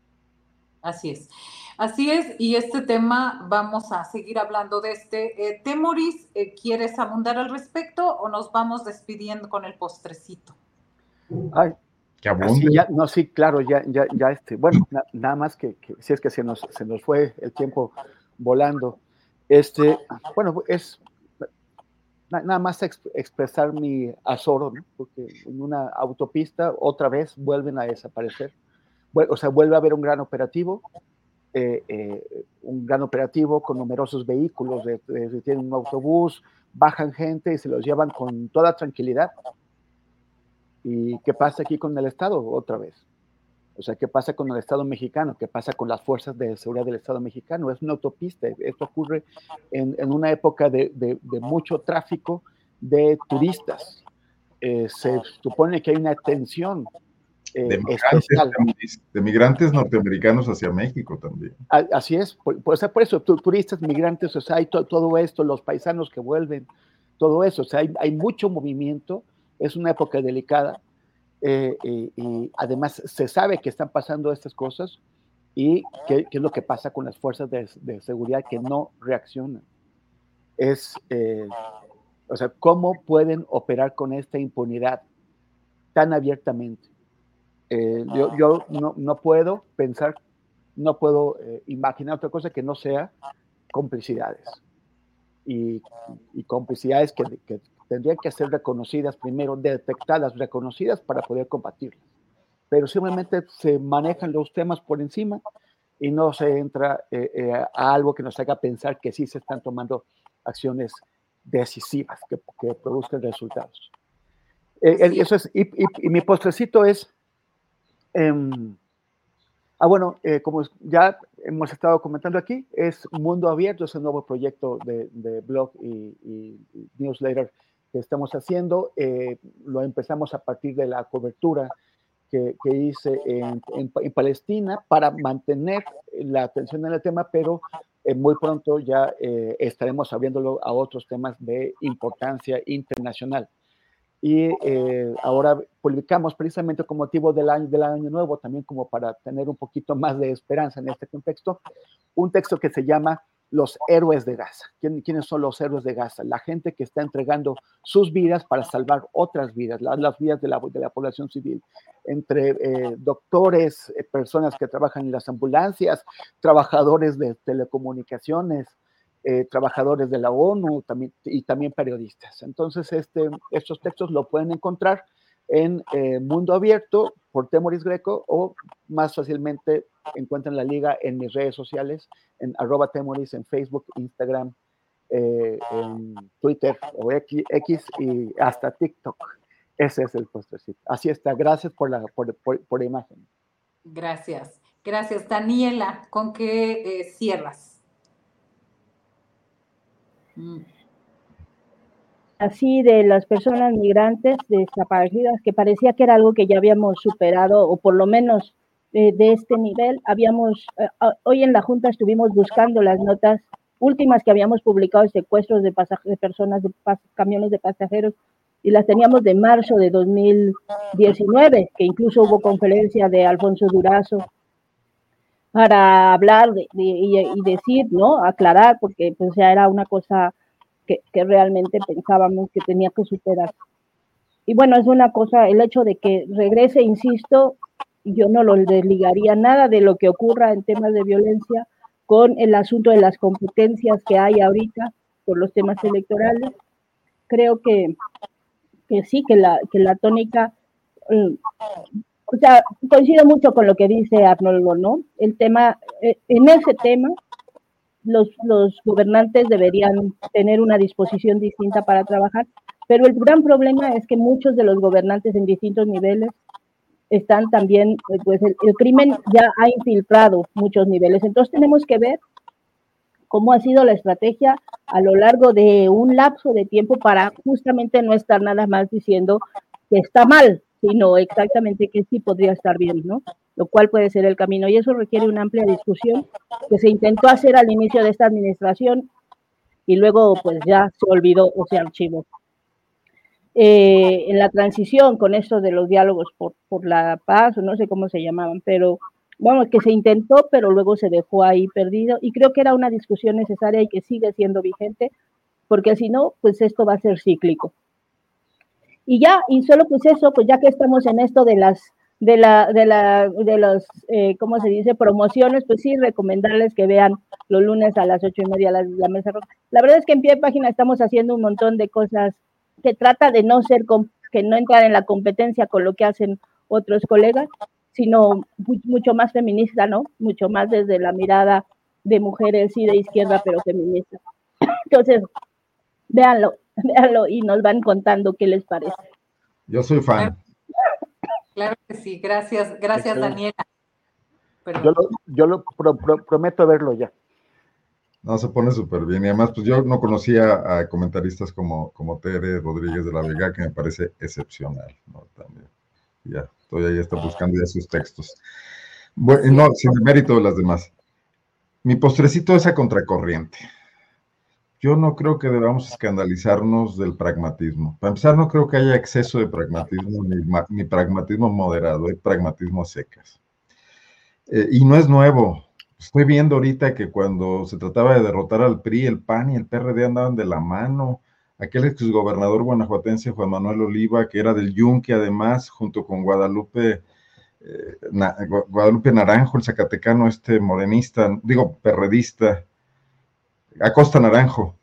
Así es. Así es, y este tema vamos a seguir hablando de este. Eh, Temoris, eh, ¿quieres abundar al respecto o nos vamos despidiendo con el postrecito? Ay, que ya, no, sí, claro, ya, ya, ya este, bueno, nada más que, si es que se nos, se nos fue el tiempo volando. Este, bueno, es nada más expresar mi azoro, porque en una autopista otra vez vuelven a desaparecer. O sea, vuelve a haber un gran operativo, eh, eh, un gran operativo con numerosos vehículos, tienen un autobús, bajan gente y se los llevan con toda tranquilidad. ¿Y qué pasa aquí con el Estado otra vez? O sea, ¿qué pasa con el Estado mexicano? ¿Qué pasa con las fuerzas de seguridad del Estado mexicano? Es una autopista. Esto ocurre en, una época de, mucho tráfico de turistas. Eh, se supone que hay una tensión eh, de, migrantes, de, migrantes, norteamericanos hacia México también. Así es, por, por eso, turistas, migrantes, o sea, hay todo esto, los paisanos que vuelven, todo eso, o sea, hay, hay mucho movimiento, es una época delicada, eh, y, además se sabe que están pasando estas cosas y qué, es lo que pasa con las fuerzas de, seguridad que no reaccionan. Es, eh, o sea, ¿cómo pueden operar con esta impunidad tan abiertamente? Eh, yo, yo no, no, puedo pensar, no puedo imaginar otra cosa que no sea complicidades. Y, y complicidades que, que, tendrían que ser reconocidas primero, detectadas, reconocidas para poder combatirlas. Pero simplemente se manejan los temas por encima y no se entra eh, eh, a algo que nos haga pensar que sí se están tomando acciones decisivas que, que produzcan resultados. Eh, eso es, y, mi postrecito es, em, ah, bueno, como ya hemos estado comentando aquí, es Mundo Abierto, es nuevo proyecto de, de blog y, y, newsletter que estamos haciendo. Eh, lo empezamos a partir de la cobertura que, que hice en, en, Palestina para mantener la atención en el tema, pero eh, muy pronto ya eh, estaremos abriéndolo a otros temas de importancia internacional. Y ahora publicamos precisamente con motivo del año, del año nuevo, también como para tener un poquito más de esperanza en este contexto, un texto que se llama los héroes de Gaza. ¿Quiénes son los héroes de Gaza? La gente que está entregando sus vidas para salvar otras vidas, las, vidas de la, población civil, entre eh, doctores, eh, personas que trabajan en las ambulancias, trabajadores de telecomunicaciones, eh, trabajadores de la ONU y también periodistas. Entonces, este, estos textos lo pueden encontrar en Mundo Abierto por Temoris Greco o más fácilmente encuentran la liga en mis redes sociales, en arroba temoris, en Facebook, Instagram, eh, en Twitter o X, X, y hasta TikTok. Ese es el postrecito. Así está. Gracias por la, por, por, imagen. Gracias. Gracias. Daniela, ¿con qué eh, cierras? Mm. Así de las personas migrantes desaparecidas, que parecía que era algo que ya habíamos superado, o por lo menos eh, de este nivel, habíamos, hoy en la Junta estuvimos buscando las notas últimas que habíamos publicado, secuestros de, de personas, de camiones de pasajeros, y las teníamos de marzo de 2019, que incluso hubo conferencia de Alfonso Durazo para hablar y, decir, ¿no? Aclarar, porque pues ya era una cosa que, que, realmente pensábamos que tenía que superar. Y bueno, es una cosa, el hecho de que regrese, insisto, yo no lo desligaría nada de lo que ocurra en temas de violencia con el asunto de las competencias que hay ahorita por los temas electorales. Creo que que sí, que la, que la tónica, mm, o sea, coincido mucho con lo que dice Arnoldo, ¿no? El tema, eh, en ese tema, los, los gobernantes deberían tener una disposición distinta para trabajar, pero el gran problema es que muchos de los gobernantes en distintos niveles están también, eh, pues el, crimen ya ha infiltrado muchos niveles. Entonces tenemos que ver cómo ha sido la estrategia a lo largo de un lapso de tiempo para justamente no estar nada más diciendo que está mal, sino exactamente que sí podría estar bien, ¿no? Lo cual puede ser el camino. Y eso requiere una amplia discusión que se intentó hacer al inicio de esta administración y luego pues ya se olvidó o se archivó. Eh, en la transición con esto de los diálogos por, por la paz, o no sé cómo se llamaban, pero bueno, que se intentó, pero luego se dejó ahí perdido y creo que era una discusión necesaria y que sigue siendo vigente, porque si no, pues esto va a ser cíclico. Y ya, y solo pues eso, pues ya que estamos en esto de las, de la, de la, de los, eh, ¿cómo se dice? Promociones, pues sí, recomendarles que vean los lunes a las ocho y media la, la mesa roja. La verdad es que en pie de página estamos haciendo un montón de cosas que trata de no ser, que no entrar en la competencia con lo que hacen otros colegas, sino mucho más feminista, ¿no? Mucho más desde la mirada de mujeres y de izquierda, pero feminista. Entonces, véanlo, véanlo y nos van contando qué les parece. Yo soy fan. Claro que sí, gracias, gracias Daniela. Yo lo, yo lo prometo verlo ya. No, se pone súper bien. Y además, pues yo no conocía a comentaristas como, como Tere Rodríguez de la Vega, que me parece excepcional, ¿no? También. Ya, ahí está buscando ya sus textos. Bueno, no, sin mérito de las demás. Mi postrecito es a contracorriente. Yo no creo que debamos escandalizarnos del pragmatismo. Para empezar, no creo que haya exceso de pragmatismo ni, pragmatismo moderado, hay pragmatismo secas. Eh, y no es nuevo. Estoy viendo ahorita que cuando se trataba de derrotar al PRI, el PAN y el PRD andaban de la mano aquel exgobernador guanajuatense Juan Manuel Oliva, que era del Yunque además, junto con Guadalupe, eh, Guadalupe Naranjo, el zacatecano este morenista, digo, perredista, Acosta Naranjo,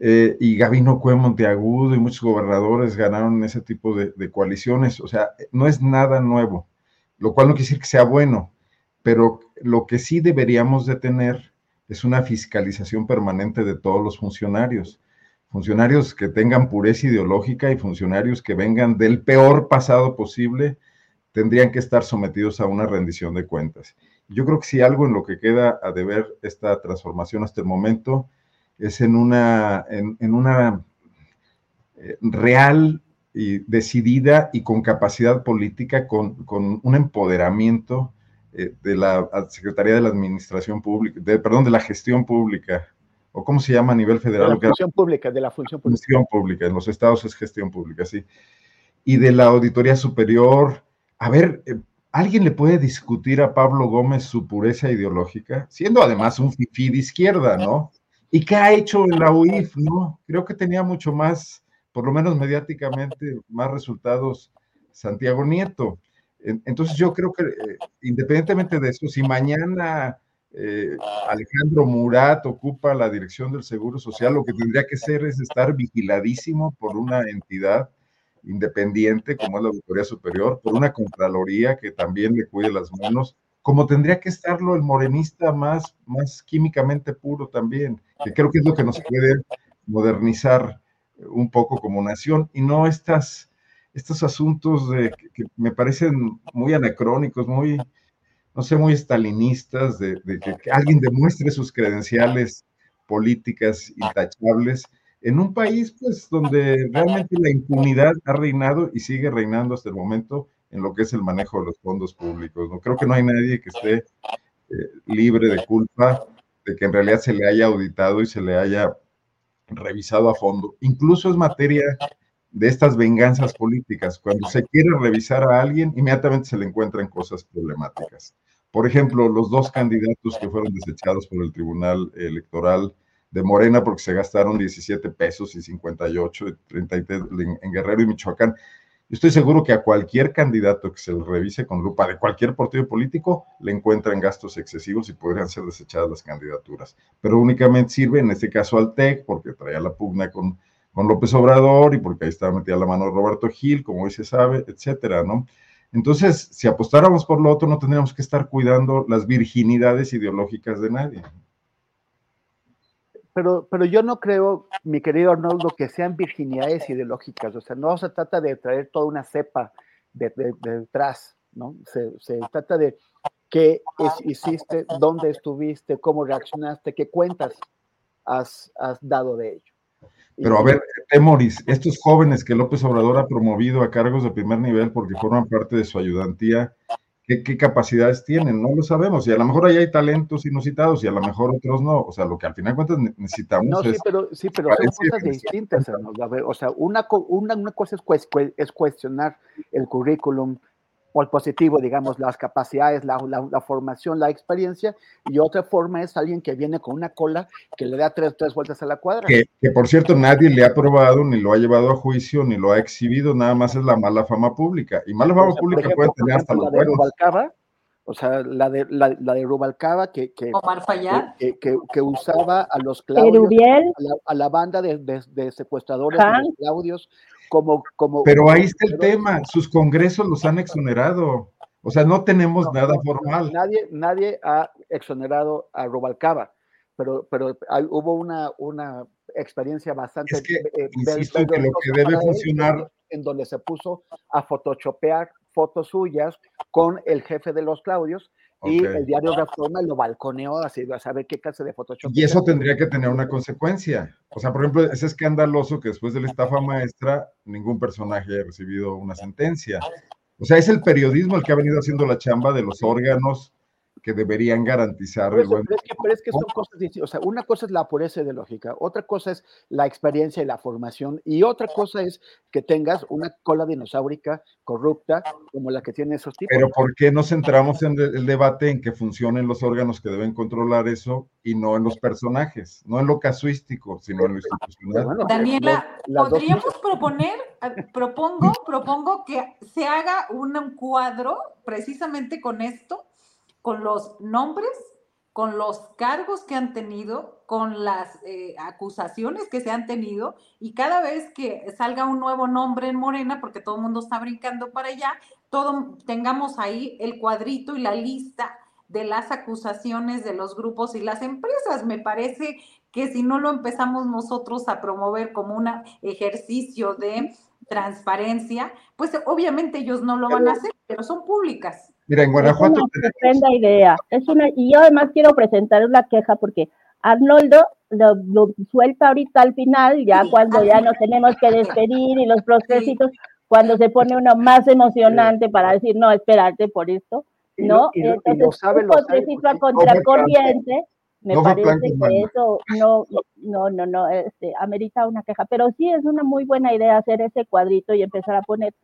eh, y Gabino Cue Monteagudo y muchos gobernadores ganaron ese tipo de, de, coaliciones. O sea, no es nada nuevo, lo cual no quiere decir que sea bueno, pero lo que sí deberíamos de tener es una fiscalización permanente de todos los funcionarios funcionarios que tengan pureza ideológica y funcionarios que vengan del peor pasado posible tendrían que estar sometidos a una rendición de cuentas. Yo creo que si algo en lo que queda a deber esta transformación hasta el momento es en una, en, una eh, real y decidida y con capacidad política, con, con un empoderamiento eh, de la Secretaría de la Administración Pública, de, perdón, de la gestión pública o cómo se llama a nivel federal. De la función pública, de la función pública. Función pública, en los estados es gestión pública, sí. Y de la Auditoría Superior, a ver, eh, ¿alguien le puede discutir a Pablo Gómez su pureza ideológica? Siendo además un fifí de izquierda, ¿no? ¿Y qué ha hecho en la UIF, no? Creo que tenía mucho más, por lo menos mediáticamente, más resultados Santiago Nieto. Entonces yo creo que eh, independientemente de eso, si mañana eh, Alejandro Murat ocupa la dirección del Seguro Social, lo que tendría que ser es estar vigiladísimo por una entidad independiente como es la Auditoría Superior, por una Contraloría que también le cuide las manos, como tendría que estarlo el morenista más, más químicamente puro también, que creo que es lo que nos puede modernizar un poco como nación y no estas, estos asuntos que, me parecen muy anacrónicos, muy, no sé, muy estalinistas, de, de que alguien demuestre sus credenciales políticas intachables en un país pues donde realmente la impunidad ha reinado y sigue reinando hasta el momento en lo que es el manejo de los fondos públicos. No creo que no hay nadie que esté eh, libre de culpa de que en realidad se le haya auditado y se le haya revisado a fondo. Incluso es materia de estas venganzas políticas. Cuando se quiere revisar a alguien, inmediatamente se le encuentran cosas problemáticas. Por ejemplo, los dos candidatos que fueron desechados por el Tribunal Electoral de Morena porque se gastaron 17 pesos y 58 33 en Guerrero y Michoacán. Estoy seguro que a cualquier candidato que se le revise con lupa de cualquier partido político le encuentran gastos excesivos y podrían ser desechadas las candidaturas. Pero únicamente sirve en este caso al TEC porque traía la pugna con, con López Obrador y porque ahí estaba metida la mano Roberto Gil, como hoy se sabe, etcétera, ¿no? Entonces, si apostáramos por lo otro, no tendríamos que estar cuidando las virginidades ideológicas de nadie. Pero, pero yo no creo, mi querido Arnoldo, que sean virginidades ideológicas. O sea, no se trata de traer toda una cepa de, detrás, ¿no? Se, se, trata de qué hiciste, dónde estuviste, cómo reaccionaste, qué cuentas has, has dado de ello. Pero a ver, Temoris, estos jóvenes que López Obrador ha promovido a cargos de primer nivel porque forman parte de su ayudantía, ¿qué, capacidades tienen? No lo sabemos. Y a lo mejor ahí hay talentos inusitados y a lo mejor otros no. O sea, lo que al final de cuentas necesitamos no, sí, pero, sí, pero son cosas distintas. o sea, una, una, una cosa es cuestionar el currículum el positivo, digamos, las capacidades, la, la, formación, la experiencia, y otra forma es alguien que viene con una cola que le da tres, tres vueltas a la cuadra. Que, por cierto, nadie le ha probado, ni lo ha llevado a juicio, ni lo ha exhibido, nada más es la mala fama pública. Y mala fama pública puede tener hasta la de Rubalcaba, o sea, la de, la, de Rubalcaba que, que, que, que, usaba a los Claudios, a la, banda de, de, secuestradores de los Claudios como, como, pero ahí está el tema, sus congresos los han exonerado. O sea, no tenemos nada formal. Nadie, nadie ha exonerado a Rubalcaba, pero, pero hubo una, una experiencia bastante... Es que, eh, insisto que lo que debe funcionar... En donde se puso a photoshopear fotos suyas con el jefe de los Claudios y el diario Reforma lo balconeó así, a saber qué clase de Photoshop. Y eso tendría que tener una consecuencia. O sea, por ejemplo, es escandaloso que después de la estafa maestra, ningún personaje haya recibido una sentencia. O sea, es el periodismo el que ha venido haciendo la chamba de los órganos que deberían garantizar el buen... pero, es que, pero es que son cosas distintas. O sea, una cosa es la pureza ideológica, otra cosa es la experiencia y la formación, y otra cosa es que tengas una cola dinosaurica corrupta como la que tiene esos tipos. Pero ¿por qué nos centramos en el debate en que funcionen los órganos que deben controlar eso y no en los personajes? No en lo casuístico, sino en lo institucional. Daniela, ¿podríamos proponer, propongo, propongo que se haga un cuadro precisamente con esto? Con los nombres, con los cargos que han tenido, con las eh, acusaciones que se han tenido, y cada vez que salga un nuevo nombre en Morena, porque todo el mundo está brincando para allá, todo, tengamos ahí el cuadrito y la lista de las acusaciones de los grupos y las empresas. Me parece que si no lo empezamos nosotros a promover como un ejercicio de transparencia, pues obviamente ellos no lo van a hacer, pero son públicas. Mira, en Guanajuato. Es una idea. Es una, y yo además quiero presentar una queja porque Arnoldo lo, suelta ahorita al final, ya cuando ya nos tenemos que despedir y los propósitos, cuando se pone uno más emocionante para decir, no, espérate por esto, ¿no? Entonces, un postrecito a contracorriente, me parece que eso no, no, no, no, este, amerita una queja, pero sí es una muy buena idea hacer ese cuadrito y empezar a poner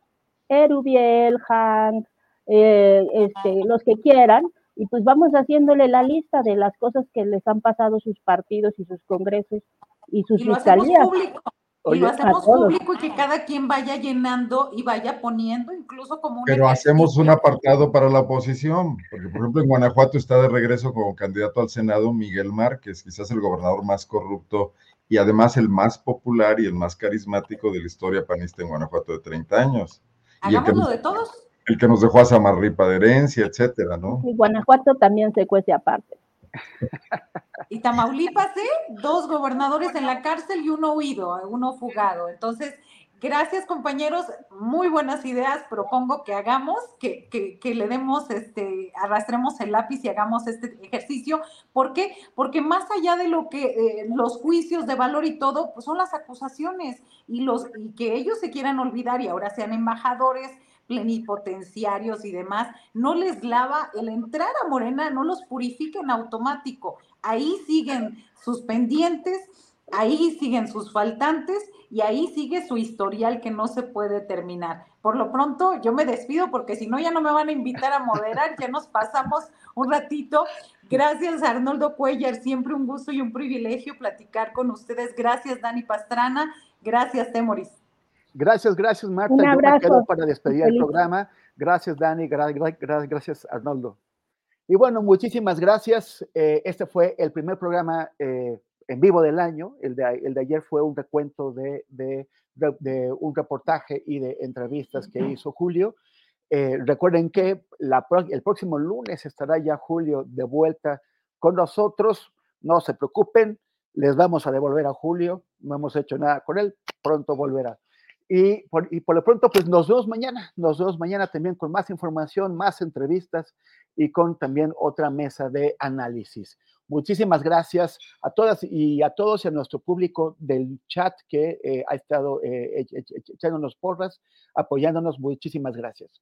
Erubiel, Hank, eh, este, los que quieran, y pues vamos haciéndole la lista de las cosas que les han pasado sus partidos y sus congresos y sus fiscalías. y lo hacemos público y que cada quien vaya llenando y vaya poniendo incluso como un Pero hacemos un apartado para la oposición, porque por ejemplo en Guanajuato está de regreso como candidato al Senado Miguel Márquez, quizás el gobernador más corrupto y además el más popular y el más carismático de la historia panista en Guanajuato de 30 años. Hagámoslo de todos. El que nos dejó a Samarripa de herencia, etcétera, ¿no? Y Guanajuato también se cuece aparte. Y Tamaulipas, ¿eh? Dos gobernadores en la cárcel y uno huido, uno fugado. Entonces, gracias compañeros, muy buenas ideas. Propongo que hagamos, que, que, le demos, este, arrastremos el lápiz y hagamos este ejercicio. ¿Por qué? Porque más allá de lo que eh, los juicios de valor y todo, pues son las acusaciones y, los, y que ellos se quieran olvidar y ahora sean embajadores plenipotenciarios y demás, no les lava el entrar a Morena, no los purifica en automático. Ahí siguen sus pendientes, ahí siguen sus faltantes y ahí sigue su historial que no se puede terminar. Por lo pronto, yo me despido porque si no, ya no me van a invitar a moderar, ya nos pasamos un ratito. Gracias, Arnoldo Cuellar, siempre un gusto y un privilegio platicar con ustedes. Gracias, Dani Pastrana. Gracias, Temoris. Gracias, gracias Marta. Un abrazo. para despedir el programa. Gracias Dani, gracias Arnoldo. Y bueno, muchísimas gracias. Eh, este fue el primer programa eh, en vivo del año. El de, el de ayer fue un recuento de, de, un reportaje y de entrevistas que hizo Julio. Eh, recuerden que la, el próximo lunes estará ya Julio de vuelta con nosotros. No se preocupen, les vamos a devolver a Julio. No hemos hecho nada con él, pronto volverá. Y por, y por lo pronto, pues nos vemos mañana, nos vemos mañana también con más información, más entrevistas y con también otra mesa de análisis. Muchísimas gracias a todas y a todos y a nuestro público del chat que eh, ha estado eh, echándonos porras, apoyándonos. Muchísimas gracias.